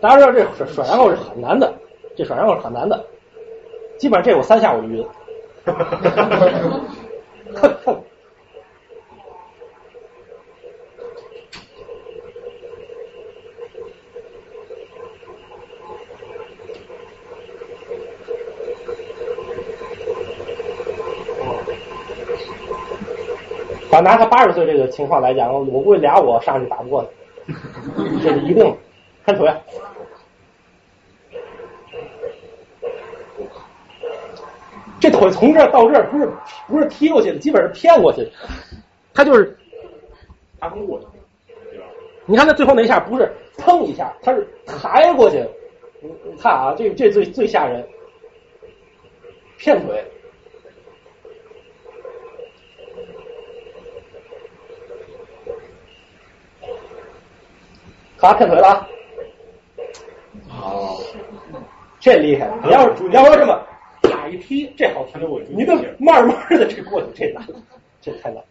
大家知道这甩甩羊肉是很难的，这甩羊肉是很难的，基本上这有三下我就晕。反拿他八十岁这个情况来讲，我估计俩我上去打不过他，这是一定的。看腿，这腿从这儿到这儿不是不是踢过去的，基本是骗过去的。他就是他通过的，你看他最后那一下不是蹭一下，他是抬过去。你你看啊，这这最最吓人，骗腿。看骗腿了啊！哦，这厉害！你要是你要说这么啪一踢，这好踢。你得慢慢的这过去，这难，这太难。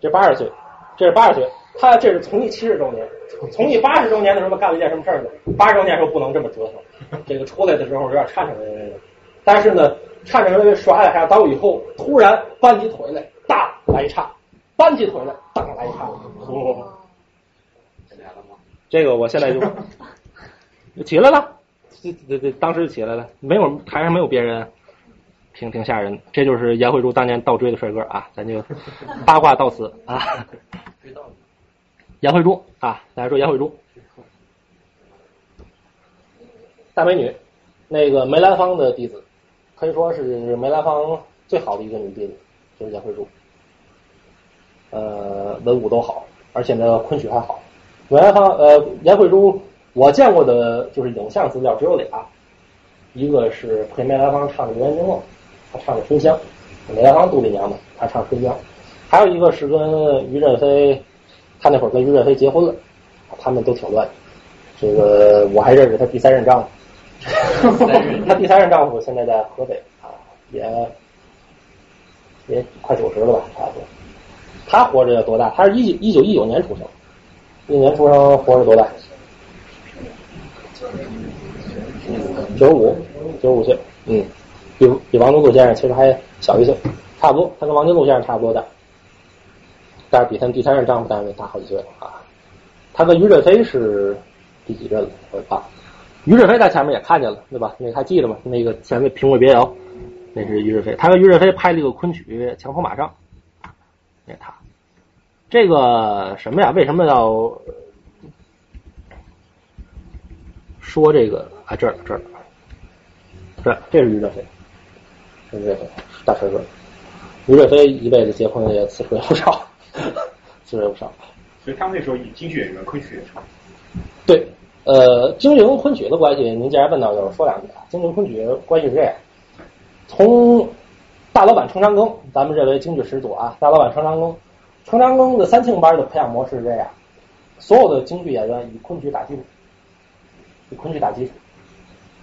这八十岁，这是八十岁，他这是从艺七十周年，从艺八十周年的时候干了一件什么事儿呢？八十周年时候不能这么折腾，这个出来的时候有点颤颤巍巍的，但是呢，颤颤巍巍耍了下刀以后，突然搬起腿来，大来一叉，搬起腿来，当来一叉，哦。这个我现在就 就起来了，这这这当时就起来了，没有台上没有别人，挺挺吓人的。这就是颜慧珠当年倒追的帅哥啊，咱就八卦到此啊。颜慧珠啊，大家说颜慧珠，大美女，那个梅兰芳的弟子，可以说是梅兰芳最好的一个女弟子，就是颜慧珠。呃，文武都好，而且呢，昆曲还好。梅兰芳，呃，颜慧珠，我见过的就是影像资料只有俩，一个是陪梅兰芳唱的《游园惊梦》，他唱的《春香》，梅兰芳杜丽娘嘛，他唱《春香》，还有一个是跟于振飞，他那会儿跟于振飞结婚了，他们都挺乱，这个我还认识他第三任丈夫，他第三任丈夫现在在河北啊，也也快九十了吧，差不多，他活着有多大？他是一九一九一九年出生。一年出生，活着多大？九十五，九十五岁。嗯，比比王金禄先生其实还小一岁，差不多。他跟王金禄先生差不多大，但是比他第三任丈夫单位大好几岁啊。他跟于振飞是第几任了？我也忘了。于振飞在前面也看见了，对吧？那还记得吗？那个前面《评委别谣》，那是于振飞。他跟于振飞拍了一个昆曲《强风马上》，那他。这个什么呀？为什么要说这个啊？这儿这儿，这这是于正飞，于正飞大帅哥。于正飞一辈子结婚也次数也不少，次数也不少。所以他们那时候以京剧演员、昆曲演唱。对，呃，京剧跟昆曲的关系，您既然问到，就是说两句啊。京剧昆曲关系是这样：从大老板程长庚，咱们认为京剧始祖啊，大老板程长庚。程长庚的三庆班的培养模式是这样：所有的京剧演员以昆曲打基础，就昆曲打基础。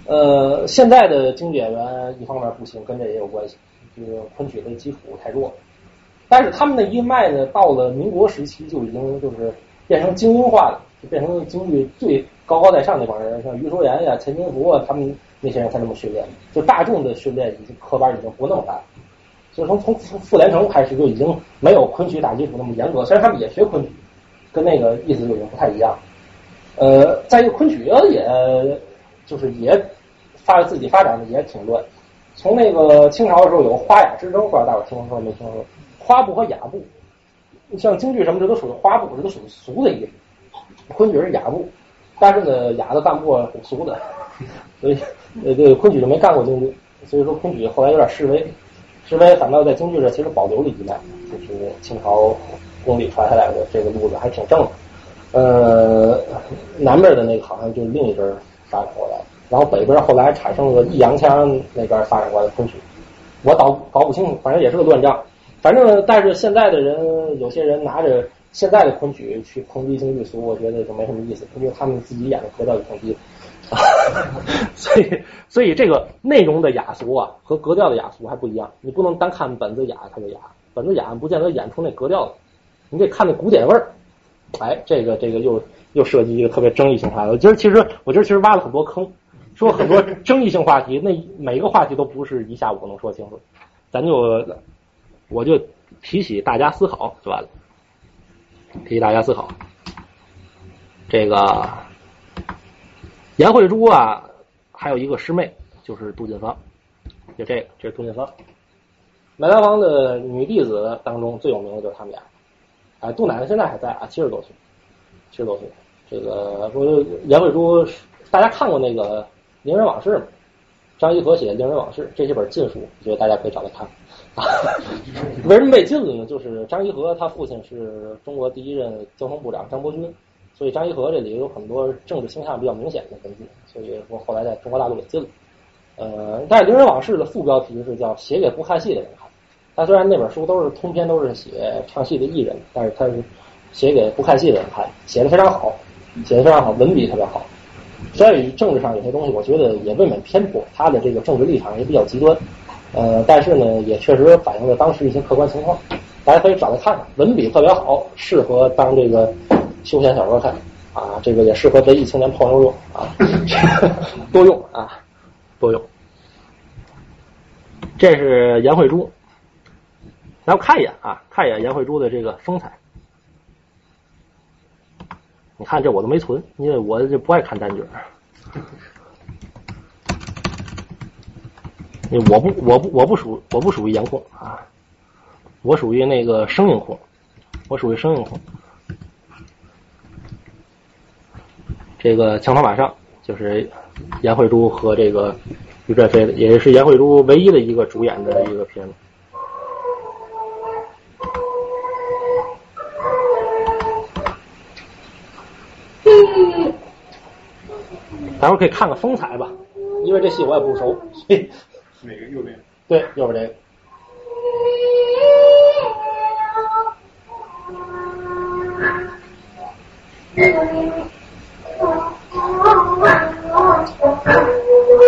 呃，现在的京剧演员一方面不行，跟这也有关系，这个昆曲的基础太弱。但是他们的一脉呢，到了民国时期就已经就是变成精英化了，就变成京剧最高高在上那帮人，像余叔岩呀、钱金福啊，他们那些人才那么训练。就大众的训练已经科班已经不那么大。就从从傅连城开始就已经没有昆曲打基础那么严格，虽然他们也学昆曲，跟那个意思就已经不太一样了。呃，在一个昆曲也，就是也发自己发展的也挺乱。从那个清朝的时候有花雅之争，不知道大伙听说没听说？花部和雅部，你像京剧什么这都属于花部，这都属于俗的意思。昆曲是雅部，但是呢雅的干不过俗的，所以呃这个昆曲就没干过京剧，所以说昆曲后来有点式微，式微反倒在京剧这其实保留了一脉，就是清朝宫里传下来的这个路子还挺正的。呃，南边的那个好像就是另一支发展过来，然后北边后来产生了易阳腔那边发展过来的昆曲，我倒搞不清楚，反正也是个乱账。反正但是现在的人，有些人拿着现在的昆曲去抨击京剧俗，我觉得就没什么意思，因为他们自己演的格调就挺低。所以，所以这个内容的雅俗啊，和格调的雅俗还不一样。你不能单看本子雅，它就雅；本子雅不见得演出那格调的，你得看那古典味儿。哎，这个这个又又涉及一个特别争议性话题。我今儿其实我今儿其实挖了很多坑，说很多 争议性话题，那每个话题都不是一下午能说清楚。咱就我就提起大家思考就完了，提起大家思考。这个颜慧珠啊，还有一个师妹就是杜近芳，就这个这是杜近芳。梅兰芳的女弟子当中最有名的就是他们俩。哎，杜奶奶现在还在啊，七十多岁，七十多岁。这个不，颜慧珠，大家看过那个《伶人往事》吗？张一和写的《伶人往事》，这些本禁书，我觉得大家可以找来看。啊 为什么被禁了呢？就是张一和他父亲是中国第一任交通部长张伯钧，所以张一和这里有很多政治倾向比较明显的根据，所以说后来在中国大陆给禁了。呃，但是《伶人往事》的副标题是叫“写给不看戏的人看”。他虽然那本书都是通篇都是写唱戏的艺人，但是他是写给不看戏的人看，写的非常好，写的非常好，文笔特别好。所以政治上有些东西，我觉得也未免偏颇，他的这个政治立场也比较极端。呃，但是呢，也确实反映了当时一些客观情况，大家可以找来看看，文笔特别好，适合当这个休闲小说看啊，这个也适合文艺青年泡妞用啊，多用啊，多用。这是颜慧珠。咱们看一眼啊，看一眼颜慧珠的这个风采。你看这我都没存，因为我就不爱看单卷。我不，我不，我不属，我不属于颜控啊，我属于那个声音控，我属于声音控。这个墙头马上就是颜慧珠和这个于振飞的，也是颜慧珠唯一的一个主演的一个片子。待会儿可以看看风采吧，因为这戏我也不熟。哪个右边？对，右边这个。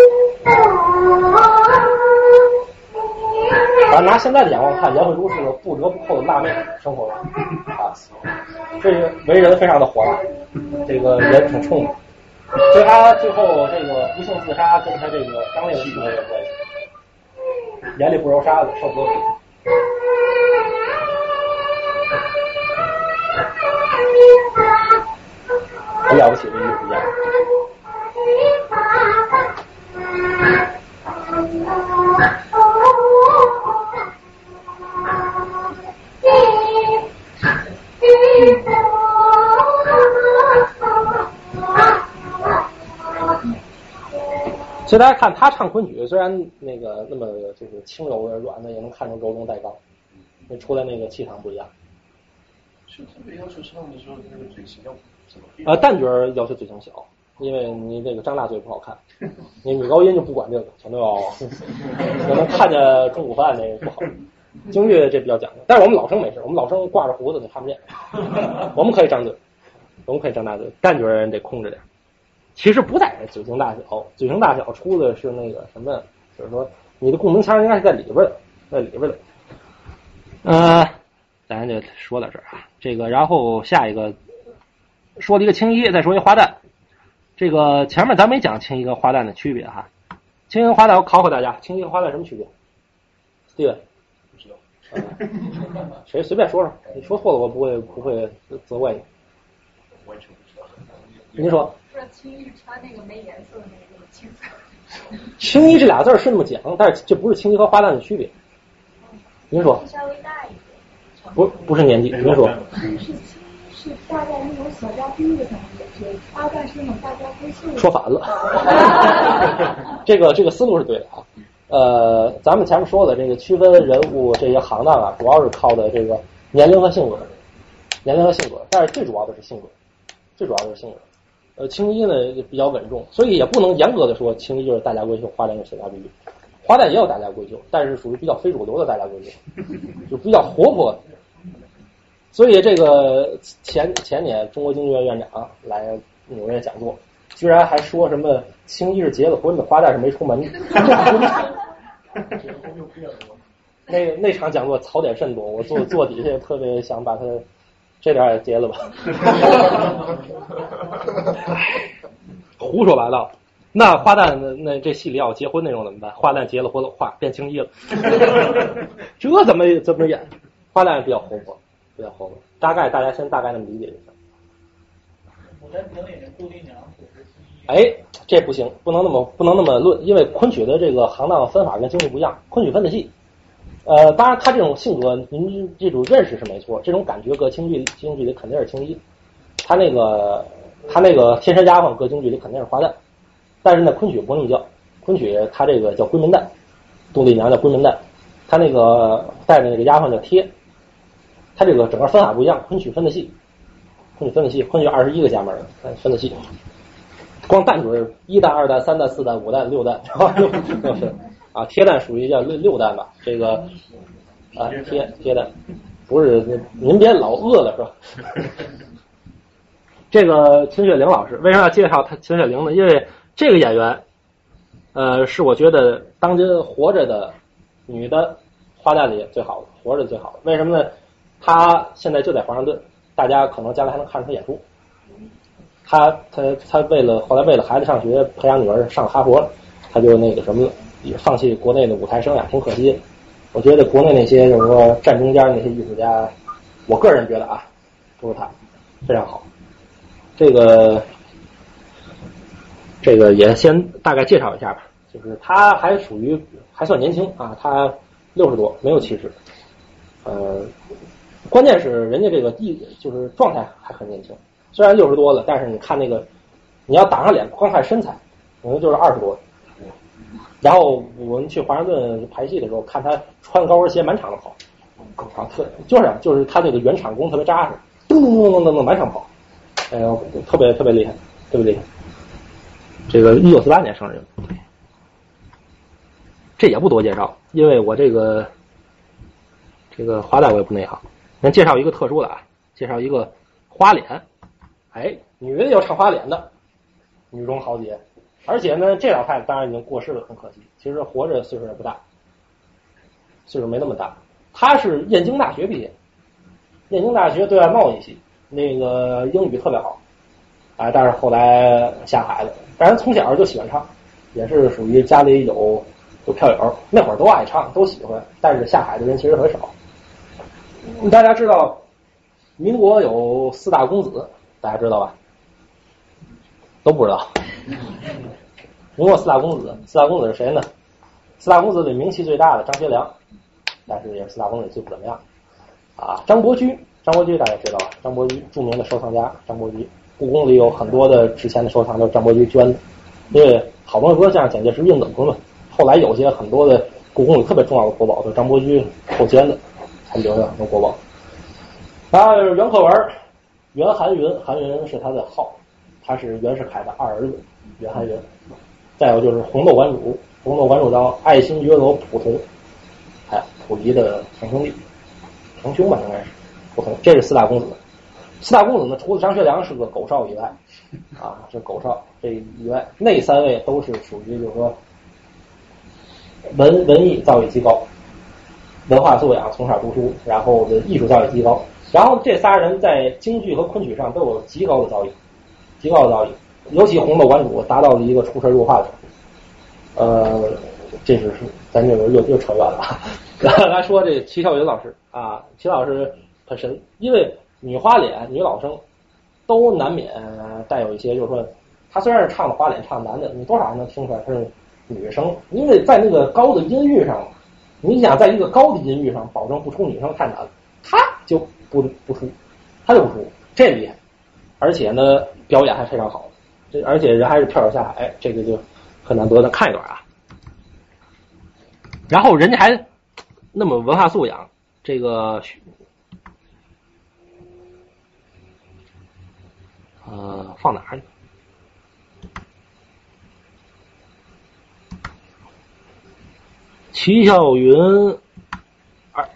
咱拿现在的眼光看，颜慧珠是个不折不扣的辣妹生活啊，这个为人非常的火辣，这个人挺冲的。所以他最后这个不幸自杀，跟他这个当恋的戏有关系。眼里不揉沙子，受不了。很了不起的艺术家。其实大家看他唱昆曲，虽然那个那么就是轻柔的、软的，也能看出柔中带刚，那出来那个气场不一样。是特别要求唱的时候，那个嘴型要怎么？呃，旦角要求嘴型小，因为你那个张大嘴不好看，你女高音就不管这个，全都要 可能看见中午饭那个不好。京剧这比较讲究，但是我们老生没事，我们老生挂着胡子你看不见，我们可以张嘴，我们可以张大嘴，旦角人得控制点。其实不在嘴型大小，嘴型大小出的是那个什么，就是说你的共鸣腔应该是在里边的，在里边的。呃，咱就说到这儿啊，这个然后下一个说了一个青衣，再说一花旦。这个前面咱没讲青衣跟花旦的区别哈，青衣跟花旦我考考大家，青衣和花旦什么区别道，谁随便说说，你说错了我不会不会责怪你。您说说青衣穿那个没颜色的那个青色。青衣这俩字儿是那么讲，但是这不是青衣和花旦的区别。您说稍微大一点。不不是年纪？您说是是是大概那种小家闺的感觉，花旦是那种大家闺秀。说反了，这个这个思路是对的啊。呃，咱们前面说的这个区分人物这些行当啊，主要是靠的这个年龄和性格，年龄和性格，但是最主要的是性格，最主要的是性格。呃，青衣呢比较稳重，所以也不能严格的说青衣就是大家闺秀，花旦就是小家闺秀。花旦也有大家闺秀，但是属于比较非主流的大家闺秀，就比较活泼。所以这个前前年中国京剧院院长来纽约讲座，居然还说什么青衣是结了婚的，花旦是没出门。那那场讲座槽点甚多，我坐坐底下特别想把他这点也结了吧。胡说八道！那花旦那那这戏里要结婚那种怎么办？花旦结了婚了，化变青衣了，这怎么怎么演？花旦比较活泼，比较活泼。大概大家先大概那么理解就行。牡丹亭里面杜丽娘哎，这不行，不能那么不能那么论，因为昆曲的这个行当分法跟京剧不一样，昆曲分的细。呃，当然他这种性格，您这种认识是没错，这种感觉搁京剧京剧里肯定是青衣，他那个他那个天山丫鬟搁京剧里肯定是花旦，但是呢，昆曲不那么叫，昆曲他这个叫闺门旦，杜丽娘叫闺门旦，他那个带的那个丫鬟叫贴，他这个整个分法不一样，昆曲分的细，昆曲分的细，昆曲二十一个家门儿，分的细。光旦准一蛋、二蛋、三蛋、四蛋、五蛋、六旦，就 是啊，贴蛋属于叫六六旦吧？这个啊，贴贴蛋不是您别老饿了是吧？这个秦雪玲老师为什么要介绍他秦雪玲呢？因为这个演员，呃，是我觉得当今活着的女的花旦里最好的，活着最好的。为什么呢？她现在就在华盛顿，大家可能将来还能看着他演出。他他他为了后来为了孩子上学，培养女儿上哈佛，他就那个什么了，也放弃国内的舞台生涯，挺可惜。我觉得国内那些就是说站中间那些艺术家，我个人觉得啊，不如他非常好。这个这个也先大概介绍一下吧，就是他还属于还算年轻啊，他六十多，没有七十。呃，关键是人家这个艺就是状态还很年轻。虽然六十多了，但是你看那个，你要打上脸，光看身材，可能就是二十多。然后我们去华盛顿排戏的时候，看他穿高跟鞋满场的跑，啊，特就是就是他这个原厂功特别扎实，咚咚咚咚咚咚满场跑，哎呦，特别特别厉害，特别厉害。这个一九四八年生日，这也不多介绍，因为我这个这个华代我也不内行，咱介绍一个特殊的啊，介绍一个花脸。哎，女的有唱花脸的，女中豪杰，而且呢，这老太太当然已经过世了，很可惜。其实活着岁数也不大，岁数没那么大。她是燕京大学毕业，燕京大学对外贸易系，那个英语特别好，哎，但是后来下海了。但是从小就喜欢唱，也是属于家里有有票友，那会儿都爱唱，都喜欢。但是下海的人其实很少。大家知道，民国有四大公子。大家知道吧？都不知道。民国四大公子，四大公子是谁呢？四大公子里名气最大的张学良，但是也是四大公子最不怎么样。啊，张伯驹，张伯驹大家知道吧？张伯驹著名的收藏家，张伯驹，故宫里有很多的值钱的收藏都是张伯驹捐的。因为好多说像蒋介石运等嘛，后来有些很多的故宫里特别重要的国宝都是张伯驹后捐的，还留下很多国宝。然后袁克文。袁寒云，寒云是他的号，他是袁世凯的二儿子袁寒云。再有就是红豆馆主，红豆馆主叫爱新觉罗溥同，哎，溥仪的堂兄弟，堂兄吧应该是溥同。这是四大公子，四大公子呢，除了张学良是个狗少以外，啊，是狗少这以外，那三位都是属于就是说文文艺造诣极高，文化素养从小读书，然后的艺术造诣极高。然后这仨人在京剧和昆曲上都有极高的造诣，极高的造诣。尤其红豆馆主达到了一个出神入化的程度。呃，这是咱就又又扯远了。来说这齐孝云老师啊，齐老师很神，因为女花脸、女老生，都难免带有一些，就是说，他虽然是唱的花脸，唱男的，你多少还能听出来他是女生，因为在那个高的音域上，你想在一个高的音域上保证不出女生太难了，他就不不出，他就不出，这厉害，而且呢表演还非常好，这而且人还是跳脚下海，这个就很难得的，看一段啊。然后人家还那么文化素养，这个呃放哪儿呢？齐笑云，而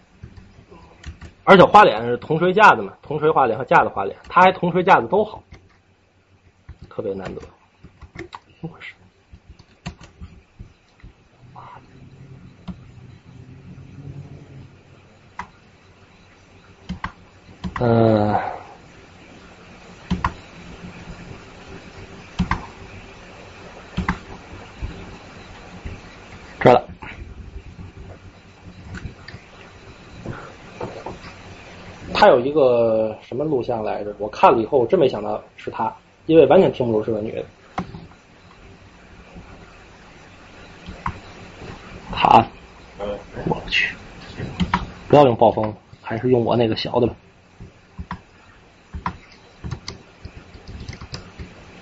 而且花脸是铜锤架子嘛，铜锤花脸和架子花脸，他还铜锤架子都好，特别难得。怎么回事？嗯，这了。他有一个什么录像来着？我看了以后，我真没想到是他，因为完全听不出是个女的。卡，我去，不要用暴风，还是用我那个小的吧。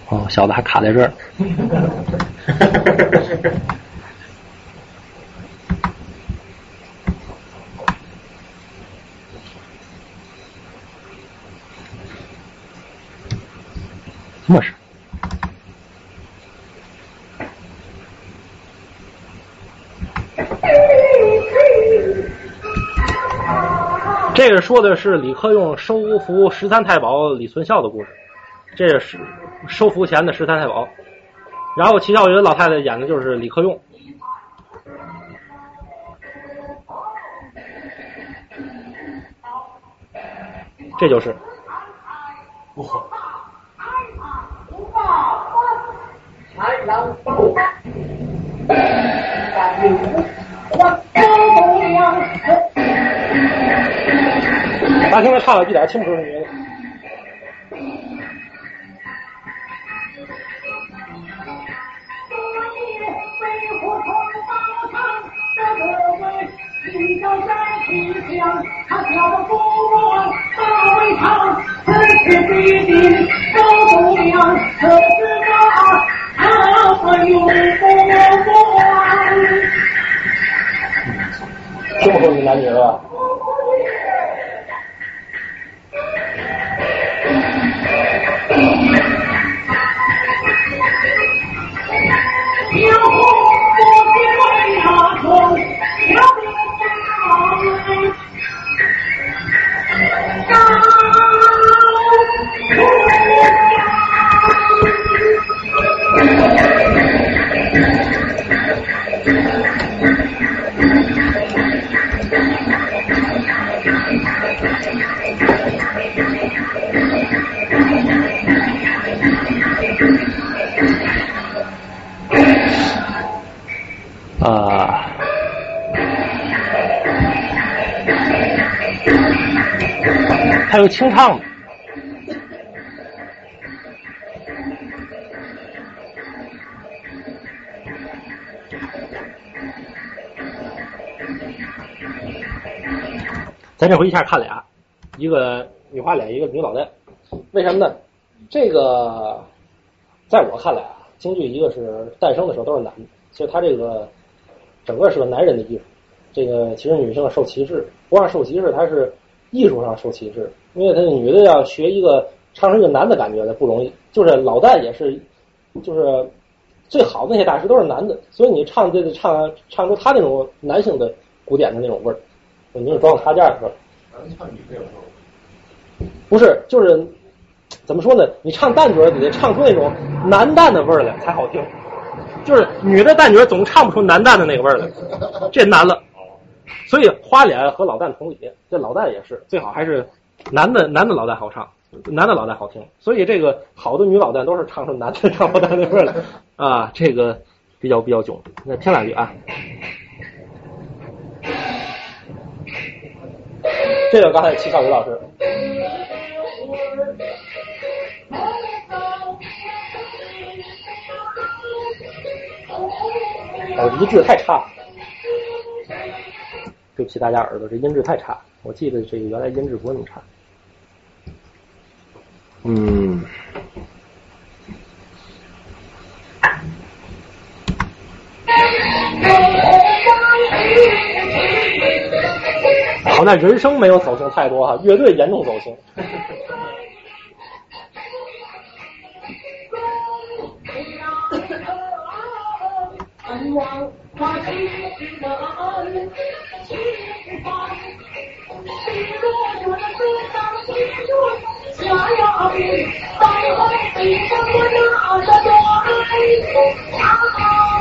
哦，小的还卡在这儿。么事？这个说的是李克用收服十三太保李存孝的故事，这是收服前的十三太保。然后齐孝云老太太演的就是李克用。这就是。不好。豺狼报告，大牛我高公娘。咱听他唱了一点听不出是女的。一下看俩，一个女花脸，一个女老旦，为什么呢？这个在我看来啊，京剧一个是诞生的时候都是男的，所以它这个整个是个男人的艺术。这个其实女性受歧视，不光受歧视，它是艺术上受歧视，因为她女的要学一个唱成一个男的感觉的不容易。就是老旦也是，就是最好的那些大师都是男的，所以你唱这个唱唱出他那种男性的古典的那种味儿。你是装插件是吧？男唱女的有时候不是，就是怎么说呢？你唱旦角儿得唱出那种男旦的味儿来才好听，就是女的旦角总唱不出男旦的那个味儿来，这难了。所以花脸和老旦同理，这老旦也是最好还是男的男的老旦好唱，男的老旦好听。所以这个好的女老旦都是唱出男的唱不旦的味儿来啊，这个比较比较囧。那听两句啊。这个刚才齐少宇老师，啊，一句太差，对不起大家耳朵，这音质太差。我记得这个原来音质不那么差，嗯。好那人生没有走形太多哈，乐队严重走形。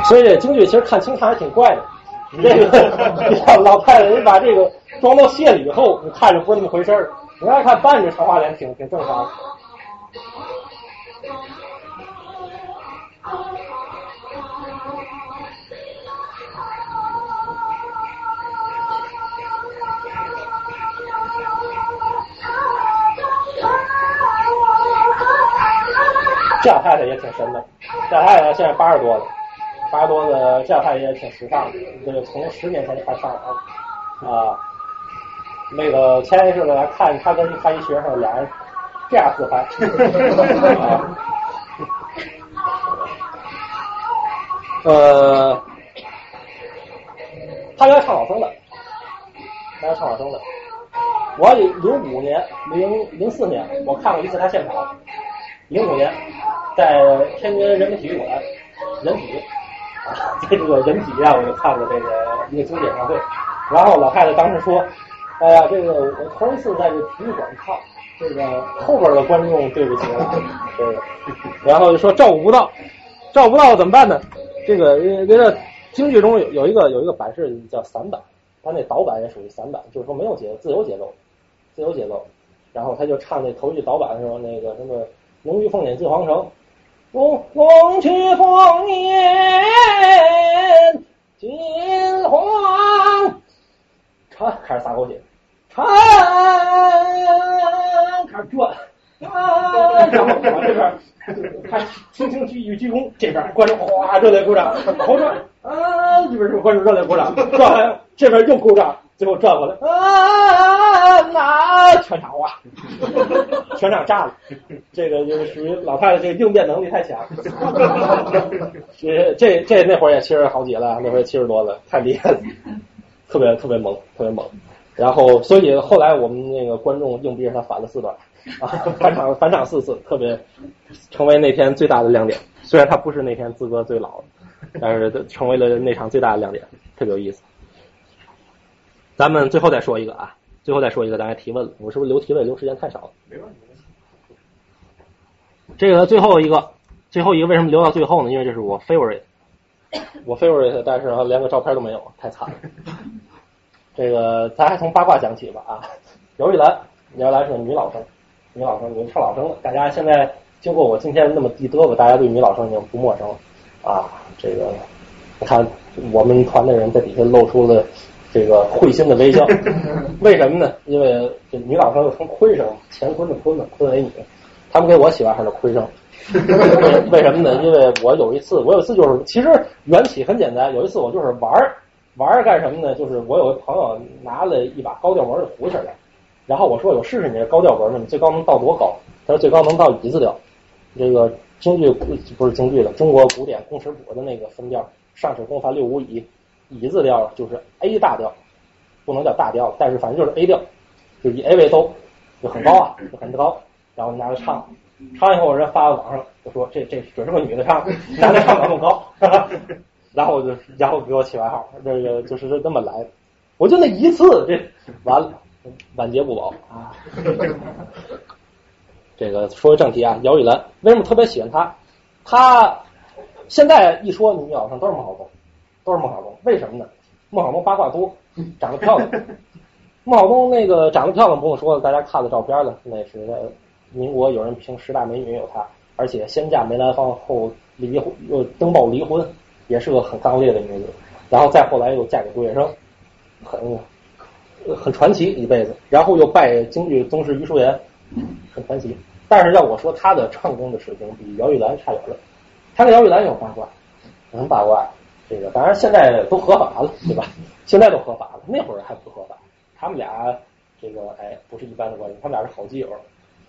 所以这京剧其实看清唱还挺怪的。你这个，你看老太太，你把这个装到谢里以后，你看着不是那么回事儿。你要看半着长花脸，挺挺正常。这老太太也挺神的，这老太太现在八十多了，八十多的这老太太也挺时尚的，这个从十年前就开始上了啊。那个前一阵子来看他跟他一学生俩人这样自拍。啊，呃，他原来唱老生的，他原来唱老生的。我零五年、零零四年我看过一次他现场，零五年。在天津人民体育馆，人体啊，在这个人体啊我就看过这个一个经典演唱会。然后老太太当时说：“哎呀，这个我头一次在这体育馆看，这个后边的观众对不起了，这个。”然后就说照顾不到，照顾不到怎么办呢？这个这个京剧中有有一个有一个版式叫散板，他那导板也属于散板，就是说没有节自由节奏，自由节奏。然后他就唱那头一句导板的时候，那个什么“龙玉凤辇进皇城”。龙龙去凤年金黄，唱开始撒狗血，唱开始转，啊，然后往这边，他轻轻鞠一鞠躬，这边观众哗热烈鼓掌，好转，啊，这边是观众热烈鼓掌，转完这边又鼓掌，最后转过来，啊，那全场哇，全场炸了。这个就是属于老太太这个应变能力太强，这这这那会儿也七十好几了，那会儿七十多了，太厉害了，特别特别猛，特别猛。然后所以后来我们那个观众硬逼着他反了四段啊，返场 返场四次，特别成为那天最大的亮点。虽然他不是那天资格最老，但是成为了那场最大的亮点，特别有意思。咱们最后再说一个啊，最后再说一个，大家提问了，我是不是留提问留时间太少了？没问题。这个最后一个，最后一个为什么留到最后呢？因为这是我 favorite，我 favorite，但是连个照片都没有，太惨了。这个咱还从八卦讲起吧啊。姚玉兰，姚玉兰是个女老生，女老生，女唱老生的。大家现在经过我今天那么一嘚啵，大家对女老生已经不陌生了啊。这个你看，我们团的人在底下露出了这个会心的微笑。为什么呢？因为这女老生又称坤生，乾坤的坤嘛，坤为女。他们给我起外号叫坤生，为什么呢？因为我有一次，我有一次就是，其实缘起很简单。有一次我就是玩儿，玩儿干什么呢？就是我有个朋友拿了一把高调门的胡琴来，然后我说我试试你这高调门，你最高能到多高？他说最高能到乙字调。这个京剧不是京剧的，中国古典工尺谱的那个分调，上尺宫凡六五乙，乙字调就是 A 大调，不能叫大调，但是反正就是 A 调，就以 A 为兜，就很高啊，就很高。然后拿着唱，唱以后人发到网上，就说这这准是个女的唱，男的唱不那么高，然后我就然后给我起外号，这个就是这么来的。我就那一次，这完了，晚节不保啊。这个说正题啊，姚玉兰为什么特别喜欢她？她现在一说女老生都是孟小冬，都是孟小冬，为什么呢？孟小冬八卦多，长得漂亮。孟小冬那个长得漂亮不用说了，大家看了照片了，那是。民国有人评十大美女有她，而且先嫁梅兰芳后离婚又登报离婚，也是个很刚烈的女子。然后再后来又嫁给杜月笙，很很传奇一辈子。然后又拜京剧宗师于淑妍，很传奇。但是要我说她的唱功的水平比姚玉兰差远了。她跟姚玉兰有八卦，很八卦。这个当然现在都合法了，对吧？现在都合法了，那会儿还不合法。他们俩这个哎不是一般的关系，他们俩是好基友，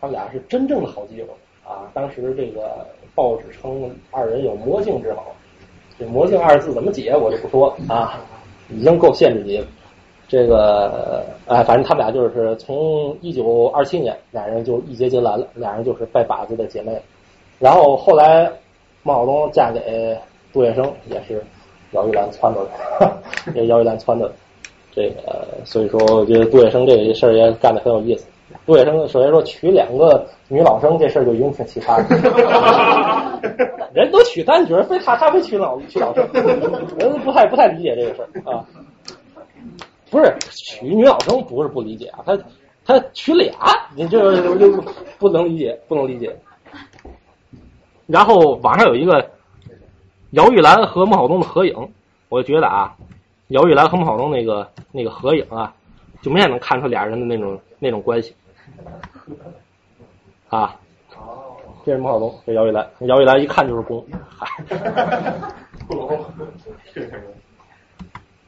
他们俩是真正的好基友啊。当时这个报纸称二人有魔镜之好，这魔镜二字怎么解我就不说啊，已经够限制级了。这个哎，反正他们俩就是从一九二七年，俩人就义结金兰了，俩人就是拜把子的姐妹。然后后来毛泽东嫁给杜月笙，也是姚玉兰撺掇的，也姚玉兰撺掇的。这个所以说，我觉得杜月笙这个事儿也干得很有意思。杜月笙首先说娶两个女老生这事儿就已经挺奇葩的，人都娶旦角，非他他非娶老娶老生，人不太不太理解这个事儿啊。不是娶女老生不是不理解啊，他他娶俩，你这个就不能理解，不能理解。然后网上有一个姚玉兰和孟小东的合影，我觉得啊，姚玉兰和孟小东那个那个合影啊，就明显能看出俩人的那种那种关系啊。这是孟小冬，这姚玉兰，姚玉兰一看就是公，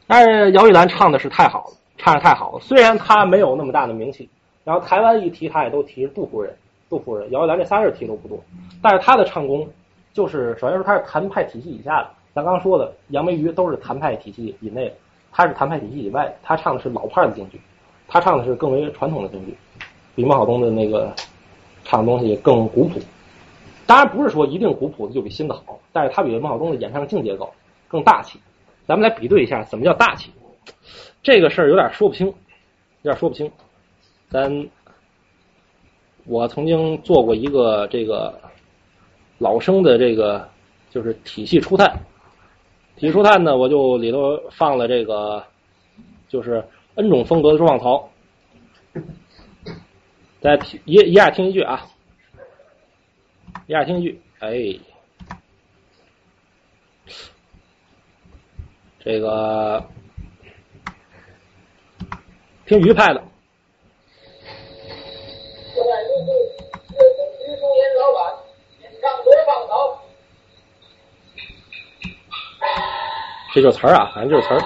但是姚玉兰唱的是太好了，唱的太好了。虽然她没有那么大的名气，然后台湾一提她也都提杜夫人，杜夫人，姚玉兰这仨人提都不多。但是她的唱功，就是首先说她是谭派体系以下的，咱刚刚说的杨梅鱼都是谭派体系以内的，她是谭派体系以外的，她唱的是老派的京剧，她唱的是更为传统的京剧，比孟小冬的那个唱的东西更古朴。当然不是说一定古朴的就比新的好，但是她比孟小冬的演唱境界高，更大气。咱们来比对一下，怎么叫大气？这个事儿有点说不清，有点说不清。咱我曾经做过一个这个老生的这个就是体系初探，体系初探呢，我就里头放了这个就是 N 种风格的周放曹，大家一一下听一句啊，一下听一句，哎。这个听余派的，这就是词儿啊，反正就是词儿。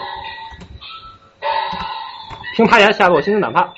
听他言，吓得我心惊胆怕。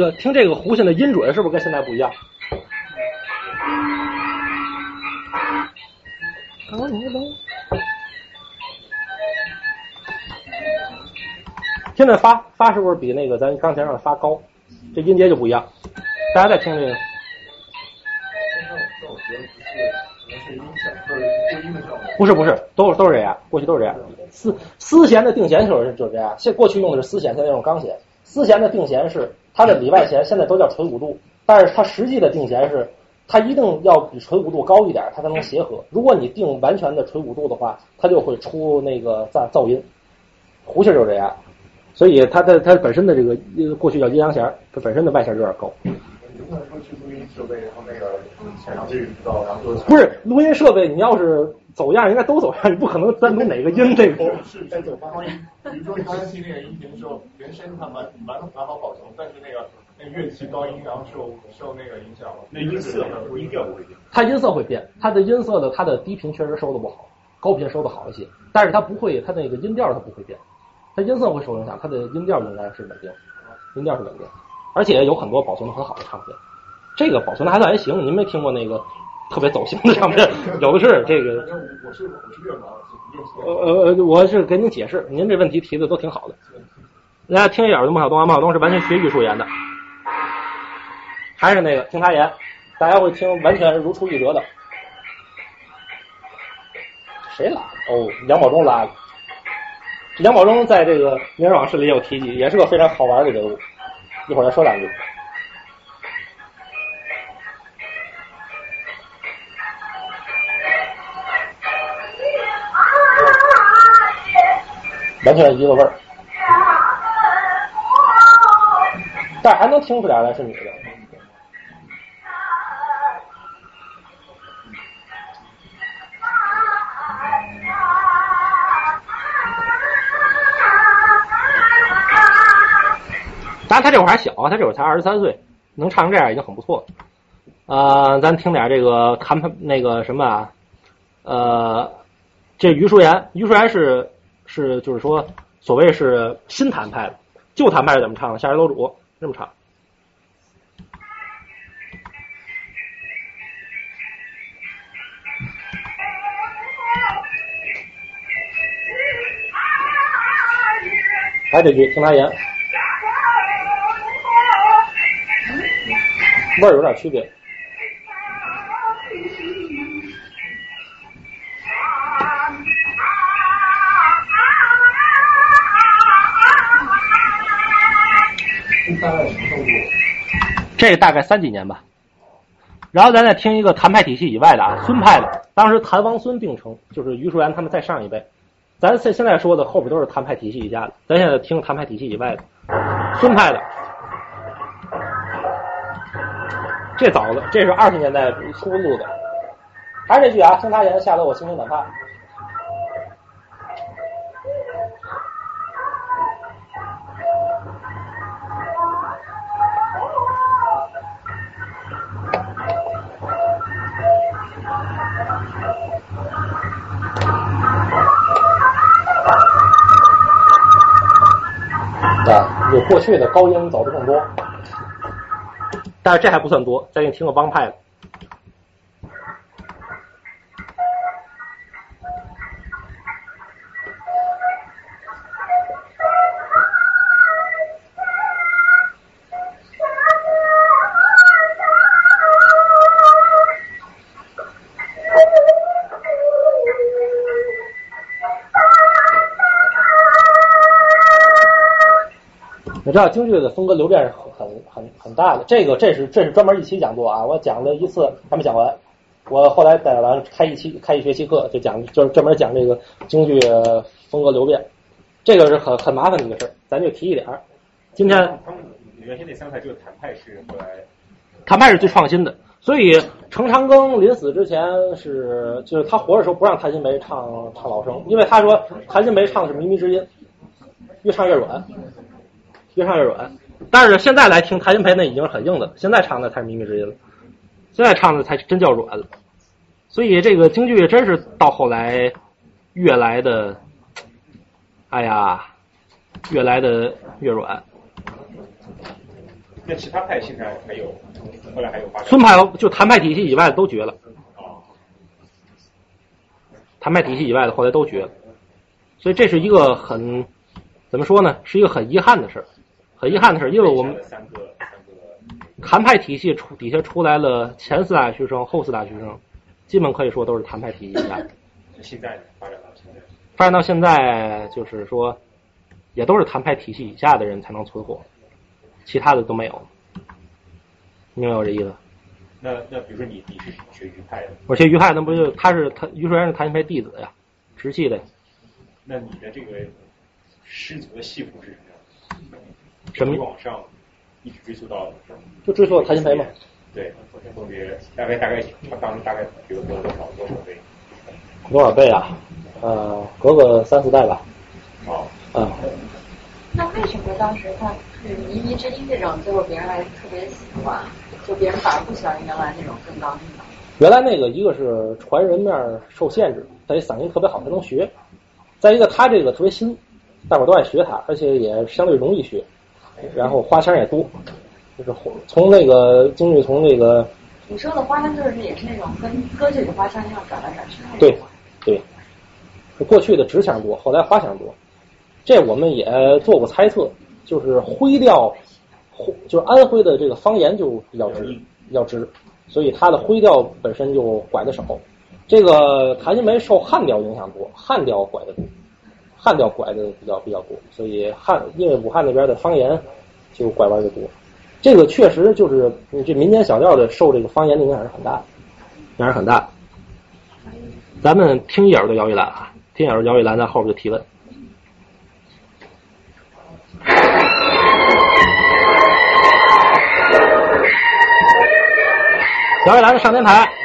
个听这个弧线的音准是不是跟现在不一样？现在发发是不是比那个咱刚才让的发高？这音阶就不一样。大家再听这个。不是不是，都是都是这样，过去都是这样。丝丝弦的定弦就是就是这样，现过去用的是丝弦，现在用钢弦。丝弦的定弦是它的里外弦，现在都叫纯五度，但是它实际的定弦是它一定要比纯五度高一点，它才能协和。如果你定完全的纯五度的话，它就会出那个噪噪音。胡琴就是这样，所以它的它本身的这个过去叫阴阳弦，它本身的外弦有点高。不能说去录音设备，然后那个现场这个知道，然后就不是录音设备，你要是走样，应该都走样，你不可能单独哪个音这个。是在走发音。比如说你刚才听那个音频的时候，原声它蛮蛮蛮好保存，但是那个那乐器高音然后受受那个影响了，那音色音调不会变。它音色会变，它的音色呢它的低频确实收的不好，高频收的好一些，但是它不会，它那个音调它不会变，它音色会受影响，它的音调应该是稳定，音调是稳定。而且有很多保存的很好的唱片，这个保存的还算还行。您没听过那个特别走形的唱片？有的是这个。我是我是乐盲，呃呃，我是给您解释，您这问题提的都挺好的。大家听一眼的孟小冬啊，孟小冬是完全学艺术言的，还是那个听他言，大家会听完全如出一辙的。谁拉？哦，杨宝忠拉的。杨宝忠在这个《明日往事》里有提及，也是个非常好玩的人物。一会儿再说两句。完全一个味儿，但还能听出来来是女的。但，他这会儿还小，他这会儿才二十三岁，能唱成这样已经很不错了。呃，咱听点这个谈判那个什么啊，呃，这于淑妍，于淑妍是是就是说所谓是新谈派的，旧谈派是怎么唱的？夏日楼主这么唱。还这句听他言，味儿有点区别。这大概三几年吧。然后咱再听一个谭派体系以外的啊，孙派的，当时谭王孙并称，就是于淑妍他们再上一辈。咱现现在说的后边都是谭派体系以下的，咱现在听谭派体系以外的，孙派的。这早了，这是二十年代初录的。还是这句啊，听他言，吓得我心惊胆怕。有过去的高音走的更多，但是这还不算多。再给你听个帮派的。你知道京剧的风格流变是很很很很大的，这个这是这是专门一期讲座啊，我讲了一次还没讲完，我后来带完开一期开一学期课就讲就是专门讲这个京剧风格流变，这个是很很麻烦的一个事儿，咱就提一点儿。今天他们原先那三派就是谭派是后来谭派是最创新的，所以程长庚临死之前是就是他活着时候不让谭鑫梅唱唱老生，因为他说谭鑫梅唱的是靡靡之音，越唱越软。越唱越软，但是现在来听谭鑫培那已经是很硬的了，现在唱的才是靡靡之音了，现在唱的才真叫软了。所以这个京剧真是到后来越来的，哎呀，越来的越软。那其他派现在还有，后来还有发展。孙派就谭派体系以外的都绝了，谭派体系以外的后来都绝了，所以这是一个很怎么说呢？是一个很遗憾的事儿。很遗憾的是，因为我们谭派体系出底下出来了前四大学生、后四大学生，基本可以说都是谭派体系下的。现在发展到现在，发展到现在，就是说，也都是谭派体系以下的人才能存活，其他的都没有。明白我这意思？那那比如说你你是学余派的，我学余派，那不就他是他于淑妍是谭鑫培弟子呀，直系的。那你的这个师祖的系谱是什么样？什么往上一直追溯到，就追溯到谭鑫培嘛。对，分别大概大概他当时大概比如说多少多少倍？多少倍啊？呃，隔个三四代吧。哦。嗯。那为什么当时他是靡靡之音这种，最后别人还特别喜欢，就别人反而不喜欢原来那种更刚硬的？原来那个一个是传人面受限制，得嗓音特别好才能学；再一个他这个特别新，大伙都爱学他，而且也相对容易学。然后花腔也多，就是从那个京剧从那个。你说的花腔就是也是那种跟歌剧的花腔一样转来转去。对对，过去的直腔多，后来花腔多。这我们也做过猜测，就是徽调，就是安徽的这个方言就比较直，比较直，所以它的徽调本身就拐的少。这个谭鑫梅受汉调影响多，汉调拐的多。汉调拐的比较比较多，所以汉因为武汉那边的方言就拐弯就多。这个确实就是这民间小调的受这个方言的影响是很大的，影响是很大。咱们听一耳朵姚玉兰啊，听一耳朵姚玉兰，在后边就提问。姚玉兰上天台。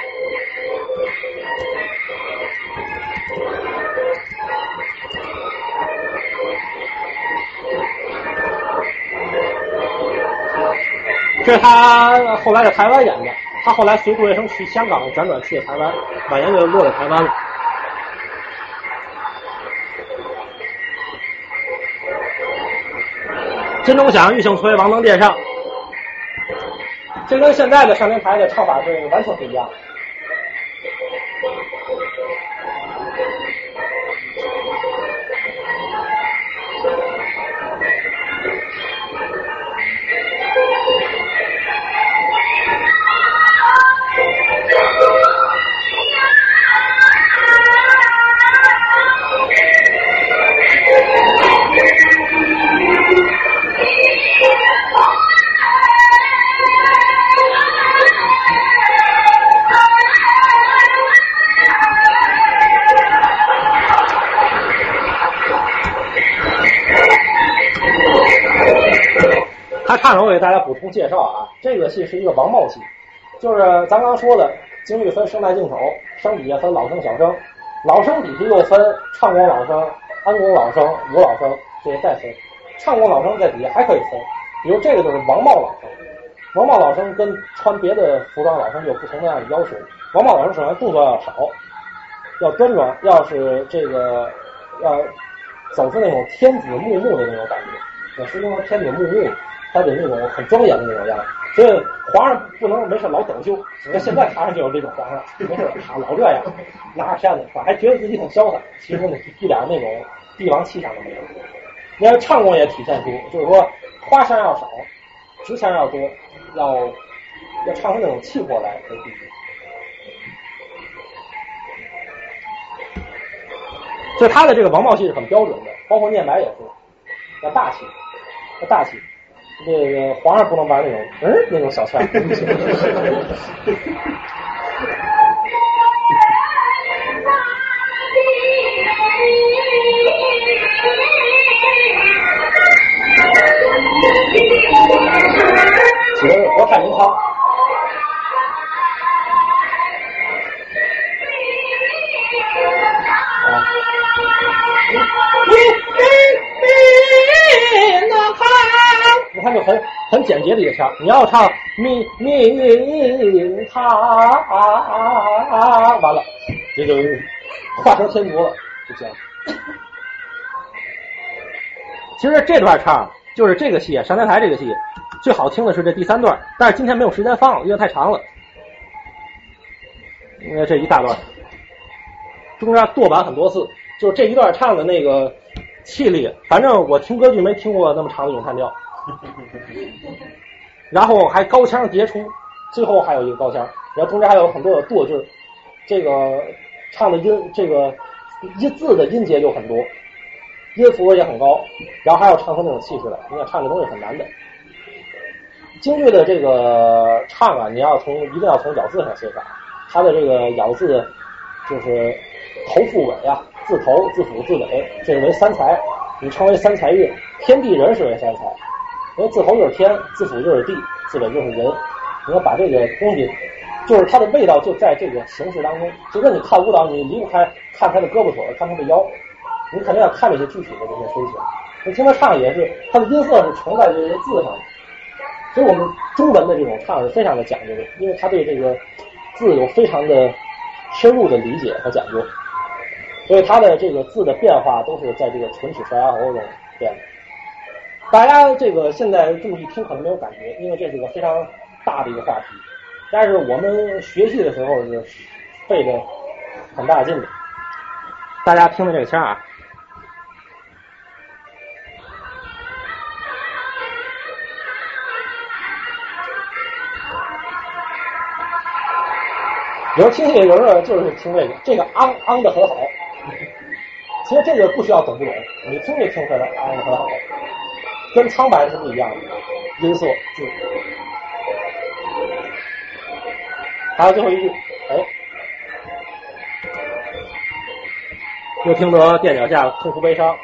这是他后来在台湾演的，他后来随杜月笙去香港辗转去了台湾，晚年就落在台湾了。金钟响，玉磬催，王能殿上。这跟现在的上天台的唱法是完全不一样。他唱着，我给大家补充介绍啊，这个戏是一个王茂戏，就是咱刚刚说的，京剧分声带净手，声底下分老生小生，老生底下又分唱功老生、安功老生、武老生这些再分，唱功老生在底下还可以分，比如这个就是王茂老生，王茂老生跟穿别的服装老生有不同的样的要求，王茂老生首先动作要少，要端庄，要是这个要走出那种天子穆穆的那种感觉，也是因为天子穆穆。他的那种很庄严的那种样子，所以皇上不能没事老抖袖。那现在皇上就有这种皇上，没事他老这样，拿着扇子，还觉得自己很潇洒，其实呢一点那种帝王气象都没有。你看唱功也体现出，就是说花腔要少，直腔要多，要要唱出那种气魄来为必须。所以他的这个王茂戏是很标准的，包括念白也是要大气，要大气。这个皇上不能玩那种，嗯，那种小菜。请国泰民康。你看，就很很简洁的一个腔。你要唱命命他，完了，这就画蛇添足了，就这样。其实这段唱就是这个戏《上天台》这个戏最好听的是这第三段，但是今天没有时间放，因为太长了。因为这一大段，中间剁板很多次，就是这一段唱的那个气力，反正我听歌剧没听过那么长的咏叹调。然后还高腔迭出，最后还有一个高腔，然后中间还有很多的剁，就是这个唱的音，这个一字的音节就很多，音符也很高，然后还要唱出那种气势来。你看唱这东西很难的。京剧的这个唱啊，你要从一定要从咬字上欣赏，它的这个咬字就是头腹尾啊，字头、字腹、字尾，这个为三才，你称为三才韵。天地人是为三才。因为字头就是天，字腹就是地，字尾就是人。你要把这个东西，就是它的味道就在这个形式当中。就跟你看舞蹈，你离不开看他的胳膊腿，看他的腰，你肯定要看这些具体的这些东西。你听他唱也是，他的音色是承在这些字上的。所以我们中文的这种唱是非常的讲究的，因为他对这个字有非常的深入的理解和讲究，所以他的这个字的变化都是在这个唇齿舌牙喉中变的。大家这个现在这么一听可能没有感觉，因为这是个非常大的一个话题。但是我们学习的时候是费着很大劲的。大家听的这个腔啊，有时候听戏，有时候就是听这个，这个昂昂的很好。其实这个不需要懂不懂，你听就听出来昂的很好。跟苍白是不一样的音色。就还有最后一句，哎，又听得垫脚下痛哭悲伤。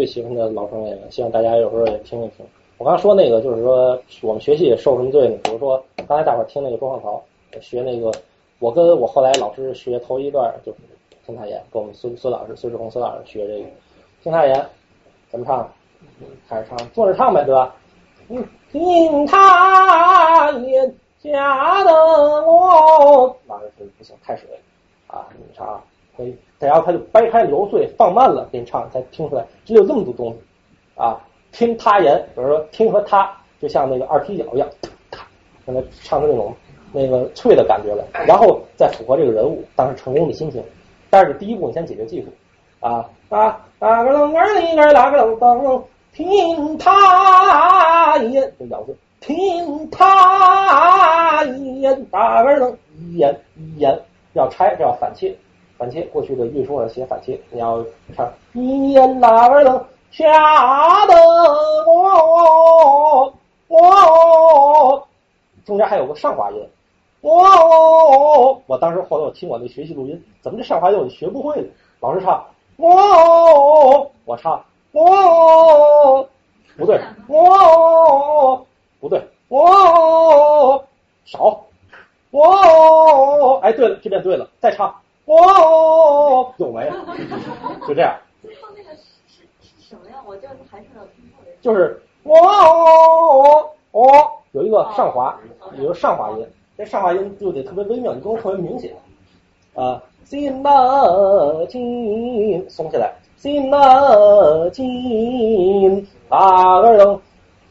最喜欢的老生演员，希望大家有时候也听一听。我刚说那个，就是说我们学习受什么罪呢？比如说刚才大伙儿听那个周汉朝学那个，我跟我后来老师学头一段就是听他演，跟我们孙孙老师孙志宏孙老师学这个，听他演怎么唱？开始唱，坐着唱呗，对吧？嗯，听他演吓得我，老师说不行，太水啊，你唱啊。所以，然后他就掰开揉碎，放慢了给你唱，才听出来，只有这么多东西啊！听他言，比如说听和他，就像那个二踢脚一样，咔，让他唱出那种那个脆的感觉来，然后再符合这个人物当时成功的心情。但是第一步，你先解决技术啊啊啊个楞个里个啦个楞噔，听他言，就咬字，听他言，打个楞一言一言要拆，这要反切。反切，过去的运输上写反切，你要唱一言哪儿能吓得我我，中间还有个上滑音，我我当时后来我听我那学习录音，怎么这上滑音我就学不会了？老师唱我我唱我不对，我不对，我少我哎对了，这边对了，再唱。哦，有没？就这样。最后那个是是是什么呀？我就还是。就是哦哦哦哦，有一个上滑，有个上滑音，这上滑音就得特别微妙，你不能特别明显啊。心那金松起来，心那金大个人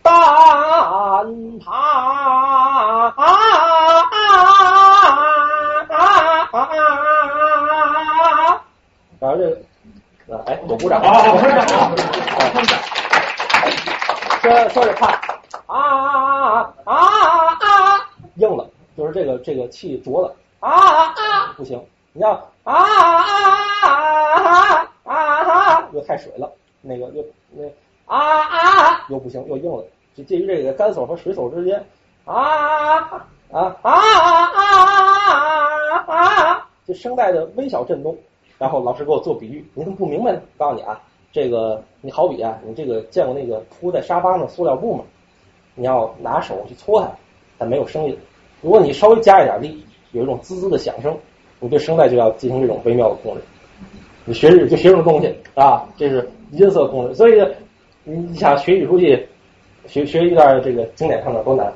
单爬。然后这个，哎，我鼓掌。啊！说说着看，啊啊啊啊啊，硬了，就是这个这个气浊了，啊啊，不行，你要啊啊啊啊啊，又太水了，那个又那啊啊。又不行，又硬了，就介于这个干手和水手之间，啊。啊啊啊啊，就声带的微小震动。然后老师给我做比喻，你怎么不明白呢？告诉你啊，这个你好比啊，你这个见过那个铺在沙发上的塑料布吗？你要拿手去搓它，它没有声音。如果你稍微加一点力，有一种滋滋的响声，你对声带就要进行这种微妙的控制。你学就学这种东西啊，这是音色控制。所以你想学语书记，学学一段这个经典唱段多难？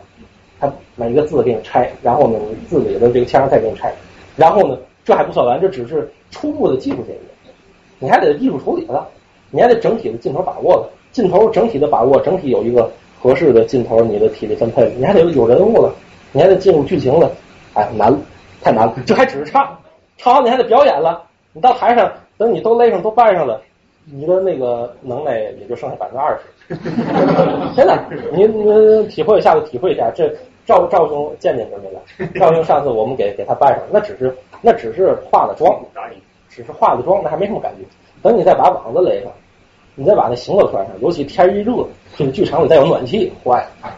他每一个字给你拆，然后呢你字里的这个腔儿再给你拆，然后呢这还不算完，这只是。初步的技术解决，你还得艺术处理了，你还得整体的镜头把握了，镜头整体的把握，整体有一个合适的镜头，你的体力分配，你还得有人物了，你还得进入剧情了，哎，难，太难了，这还只是唱，唱完你还得表演了，你到台上等你都勒上都扮上了，你的那个能耐也就剩下百分之二十，真的，您您体会一下子体会一下，这赵赵兄见见没了？赵兄上次我们给给他扮上，那只是那只是化了妆。只是化了妆，那还没什么感觉。等你再把网子勒上，你再把那行头穿上，尤其天一热，这个剧场里再有暖气，坏了。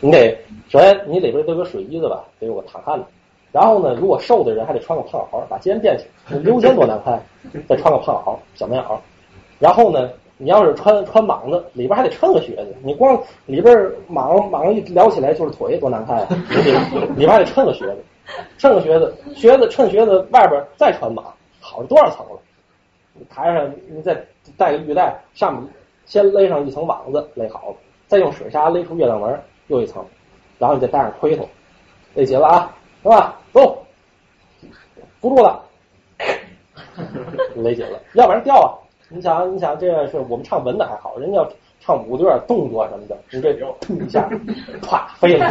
你得首先你里边得个水衣子吧，得有个淌汗的。然后呢，如果瘦的人还得穿个胖袄，把肩垫起来，溜肩多难看。再穿个胖袄，小棉袄。然后呢，你要是穿穿蟒子，里边还得衬个靴子。你光里边蟒蟒一撩起来就是腿，多难看呀！里边还得衬个靴子，衬个靴子，靴子衬靴子外边再穿蟒。好多少层了？你台上你再带个玉带，上面先勒上一层网子，勒好了，再用水沙勒出月亮纹，又一层，然后你再戴上盔头，勒紧了啊，是吧？走，扶住了，勒紧了，要不然掉啊！你想，你想，这个是我们唱文的还好，人家要唱武的有点动作什么的，你这砰一下，啪飞了，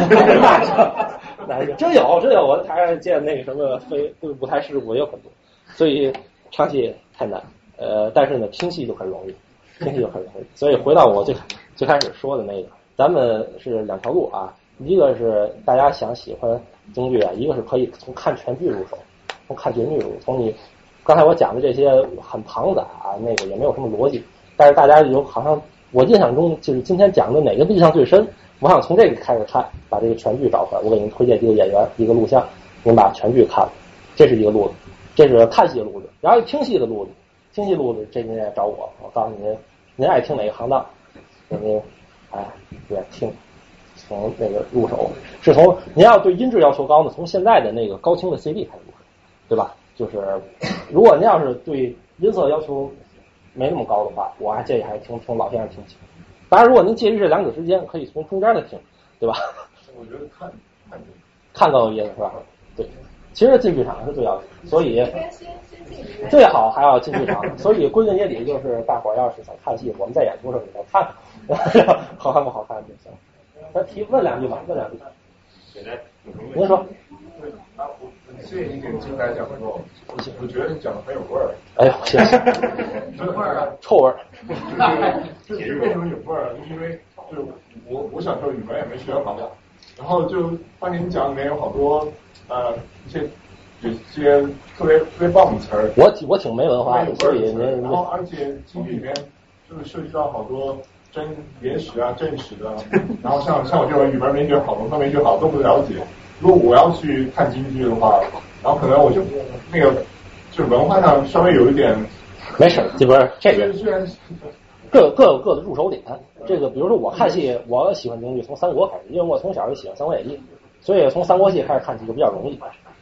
那 真有真有，我在台上见那个什么飞舞台事故也有很多，所以唱戏太难，呃，但是呢，听戏就很容易，听戏就很容易。所以回到我最最开始说的那个，咱们是两条路啊，一个是大家想喜欢京剧啊，一个是可以从看全剧入手，从看全剧入手，从你。刚才我讲的这些很庞杂啊，那个也没有什么逻辑，但是大家有好像我印象中就是今天讲的哪个印象最深，我想从这个开始看，把这个全剧找出来。我给您推荐一个演员，一个录像，您把全剧看了，这是一个路子，这是看戏的路子。然后听戏的路子，听戏路子这您也找我，我告诉您，您爱听哪个行当，您哎也听，从那个入手，是从您要对音质要求高呢，从现在的那个高清的 CD 开始入手，对吧？就是，如果您要是对音色要求没那么高的话，我还建议还是听听老先生听起。当然，如果您介于这两者之间，可以从中间的听，对吧？我觉得看看 看更有意思，是吧？对，其实进剧场是最要紧，所以最好还要进剧场。所以归根结底就是，大伙儿要是想看戏，我们在演出时候你再看看，好看不好看就行。咱提问两句吧，问两句。您说。啊，我很谢谢你给金来讲座，我我觉得你讲的很有味儿。哎呀，谢谢。什么味儿啊？臭味儿。就是为什么有味儿？就是因为就是我我小时候语文也没学好，然后就发现你讲里面有好多呃一些有些特别特别棒的词儿。我我挺没文化的，所以然后而且京剧里面就是涉及到好多真野史啊、正史的，然后像像我这种语文没学好、文科没学好都不了解。如果我要去看京剧的话，然后可能我就那个就是文化上稍微有一点，没事，这不是 这个，各各有各的入手点。这个比如说我看戏，我喜欢京剧从三国开始，因为我从小就喜欢《三国演义》，所以从三国戏开始看起就比较容易。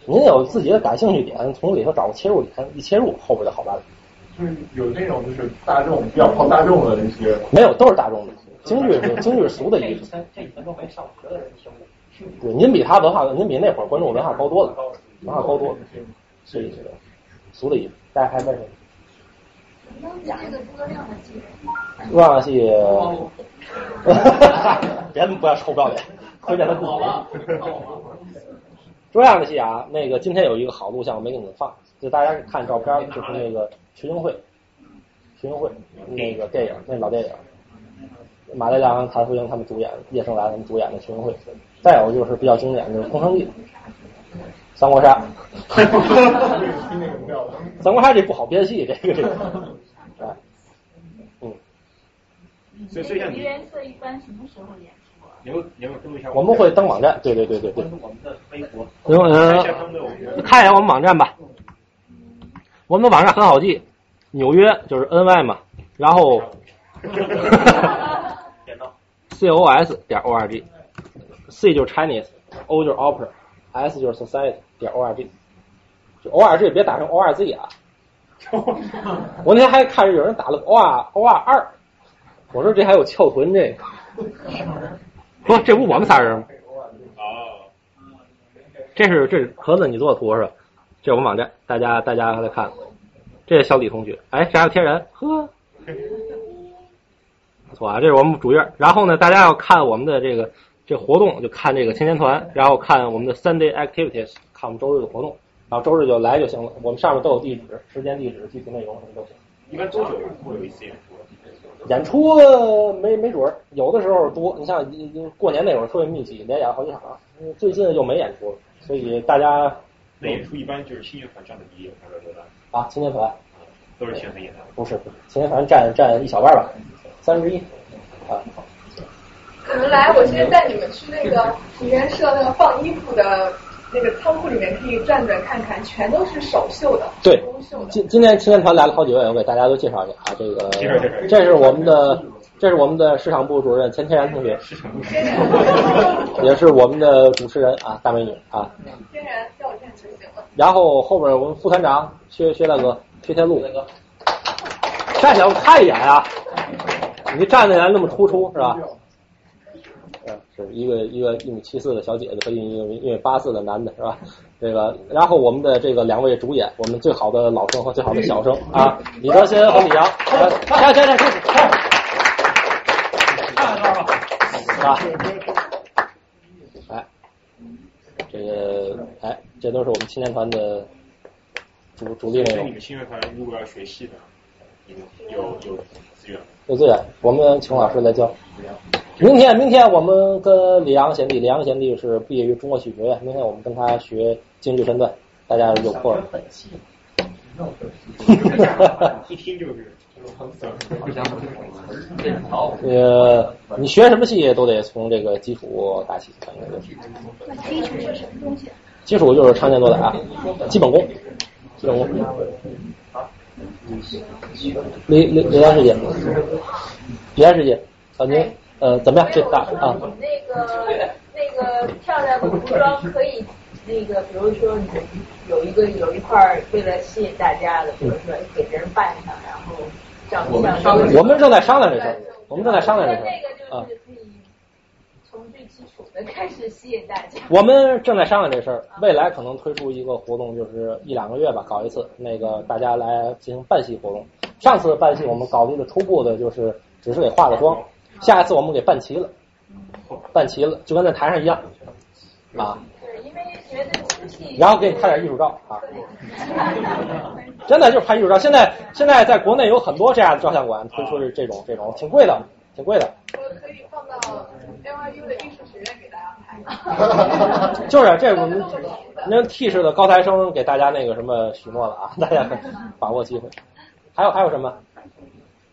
您有自己的感兴趣点，从里头找个切入点，一切入后边就好办了。就是有那种就是大众比较靠大众的那些，没有都是大众的京剧，京剧是俗的意思。这以前都没上学的人听的。对，您比他文化，您比那会儿观众文化高多了，文化高多了，所以这个俗的意思。大家还问什么？讲这个诸葛亮的戏。诸葛亮的戏，别不要臭不要脸，推荐他不好。诸葛亮的戏啊，那个今天有一个好录像没给你们放，就大家看照片，就是那个群英会，群英会那个电影，那老电影，马连良、谭富英他们主演，叶盛兰他们主演的群英会。再有就是比较经典的《空城计》《三国杀》，三国杀这不好编戏，这个这个，啊，嗯。所以所以像你。颜色一般什么时候演。我们会登网站，对对对对对。我们的微博。嗯，看一眼我们网站吧。我们的网站很好记，纽约就是 N Y 嘛，然后 C O S 点 O R G。C 就是 Chinese，O 就是 Opera，S 就是 Society 点 org，就 org 别打成 orz 啊。我那天还看着有人打了 or or 二，我说这还有翘臀这个，不，这不我们仨人吗？哦，这是这是盒子你做的图是吧？这是我们网站，大家大家来看，这是小李同学，哎，这还有天然，呵，不错啊，这是我们主页。然后呢，大家要看我们的这个。这活动就看这个青年团，然后看我们的 Sunday activities，看我们周日的活动，然后周日就来就行了。我们上面都有地址、时间、地址、具体内容什么都行。一般多久会有一次演出？演出没没准儿，有的时候多。你像过年那会儿特别密集，连演好几场。最近就没演出了，所以大家那演出一般就是青年团占的比例还是多大？啊，青年团都是青年团演的？不是，青年团占占一小半吧，三分之一啊。你们来，我现在带你们去那个体验社那个放衣服的那个仓库里面，可以转转看看，全都是手绣的。对，今今天青年团来了好几位，我给大家都介绍一下啊。这个，这是我们的，这是我们的市场部主任钱天然同学，市场部也是我们的主持人啊，大美女啊。天然，叫我天就行了。然后后边我们副团长薛薛大哥，薛天禄，站起来我看一眼啊，你站起来那么突出是吧？一个一个一米七四的小姐姐和一米一米八四的男的，是吧？这个，然后我们的这个两位主演，我们最好的老生和最好的小生啊，李德新和李阳，来来来，开始，是吧？哎，这个，哎，这都是我们青年团的主主力内容你。们青年团如果要学戏的，有有？有资源，我们请老师来教。明天，明天我们跟李阳贤弟，李阳贤弟是毕业于中国戏剧学院，明天我们跟他学京剧身段，大家有空。一听就是呃，你学什么戏都得从这个基础打起，反正就是那基础是什么东西？基础就是常见多打，基本功，基本功。李李李安师姐，李安师姐，啊您呃怎么样？这大啊？那个那个漂亮的服装可以，那个比如说你有一个有一块儿为了吸引大家的，比如说给别人扮上，然后长相稍微我们正在商量这事儿，我们正在商量这事儿啊。从最基础的开始吸引大家。我们正在商量这事儿，未来可能推出一个活动，就是一两个月吧，搞一次，那个大家来进行办戏活动。上次办戏我们搞了一个初步的，就是只是给化个妆，下一次我们给办齐了，办齐了就跟在台上一样啊，对，因为觉得出戏。然后给你拍点艺术照啊，真的就是拍艺术照。现在现在在国内有很多这样的照相馆推出这种这种，挺贵的，挺贵的。我可以 NYU 的艺术学院给大家拍。就是这我们那 T 式的高材生给大家那个什么许诺了啊，大家把握机会。还有还有什么？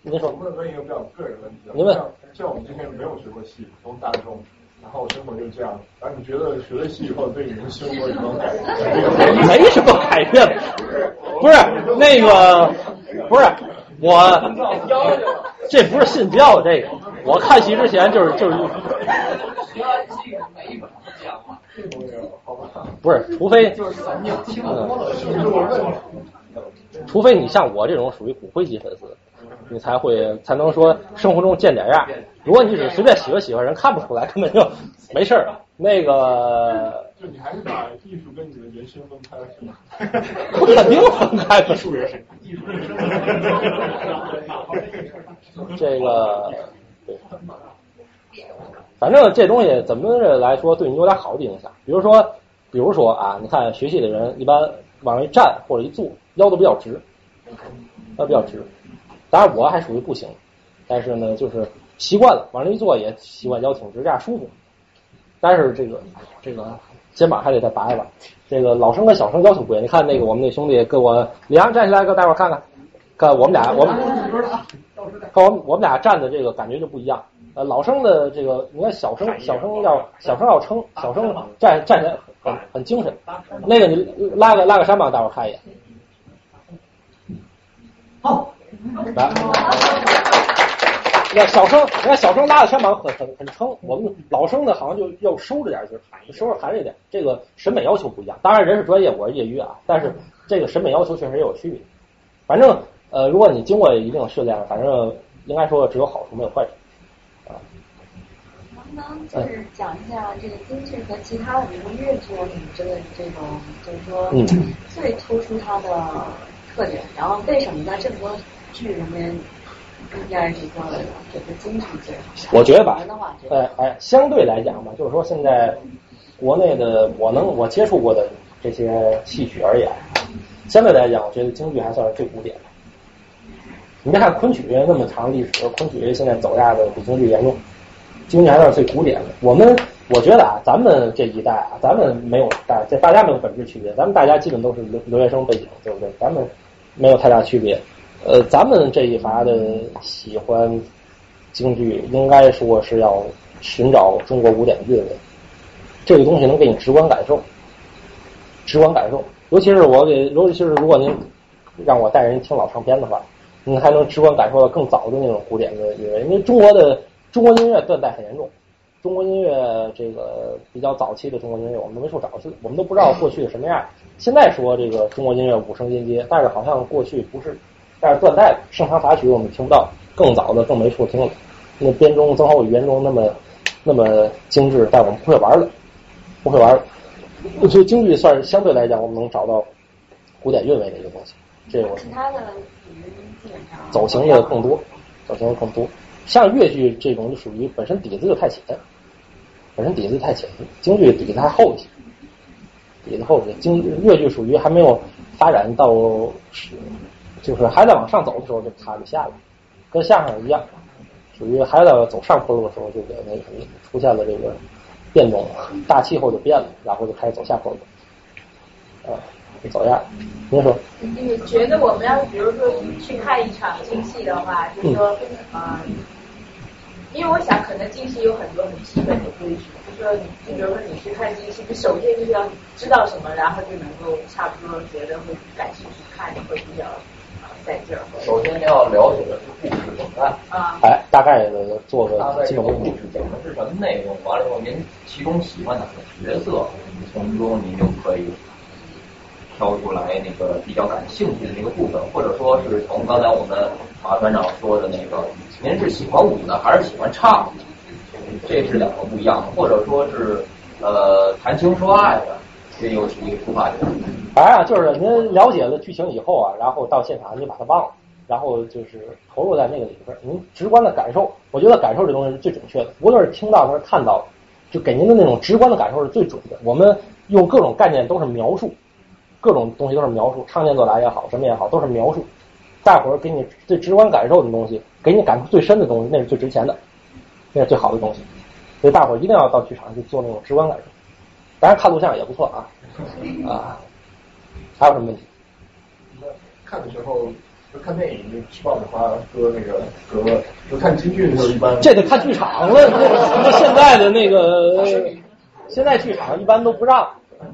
您说。我问一个比较个人问题啊，您问像像我们这边没有学过戏，从大众，然后生活就这样，然后你觉得学了戏以后对你们生活有什么改变？没什么改变，不是那个，不是我，这不是信教这个。我看戏之前就是就是，不是，除非嗯，除非你像我这种属于骨灰级粉丝，你才会才能说生活中见点样。如果你只是随便喜欢喜欢人，看不出来，根本就 没事儿。那个 就你还是把艺术跟你的人生分开了是吗？我肯定分开的，艺术人生，艺术人生。这个，对，反正这东西怎么着来说，对你有点好的影响。比如说，比如说啊，你看学戏的人一般往上一站或者一坐，腰都比较直，腰比较直。当然我还属于不行，但是呢，就是习惯了，往那一坐也习惯腰挺直，这样舒服。但是这个这个肩膀还得再拔一拔。这个老生跟小生要求不一样。你看那个我们那兄弟跟我李阳站起来，给大伙儿看看，看我们俩我们看我们我们俩站的这个感觉就不一样。呃，老生的这个，你看小生小生要小生要撑，小生站站起来很很精神。那个你拉个拉个山吧，大伙儿看一眼。好，来。那小生，你看小生拉的山膀很很很撑，我们老生呢好像就要收着点劲儿，收着含着点。这个审美要求不一样，当然人是专业，我是业余啊，但是这个审美要求确实也有区别。反正呃，如果你经过一定的训练，反正应该说只有好处没有坏处。能不能就是讲一下这个京剧和其他的比如越剧啊什么之类的这种，就是说嗯最突出它的特点，然后为什么在这么多剧里面应该这个这个京剧？我觉得吧哎哎，相对来讲吧，就是说现在国内的我能我接触过的这些戏曲而言，相对来讲，我觉得京剧还算是最古典的。你别看昆曲那么长历史，昆曲现在走下的比京剧严重，京剧还算是最古典的。我们我觉得啊，咱们这一代啊，咱们没有大这大家没有本质区别，咱们大家基本都是留留学生背景，对不对？咱们没有太大区别。呃，咱们这一伐的喜欢京剧，应该说是要寻找中国古典的韵味，这个东西能给你直观感受，直观感受。尤其是我给，尤其是如果您让我带人听老唱片的话，您还能直观感受到更早的那种古典的韵味。因为中国的中国音乐断代很严重，中国音乐这个比较早期的中国音乐，我们都没处找去，我们都不知道过去什么样。现在说这个中国音乐五声音阶，但是好像过去不是。但是断代了，盛唐法曲我们听不到，更早的更没处听了。那编钟曾侯乙编钟那么那么精致，但我们不会玩了，不会玩了。所以京剧算是相对来讲，我们能找到古典韵味的一个东西。这个其他的属于基本上走形的更多，走形的更多。像越剧这种就属于本身底子就太浅，本身底子太浅，京剧底子还厚一些，底子厚一些。京越剧属于还没有发展到，就是还在往上走的时候就卡就下来，跟相声一样，属于还在走上坡路的时候就给那个出现了这个变动，大气候就变了，然后就开始走下坡路，啊，就走样。您说？你觉得我们要比如说去看一场京戏的话，就是说，嗯，因为我想可能京戏有很多很基本的规矩，就是说你，比如说你去看京戏，你首先就是要知道什么，然后就能够差不多觉得会感兴趣看，会比较啊在这儿。首先要了解的是故事梗概，啊，哎，大概的做个大概基本功这个故事。讲的是什么内容，完了以后您其中喜欢哪个角色，从中您就可以挑出来那个比较感兴趣的那个部分，或者说是从刚才我们马团长说的那个，您是喜欢舞呢还是喜欢唱，这是两个不一样的，或者说是呃谈情说爱的，这又是一个出发点。反正啊，就是您了解了剧情以后啊，然后到现场你把它忘了，然后就是投入在那个里边，您直观的感受，我觉得感受这东西是最准确的，无论是听到还是看到，就给您的那种直观的感受是最准的。我们用各种概念都是描述，各种东西都是描述，唱念做打也好，什么也好，都是描述。大伙儿给你最直观感受的东西，给你感触最深的东西，那是最值钱的，那是最好的东西。所以大伙儿一定要到剧场去做那种直观感受。当然看录像也不错啊 啊。还有什么问题？看的时候，就看电影就吃爆米花喝那个可乐，就看京剧的时候一般。这得看剧场了。那现在的那个，现在剧场一般都不让。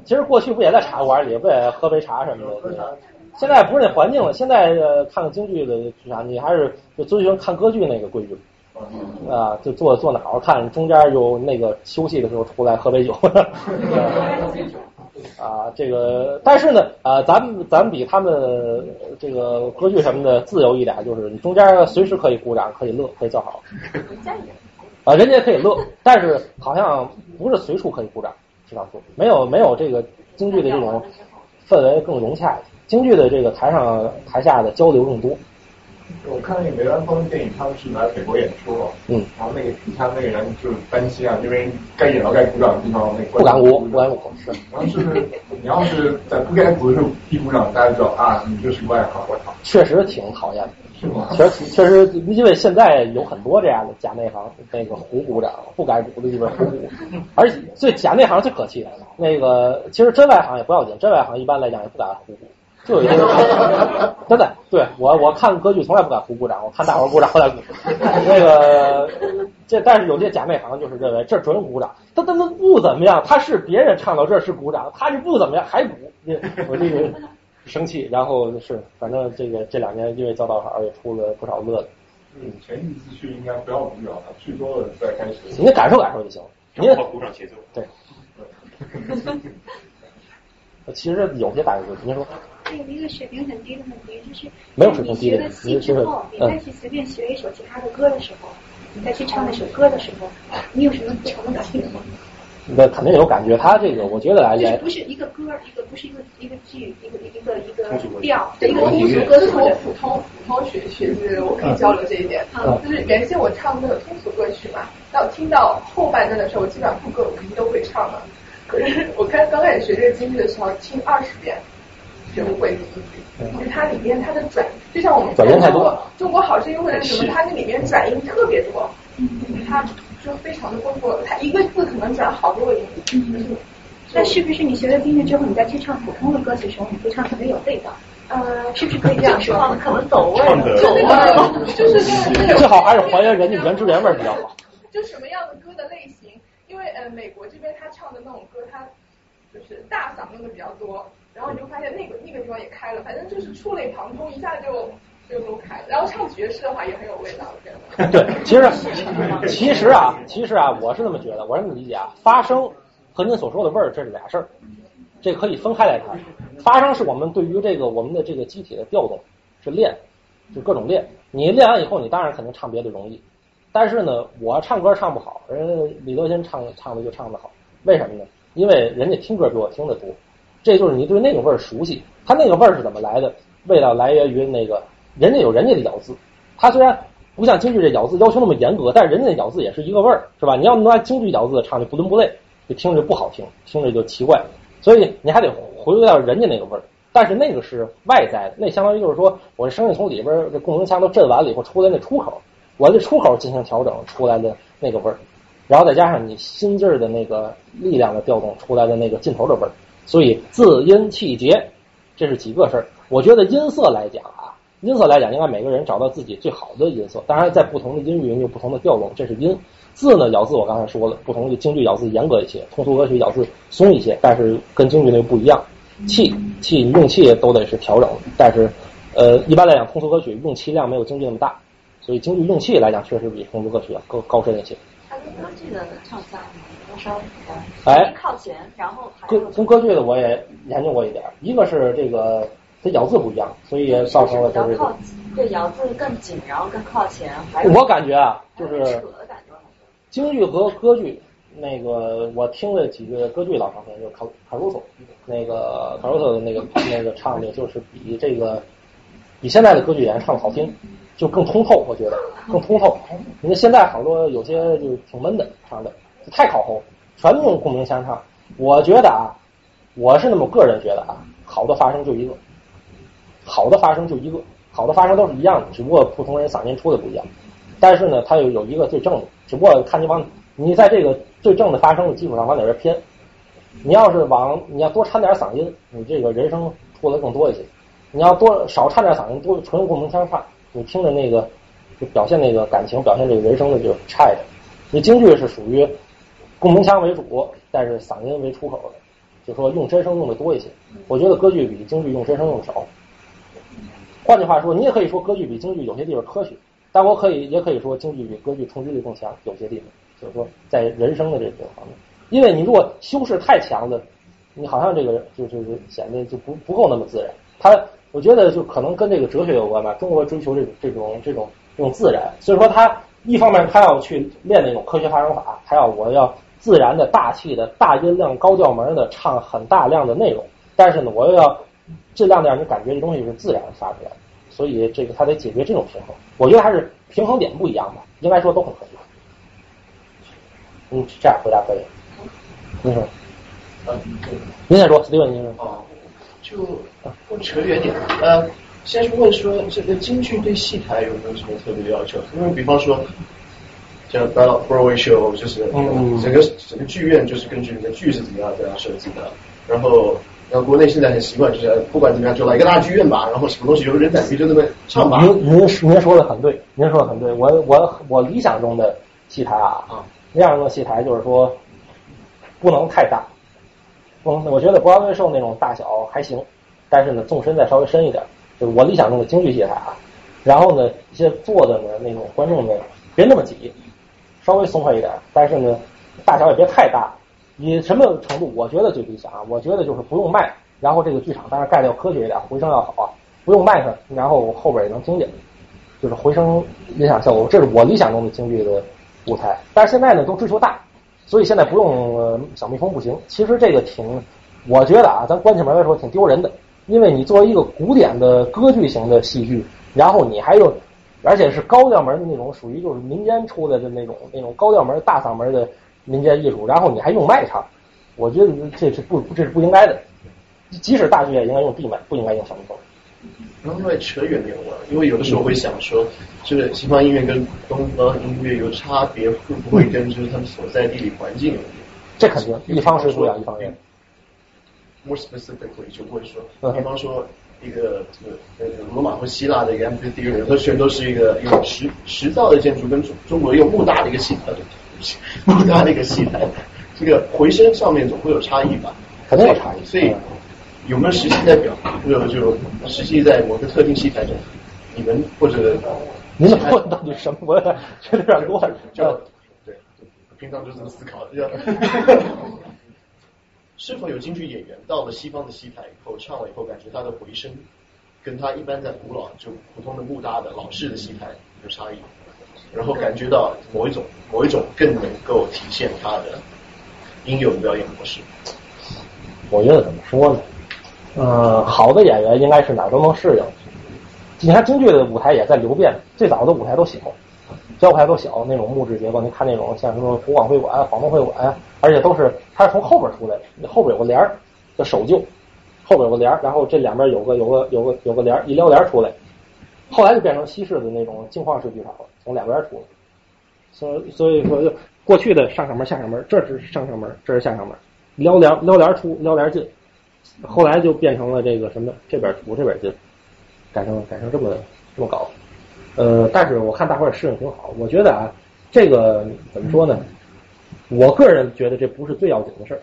其实过去不也在茶馆里，不也喝杯茶什么的。现在不是那环境了。现在呃看京剧的剧场，你还是就遵循看歌剧那个规矩。啊，就坐坐哪儿看，中间有那个休息的时候出来喝杯酒。啊，这个，但是呢，啊，咱们咱们比他们这个歌剧什么的自由一点，就是你中间随时可以鼓掌，可以乐，可以叫好。啊，人家可以乐，但是好像不是随处可以鼓掌，知道不？没有没有这个京剧的这种氛围更融洽，京剧的这个台上台下的交流更多。我看那个梅兰芳的电影，他们是来美国演出嘛，嗯，然后那个底下那个人就担心啊，因为该演到该鼓掌的地方，那不敢鼓，不敢鼓，是。然后就是你要是在不该鼓的时候一鼓掌，大家知道啊，你就是个外行，我操。确实挺讨厌的，是吗？确实确实，因为现在有很多这样的假内行，那个胡鼓掌，不该鼓的地方胡鼓，而且最假内行最可气的，那个其实真外行也不要紧，真外行一般来讲也不敢胡鼓。就有一些，真的，对我我看歌剧从来不敢胡鼓掌，我看大伙儿鼓掌后来鼓。那个这但是有些假内行就是认为这准鼓掌，他他妈不怎么样，他是别人唱到这是鼓掌，他就不怎么样还鼓，我这个 生气，然后是反正这个这两年因为交道好也出了不少乐子。嗯，前几次去应该不要鼓掌，去多了再开始。您感受感受就行了，您鼓掌节奏。对。其实有些大家就您说。还有一个水平很低的问题，就是没有水平低的你学了戏之后，你再去随便学一首其他的歌的时候，你再去唱那首歌的时候，你有什么不同的感觉吗？那肯定有感觉，他这个我觉得来就是不是一个歌，一个不是一个一个剧，一个一个一个调，一个通俗歌，这是我普通普通学学是我可以交流这一点。嗯就是原先我唱那个通俗歌曲嘛，到听到后半段的时候，我基本上副歌我肯定都会唱了。可是我刚刚开始学这个京剧的时候，听二十遍。学不会，就是它里面它的转，就像我们转音太多，中国好声音或者什么，它那里面转音特别多，它就非常的丰富，它一个字可能转好多个音。嗯，那是不是你学了京剧之后，你再去唱普通的歌曲的时候，你会唱特别有味道？呃，是不是可以这样说？可能走味走味，就是 最好还是还原人家原汁原味比较好。就什么样的歌的类型？因为呃，美国这边他唱的那种歌，他就是大嗓用的比较多。然后你就发现那个那个地方也开了，反正就是触类旁通，一下就就都开了。然后唱爵士的话也很有味道，我觉。对，其实其实啊，其实啊，我是这么觉得，我是这么理解啊，发声和您所说的味儿这是俩事儿，这可以分开来谈。发声是我们对于这个我们的这个机体的调动，是练，就各种练。你练完以后，你当然肯定唱别的容易，但是呢，我唱歌唱不好，人李德先唱唱的就唱得好，为什么呢？因为人家听歌比我听得多，这就是你对那个味儿熟悉。它那个味儿是怎么来的？味道来源于那个人家有人家的咬字，它虽然不像京剧这咬字要求那么严格，但是人家的咬字也是一个味儿，是吧？你要拿京剧咬字唱就不伦不类，就听着不好听，听着就奇怪，所以你还得回归到人家那个味儿。但是那个是外在的，那相当于就是说，我这声音从里边这共鸣腔都震完了以后出来那出口，我这出口进行调整出来的那个味儿，然后再加上你心劲儿的那个力量的调动出来的那个劲头的味儿，所以字音气节，这是几个事儿。我觉得音色来讲啊，音色来讲应该每个人找到自己最好的音色，当然在不同的音域有不同的调动，这是音。字呢咬字我刚才说了，不同的京剧咬字严格一些，通俗歌曲咬字松一些，但是跟京剧那个不一样。气气用气都得是调整，但是呃一般来讲通俗歌曲用气量没有京剧那么大，所以京剧用气来讲确实比通俗歌曲要高高深一些。它跟歌剧的唱法多稍微哎靠前，然后还歌跟歌剧的我也研究过一点儿，一个是这个它咬字不一样，所以造成了它靠对咬字更紧，然后更靠前，还有我感觉啊，就是扯的感觉。京剧和歌剧，那个我听了几个歌剧老唱片，就是卡卡鲁索，那个卡鲁索的那个那个唱的，就是比这个比现在的歌剧演员唱的好听，就更通透，我觉得更通透。人家现在好多有些就挺闷的唱的，太靠后，全用共鸣腔唱。我觉得啊，我是那么个人觉得啊，好的发声就一个，好的发声就一个，好的发声都是一样的，只不过普通人嗓音出的不一样。但是呢，它有有一个最正的，只不过看你往你在这个最正的发声的基础上往哪边偏。你要是往你要多掺点嗓音，你这个人声出的更多一些；你要多少掺点嗓音，多纯用共鸣腔唱，你听着那个就表现那个感情，表现这个人生的就差一点。你京剧是属于共鸣腔为主，但是嗓音为出口的，就说用真声用的多一些。我觉得歌剧比京剧用真声用的少。换句话说，你也可以说歌剧比京剧有些地方科学。但我可以也可以说，京剧比歌剧冲击力更强，有些地方就是说在人声的这个方面，因为你如果修饰太强的，你好像这个就就是显得就不不够那么自然。他我觉得就可能跟这个哲学有关吧。中国追求这种这种这种这种自然，所以说他一方面他要去练那种科学发声法，他要我要自然的大气的大音量高调门的唱很大量的内容，但是呢，我又要尽量的让你感觉这东西是自然发出来的。所以这个他得解决这种平衡，我觉得还是平衡点不一样吧，应该说都很合理。嗯，这样回答可以。您说，您先说，史蒂文，您说。哦，就不扯远点，呃，先是问说这个京剧对戏台有没有什么特别的要求？因为比方说，像 Broadway show 就是嗯整个整个剧院就是根据你的剧是怎么样怎样设计的，然后。然后国内现在很习惯，就是不管怎么样，就来一个大剧院吧，然后什么东西有人胆皮就那么唱吧。您您您说的很对，您说的很对。我我我理想中的戏台啊，理想中的戏台就是说不能太大，不能我觉得博威寿那种大小还行，但是呢纵深再稍微深一点，就是我理想中的京剧戏台啊。然后呢一些坐的呢那种观众呢别那么挤，稍微松快一点，但是呢大小也别太大。以什么程度？我觉得最理想啊！我觉得就是不用麦，然后这个剧场当然盖的要科学一点，回声要好啊，不用麦克，然后后边也能听见，就是回声音响效果，这是我理想中的京剧的舞台。但是现在呢，都追求大，所以现在不用小蜜蜂不行。其实这个挺，我觉得啊，咱关起门来说挺丢人的，因为你作为一个古典的歌剧型的戏剧，然后你还有，而且是高调门的那种，属于就是民间出来的那种那种高调门大嗓门的。民间艺术，然后你还用麦唱，我觉得这是不这是不应该的。即使大剧院应该用地麦，不应该用小蜜蜂。然后再扯远点了，因为有的时候会想说，这个西方音乐跟东方音乐有差别，会不会跟就是他们所在地理环境有关？这肯定，一方是不养一方面。More specifically，就会说，比方说一个这个呃罗马和希腊的一个 amphitheater，它全都是一个用石石造的建筑，跟中中国用木搭的一个系统。木搭的一个戏台，这个回声上面总会有差异吧？肯定有差异。所以有没有实际代表？就就实际在某个特定戏台中，你们或者您的问到底什么？我觉得有点乱。就对，平常就这么思考。是否有京剧演员到了西方的戏台以后唱了以后，感觉他的回声跟他一般在古老就普通的木搭的老式的戏台有差异？然后感觉到某一种某一种更能够体现他的应有的表演模式。我觉得怎么说呢？呃，好的演员应该是哪儿都能适应。你看京剧的舞台也在流变，最早的舞台都小，小舞台都小，那种木质结构。你看那种像什么湖广会馆、广东会馆，而且都是它是从后边出来的，后边有个帘儿叫守旧，后边有个帘儿，然后这两边有个有个有个有个帘儿，一撩帘儿出来。后来就变成西式的那种镜框式剧场了，从两边出来。所所以说，就过去的上上门下上门，这是上上门，这是下上门，撩帘撩帘出，撩帘进。后来就变成了这个什么，这边图这边进，改成改成这么这么搞。呃，但是我看大伙儿适应挺好。我觉得啊，这个怎么说呢？我个人觉得这不是最要紧的事儿，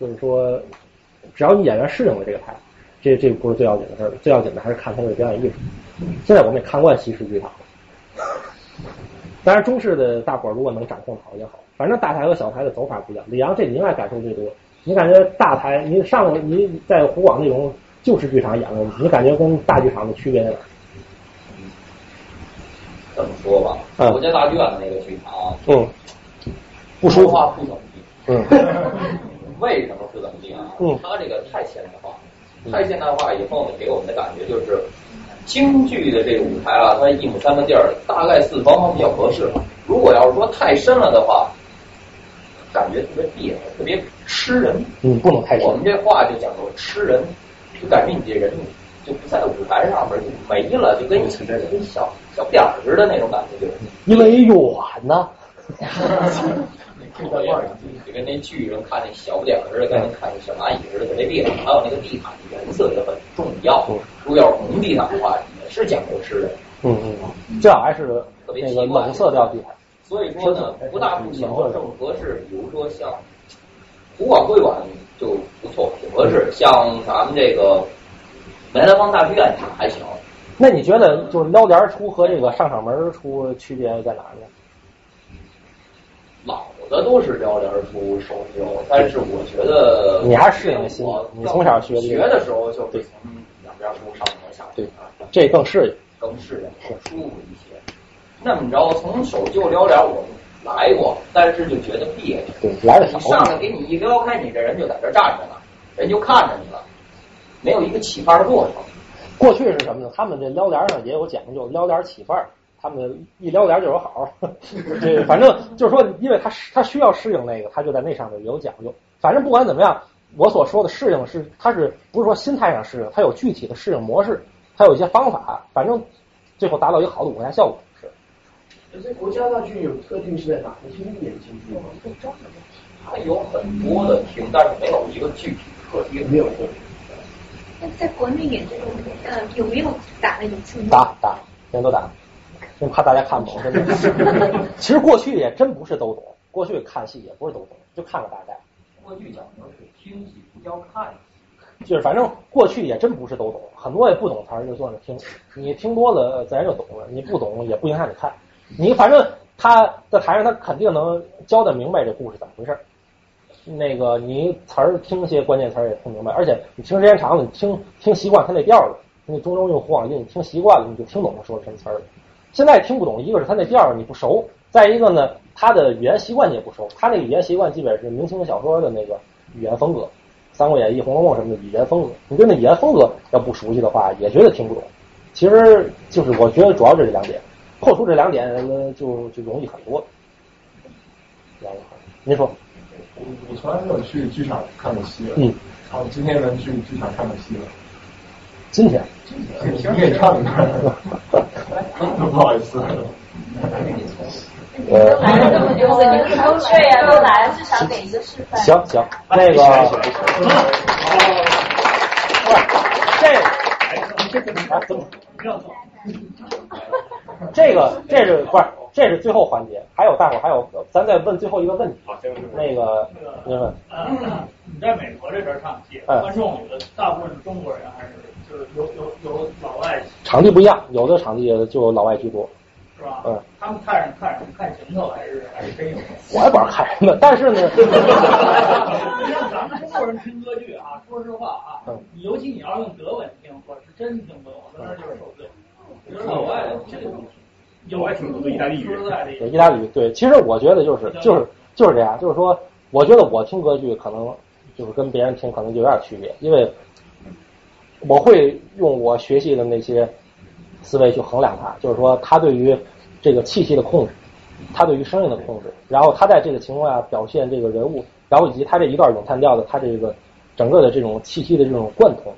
就是说，只要你演员适应了这个台，这这不是最要紧的事儿。最要紧的还是看他的表演艺术。现在我们也看惯西式剧场了，当然中式的大伙儿如果能掌控好也好。反正大台和小台的走法不一样。李阳这你应该感受最多。你感觉大台，你上你在湖广那种旧式剧场演的，你感觉跟大剧场的区别在哪？怎么说吧，嗯国家大剧院那个剧场，嗯，不说话不怎么地。嗯，为什么不怎么地啊？嗯它这个太现代化，太现代化以后呢，给我们的感觉就是，京剧的这个舞台啊，它一亩三分地儿，大概四方方比较合适。如果要是说太深了的话，感觉特别别扭，特别吃人。嗯，不能太我们这话就讲究吃人，就感觉你这人就不在舞台上面就没了，就跟跟小小点儿似的那种感觉，就是。因为远呢。就跟那剧上看那小不点儿似的，跟那看那小蚂蚁似的，特别别扭。还有那个地毯的颜色也很重要，如果要是红地毯的话，也是讲究吃的。嗯嗯，最好还是那个冷色调地毯。所以说呢，不大不小正合适。比如说像湖广会馆就不错，挺合适。像咱们这个梅兰芳大剧院还行。那你觉得就是撩帘出和这个上场门出区别在哪呢？老的都是撩帘出手溜，但是我觉得你还是适应新的，你从小学学的时候就是从两边出上面下对，这更适应，更适应，更舒服一些。那么着，从手就撩帘我们来过，但是就觉得别扭。对，来的少。你上来给你一撩开，你这人就在这站着呢，人就看着你了，没有一个起范儿的过程。过去是什么呢？他们这撩帘上也有讲究，撩帘起范儿。他们一撩帘就有好，这反正就是说，因为他他需要适应那个，他就在那上面有讲究。反正不管怎么样，我所说的适应是，他是不是说心态上适应？他有具体的适应模式，他有一些方法，反正最后达到一个好的舞台效果是。那这国家大剧有特定是在哪个厅演京剧吗？它有很多的厅，但是没有一个具体特定。没有。那在国内演这种呃有没有打了一次？打打，人都打。就怕大家看不懂，真的。其实过去也真不是都懂，过去看戏也不是都懂，就看个大概。过去讲究是听戏，不叫看戏。就是反正过去也真不是都懂，很多也不懂词儿，就坐那听。你听多了，自然就懂了；你不懂，也不影响你看。你反正他在台上，他肯定能交代明白这故事怎么回事。那个你词儿听些关键词儿也听明白，而且你听时间长了，你听听习惯他那调了，那中州用湖广音，你听习惯了，你就听懂他说什么词儿了。现在听不懂，一个是他那调儿你不熟，再一个呢，他的语言习惯你也不熟。他那个语言习惯基本是明清小说的那个语言风格，《三国演义》《红楼梦》什么的语言风格。你对那语言风格要不熟悉的话，也觉得听不懂。其实就是我觉得主要是这两点，破除这两点就就容易很多。您说？我我从来没有去剧场看过戏。嗯。好，今天能去剧场看看戏了。今天。你给唱一段。不好意思。呃，来了这么多，你们同学呀都来了，至少给一个示范。行行，那个，这，啊怎么？这个这是不是？这是最后环节，还有大伙儿还有，咱再问最后一个问题。那个，您问。你在美国这边唱戏，观众有的大部分是中国人，还是就是有有有老外？场地不一样，有的场地就老外居多。是吧？嗯。他们看人看人看行头，还是还是真有？我也不知道看什么，但是呢。你像咱们中国人听歌剧啊，说实话啊，尤其你要用德文听，我是真听不懂，在那就是受罪。我觉得老外这个东西。有爱听的意大利语，对意大利语，对，其实我觉得就是就是就是这样，就是说，我觉得我听歌剧可能就是跟别人听可能就有点区别，因为我会用我学习的那些思维去衡量它，就是说他对于这个气息的控制，他对于声音的控制，然后他在这个情况下表现这个人物，然后以及他这一段咏叹调的他这个整个的这种气息的这种贯通，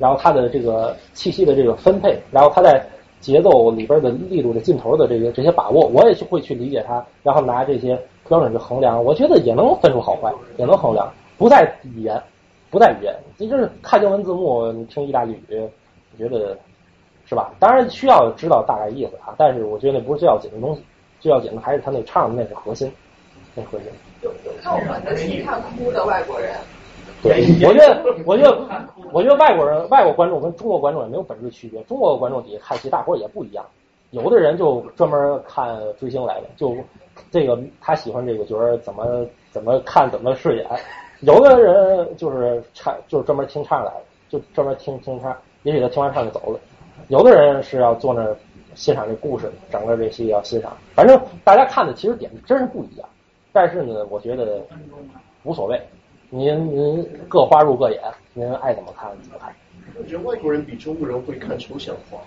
然后他的这个气息的这个分配，然后他在节奏里边的力度的尽头的这个这些把握，我也去会去理解它，然后拿这些标准去衡量，我觉得也能分出好坏，也能衡量，不在语言，不在语言，你就是看英文字幕，你听意大利语，我觉得是吧？当然需要知道大概意思啊，但是我觉得那不是最要紧的东西，最要紧的还是他那唱的那是核心，那核心。有有看我们的戏看哭的外国人。对，我觉得，我觉得，我觉得外国人、外国观众跟中国观众也没有本质区别。中国观众底下看戏，大伙儿也不一样。有的人就专门看追星来的，就这个他喜欢这个角儿怎么怎么看怎么饰演。有的人就是唱，就是专门听唱来的，就专门听听唱。也许他听完唱就走了。有的人是要坐那儿欣赏这故事，整个这戏要欣赏。反正大家看的其实点真是不一样。但是呢，我觉得无所谓。您您各花入各眼，您爱怎么看怎么看。我觉得外国人比中国人会看抽象画，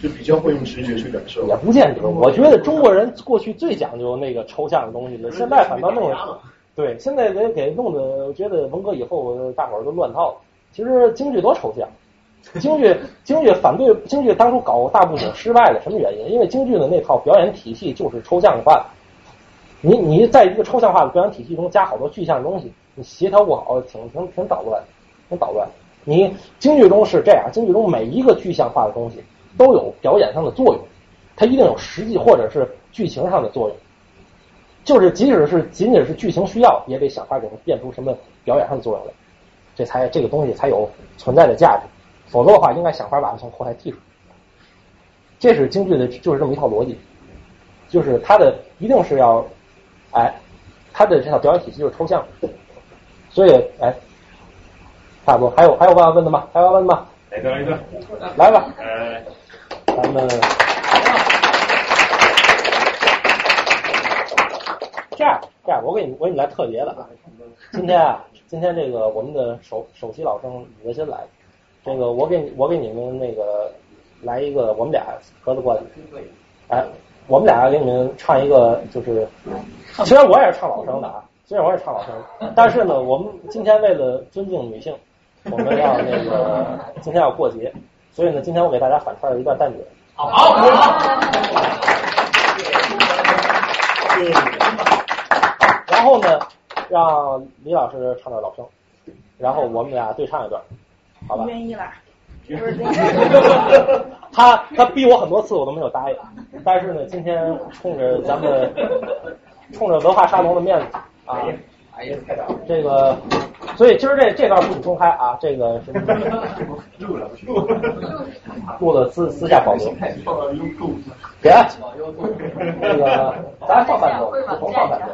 就比较会用直觉去感受。也不见得，我觉得中国人过去最讲究那个抽象的东西了，现在反倒弄得对，现在给给弄得，我觉得文革以后大伙儿都乱套了。其实京剧多抽象，京剧京剧反对京剧当初搞大布景失败了什么原因？因为京剧的那套表演体系就是抽象化的，你你在一个抽象化的表演体系中加好多具象的东西。你协调不好，挺挺挺捣乱，挺捣乱。你京剧中是这样，京剧中每一个具象化的东西都有表演上的作用，它一定有实际或者是剧情上的作用。就是即使是仅仅是剧情需要，也得想法给它变出什么表演上的作用来，这才这个东西才有存在的价值。否则的话，应该想法把它从后台剔出。这是京剧的，就是这么一套逻辑，就是它的一定是要，哎，它的这套表演体系就是抽象的。所以，哎，差不多，还有还有办法问的吗？还有要问的吗？来个来个，来吧。呃，咱们这样这样，我给你我给你来特别的啊。今天啊，今天这个我们的首首席老生李德新来，这个我给你我给你们那个来一个，我们俩合作过来，哎，我们俩给你们唱一个，就是虽然我也是唱老生的啊。虽然我也唱老生，但是呢，我们今天为了尊敬女性，我们要那个 今天要过节，所以呢，今天我给大家反串一段旦角。好，好。然后呢，让李老师唱段老生，然后我们俩对唱一段，好吧？愿意啦。他他逼我很多次，我都没有答应。但是呢，今天冲着咱们，冲着文化沙龙的面子。啊，哎呀，太早了。这个，所以今儿这这段不许公开啊，这个是 录了，录了私私下保留。别，那个咱放半桌，不放半桌，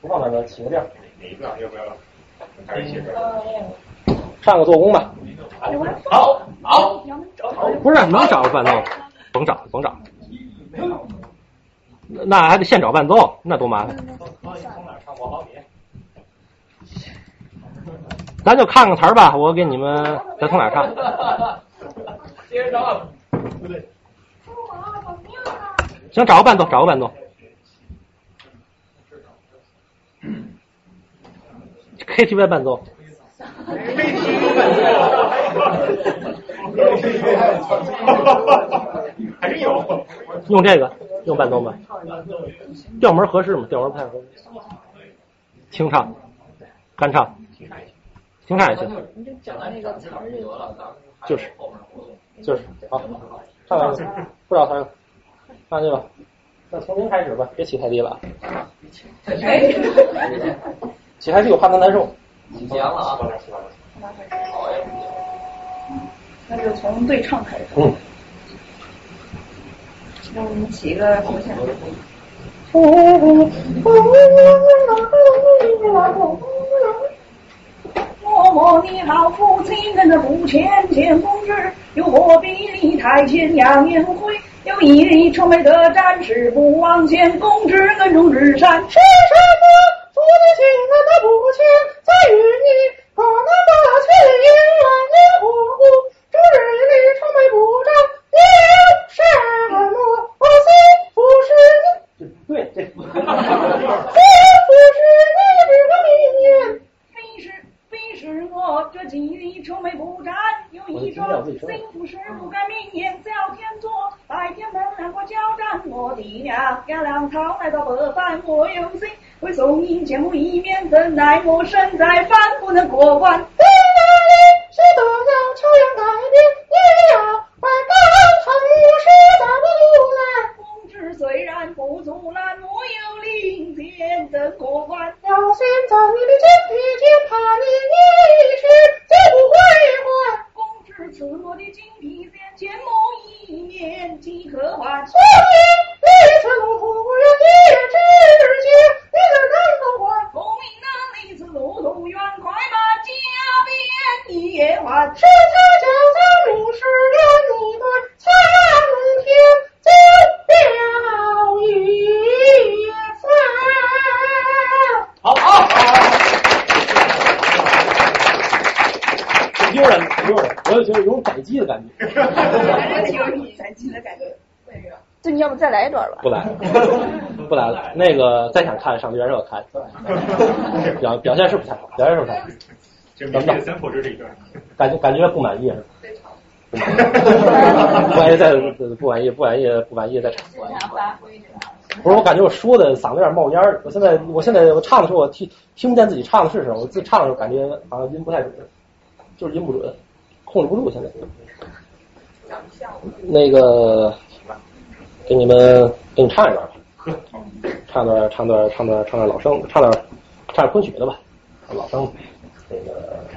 不放半桌，起个调。哪一个？要不要？上个做工吧。好，好，不是能找个伴奏，甭找，甭找。那还得现找伴奏，那多麻烦。咱就看看词儿吧，我给你们再从哪唱。接着找，行，找个伴奏，找个伴奏。KTV 伴奏。还是有。用这个。用伴奏吗？调门合适吗？调门不太合适。清唱，干唱，清唱也行。你就讲那个词儿就得了，就是，就是，好，上来，不找他，上去吧。那从零开始吧，别起太低了。起太低我怕他难受。起阳了啊！那就从对唱开始。嗯。那我们起一个头像。默默你老夫亲人的不前见公之，又何必你台前扬言挥？有一日愁眉的战士不往前，攻至恩中之山。是什么？父子情难道不清？在于你可能把千里远烟火顾，终日里愁眉不展，你有什么？不心不是你，对，这心不是你这个名言。非是非是我这今日愁眉不展，有一桩幸福事不该明言，小天作，白天门两过交战，我的娘，赶粮草来到北番，我有心为送你见母一面，怎奈我身在藩不能过关。在哪里？谁都要抽样改变，你要快高唱我是大不如来。公职虽然不阻拦，我有令箭怎过关？要先在你的肩披肩，怕你一时就不会还。公职赐我的金披肩，见母一面即可还。所以你此路途远，一之间，你怎能够还？功名难离，此路途远，快马加鞭一夜还。是他叫咱名士人一对，苍天就表一番。好好挺丢人的，挺丢人的，我就觉得有种宰鸡的感觉。挺有你攒劲的感觉。这你要不再来一段吧？不来了，不来了。那个再想看上元热看，表表现是不太好，表现是不太好。感觉感觉不满意是吧？不满意再不满意不满意不满意再唱。不是我感觉我说的嗓子有点冒烟儿，我现在我现在我唱的时候我听听不见自己唱的是什么，我自己唱的时候感觉好像音不太准，就是音不准，控制不住现在。那个给你们给你唱一段吧，唱段唱段唱段唱段老生，唱段唱点昆曲的吧，老生。这个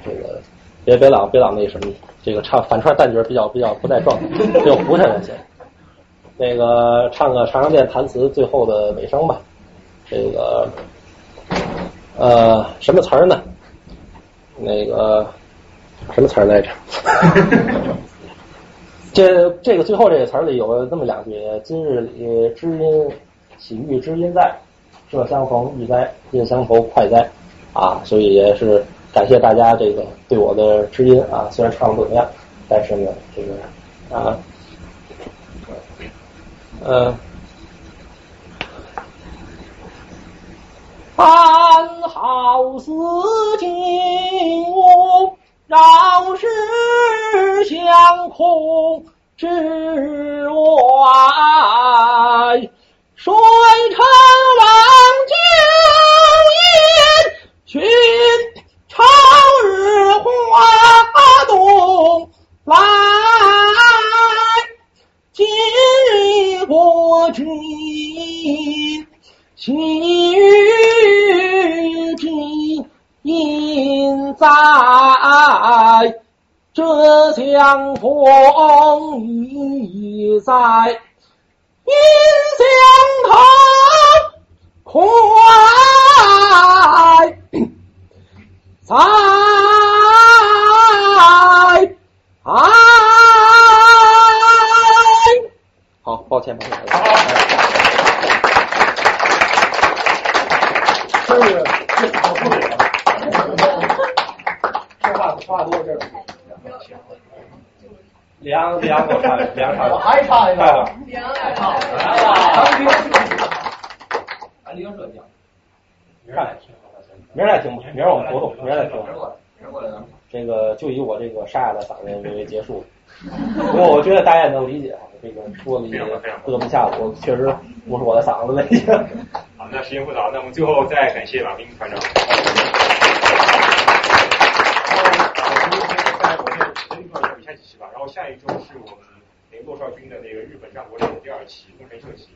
这个别别老别老那什么，这个唱反串旦角比较比较不在状态，比较糊涂了先。那个唱个长生殿弹词最后的尾声吧，这个呃什么词儿呢？那个什么词儿来着？这这个最后这个词儿里有这么两句：今日里知音喜遇知音在，这相逢易哉，应相投快哉啊！所以也是感谢大家这个对我的知音啊，虽然唱的不怎么样，但是呢，这个啊。呃，安好似金屋，绕世相空之外，水城望娇艳，寻朝日花东来。今日国君喜遇之音在，这相逢已在，音相投快哉啊！好，抱歉，抱歉。这个这嗓子不给了，说话说话多这儿。梁梁，我唱，梁唱，我还差一个。梁来唱，安利社讲，明儿再听，明儿再听吧，明儿我们活动，明儿再听。明儿过来咱们。这个就以我这个沙哑的嗓音为结束。不过我觉得大家也能理解啊，这个说的也嘚不下午，确实不是我的嗓子问题。好，那时间不早，那我们最后再感谢马斌团长。在国内等一会儿以下几期吧，然后下一周是我们那个骆少军的那个日本战国史第二期工程设计，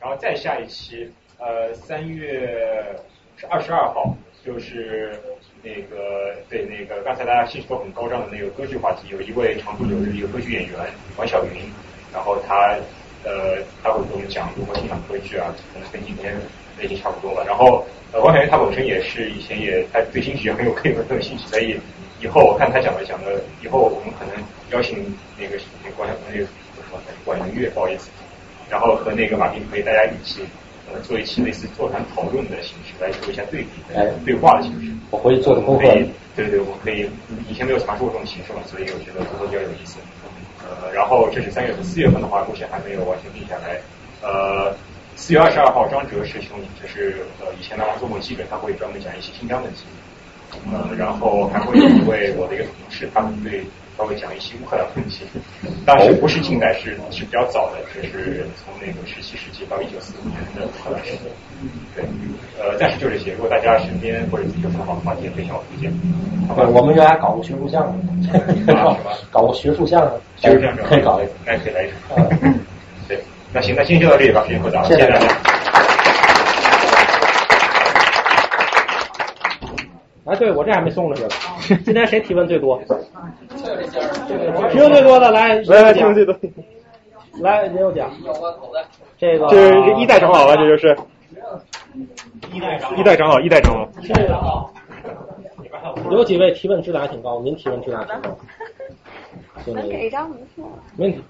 然后再下一期呃三月是二十二号就是那个对那个刚才大家兴趣都很高涨的那个歌剧话题，有一位常驻留日的一个歌剧演员王小云，然后他呃他会给我们讲如何欣赏歌剧啊，可能跟今天已经差不多了。然后呃王小云他本身也是以前也他对新曲很有很有很有兴趣，所以以后我看他讲的讲的，以后我们可能邀请那个那管那个什么管音乐，不好意思，然后和那个马丁可以大家一起呃做一期类似座谈讨论的形式来做一下对比，哎，对话的形式。我回去做的功课。对对，我可以以前没有尝试过这种形式嘛，所以我觉得做比较有意思。呃，然后这是三月份，四月份的话目前还没有完全定下来。呃，四月二十二号，张哲师兄，就是呃以前的做过基本，他会专门讲一些新疆问题。呃，然后还会有一位我的一个同事，他们对稍微讲一些乌克兰问题，当时不是近代，是是比较早的，就是从那个十七世纪到一九四五年的乌克兰时期。对，呃，暂时就这些。如果大家身边或者自己有什么好的话题，也可以向我推荐。对，我们原来搞过学术项目，搞过学术项目，学术项目可以搞一个，那可以来一场。对，那行，那今天就到这里吧，时间过早了，谢谢大家。哎，对我这还没送出去呢。今天谁提问最多？提问最多的来，来来，提问最多。来，您有奖。这个这是一代长老吧，这就是。一代长老，一代长老，一代长老。谢谢好。有几位提问质量还挺高，您提问质量挺高。能给一张名片？没问题。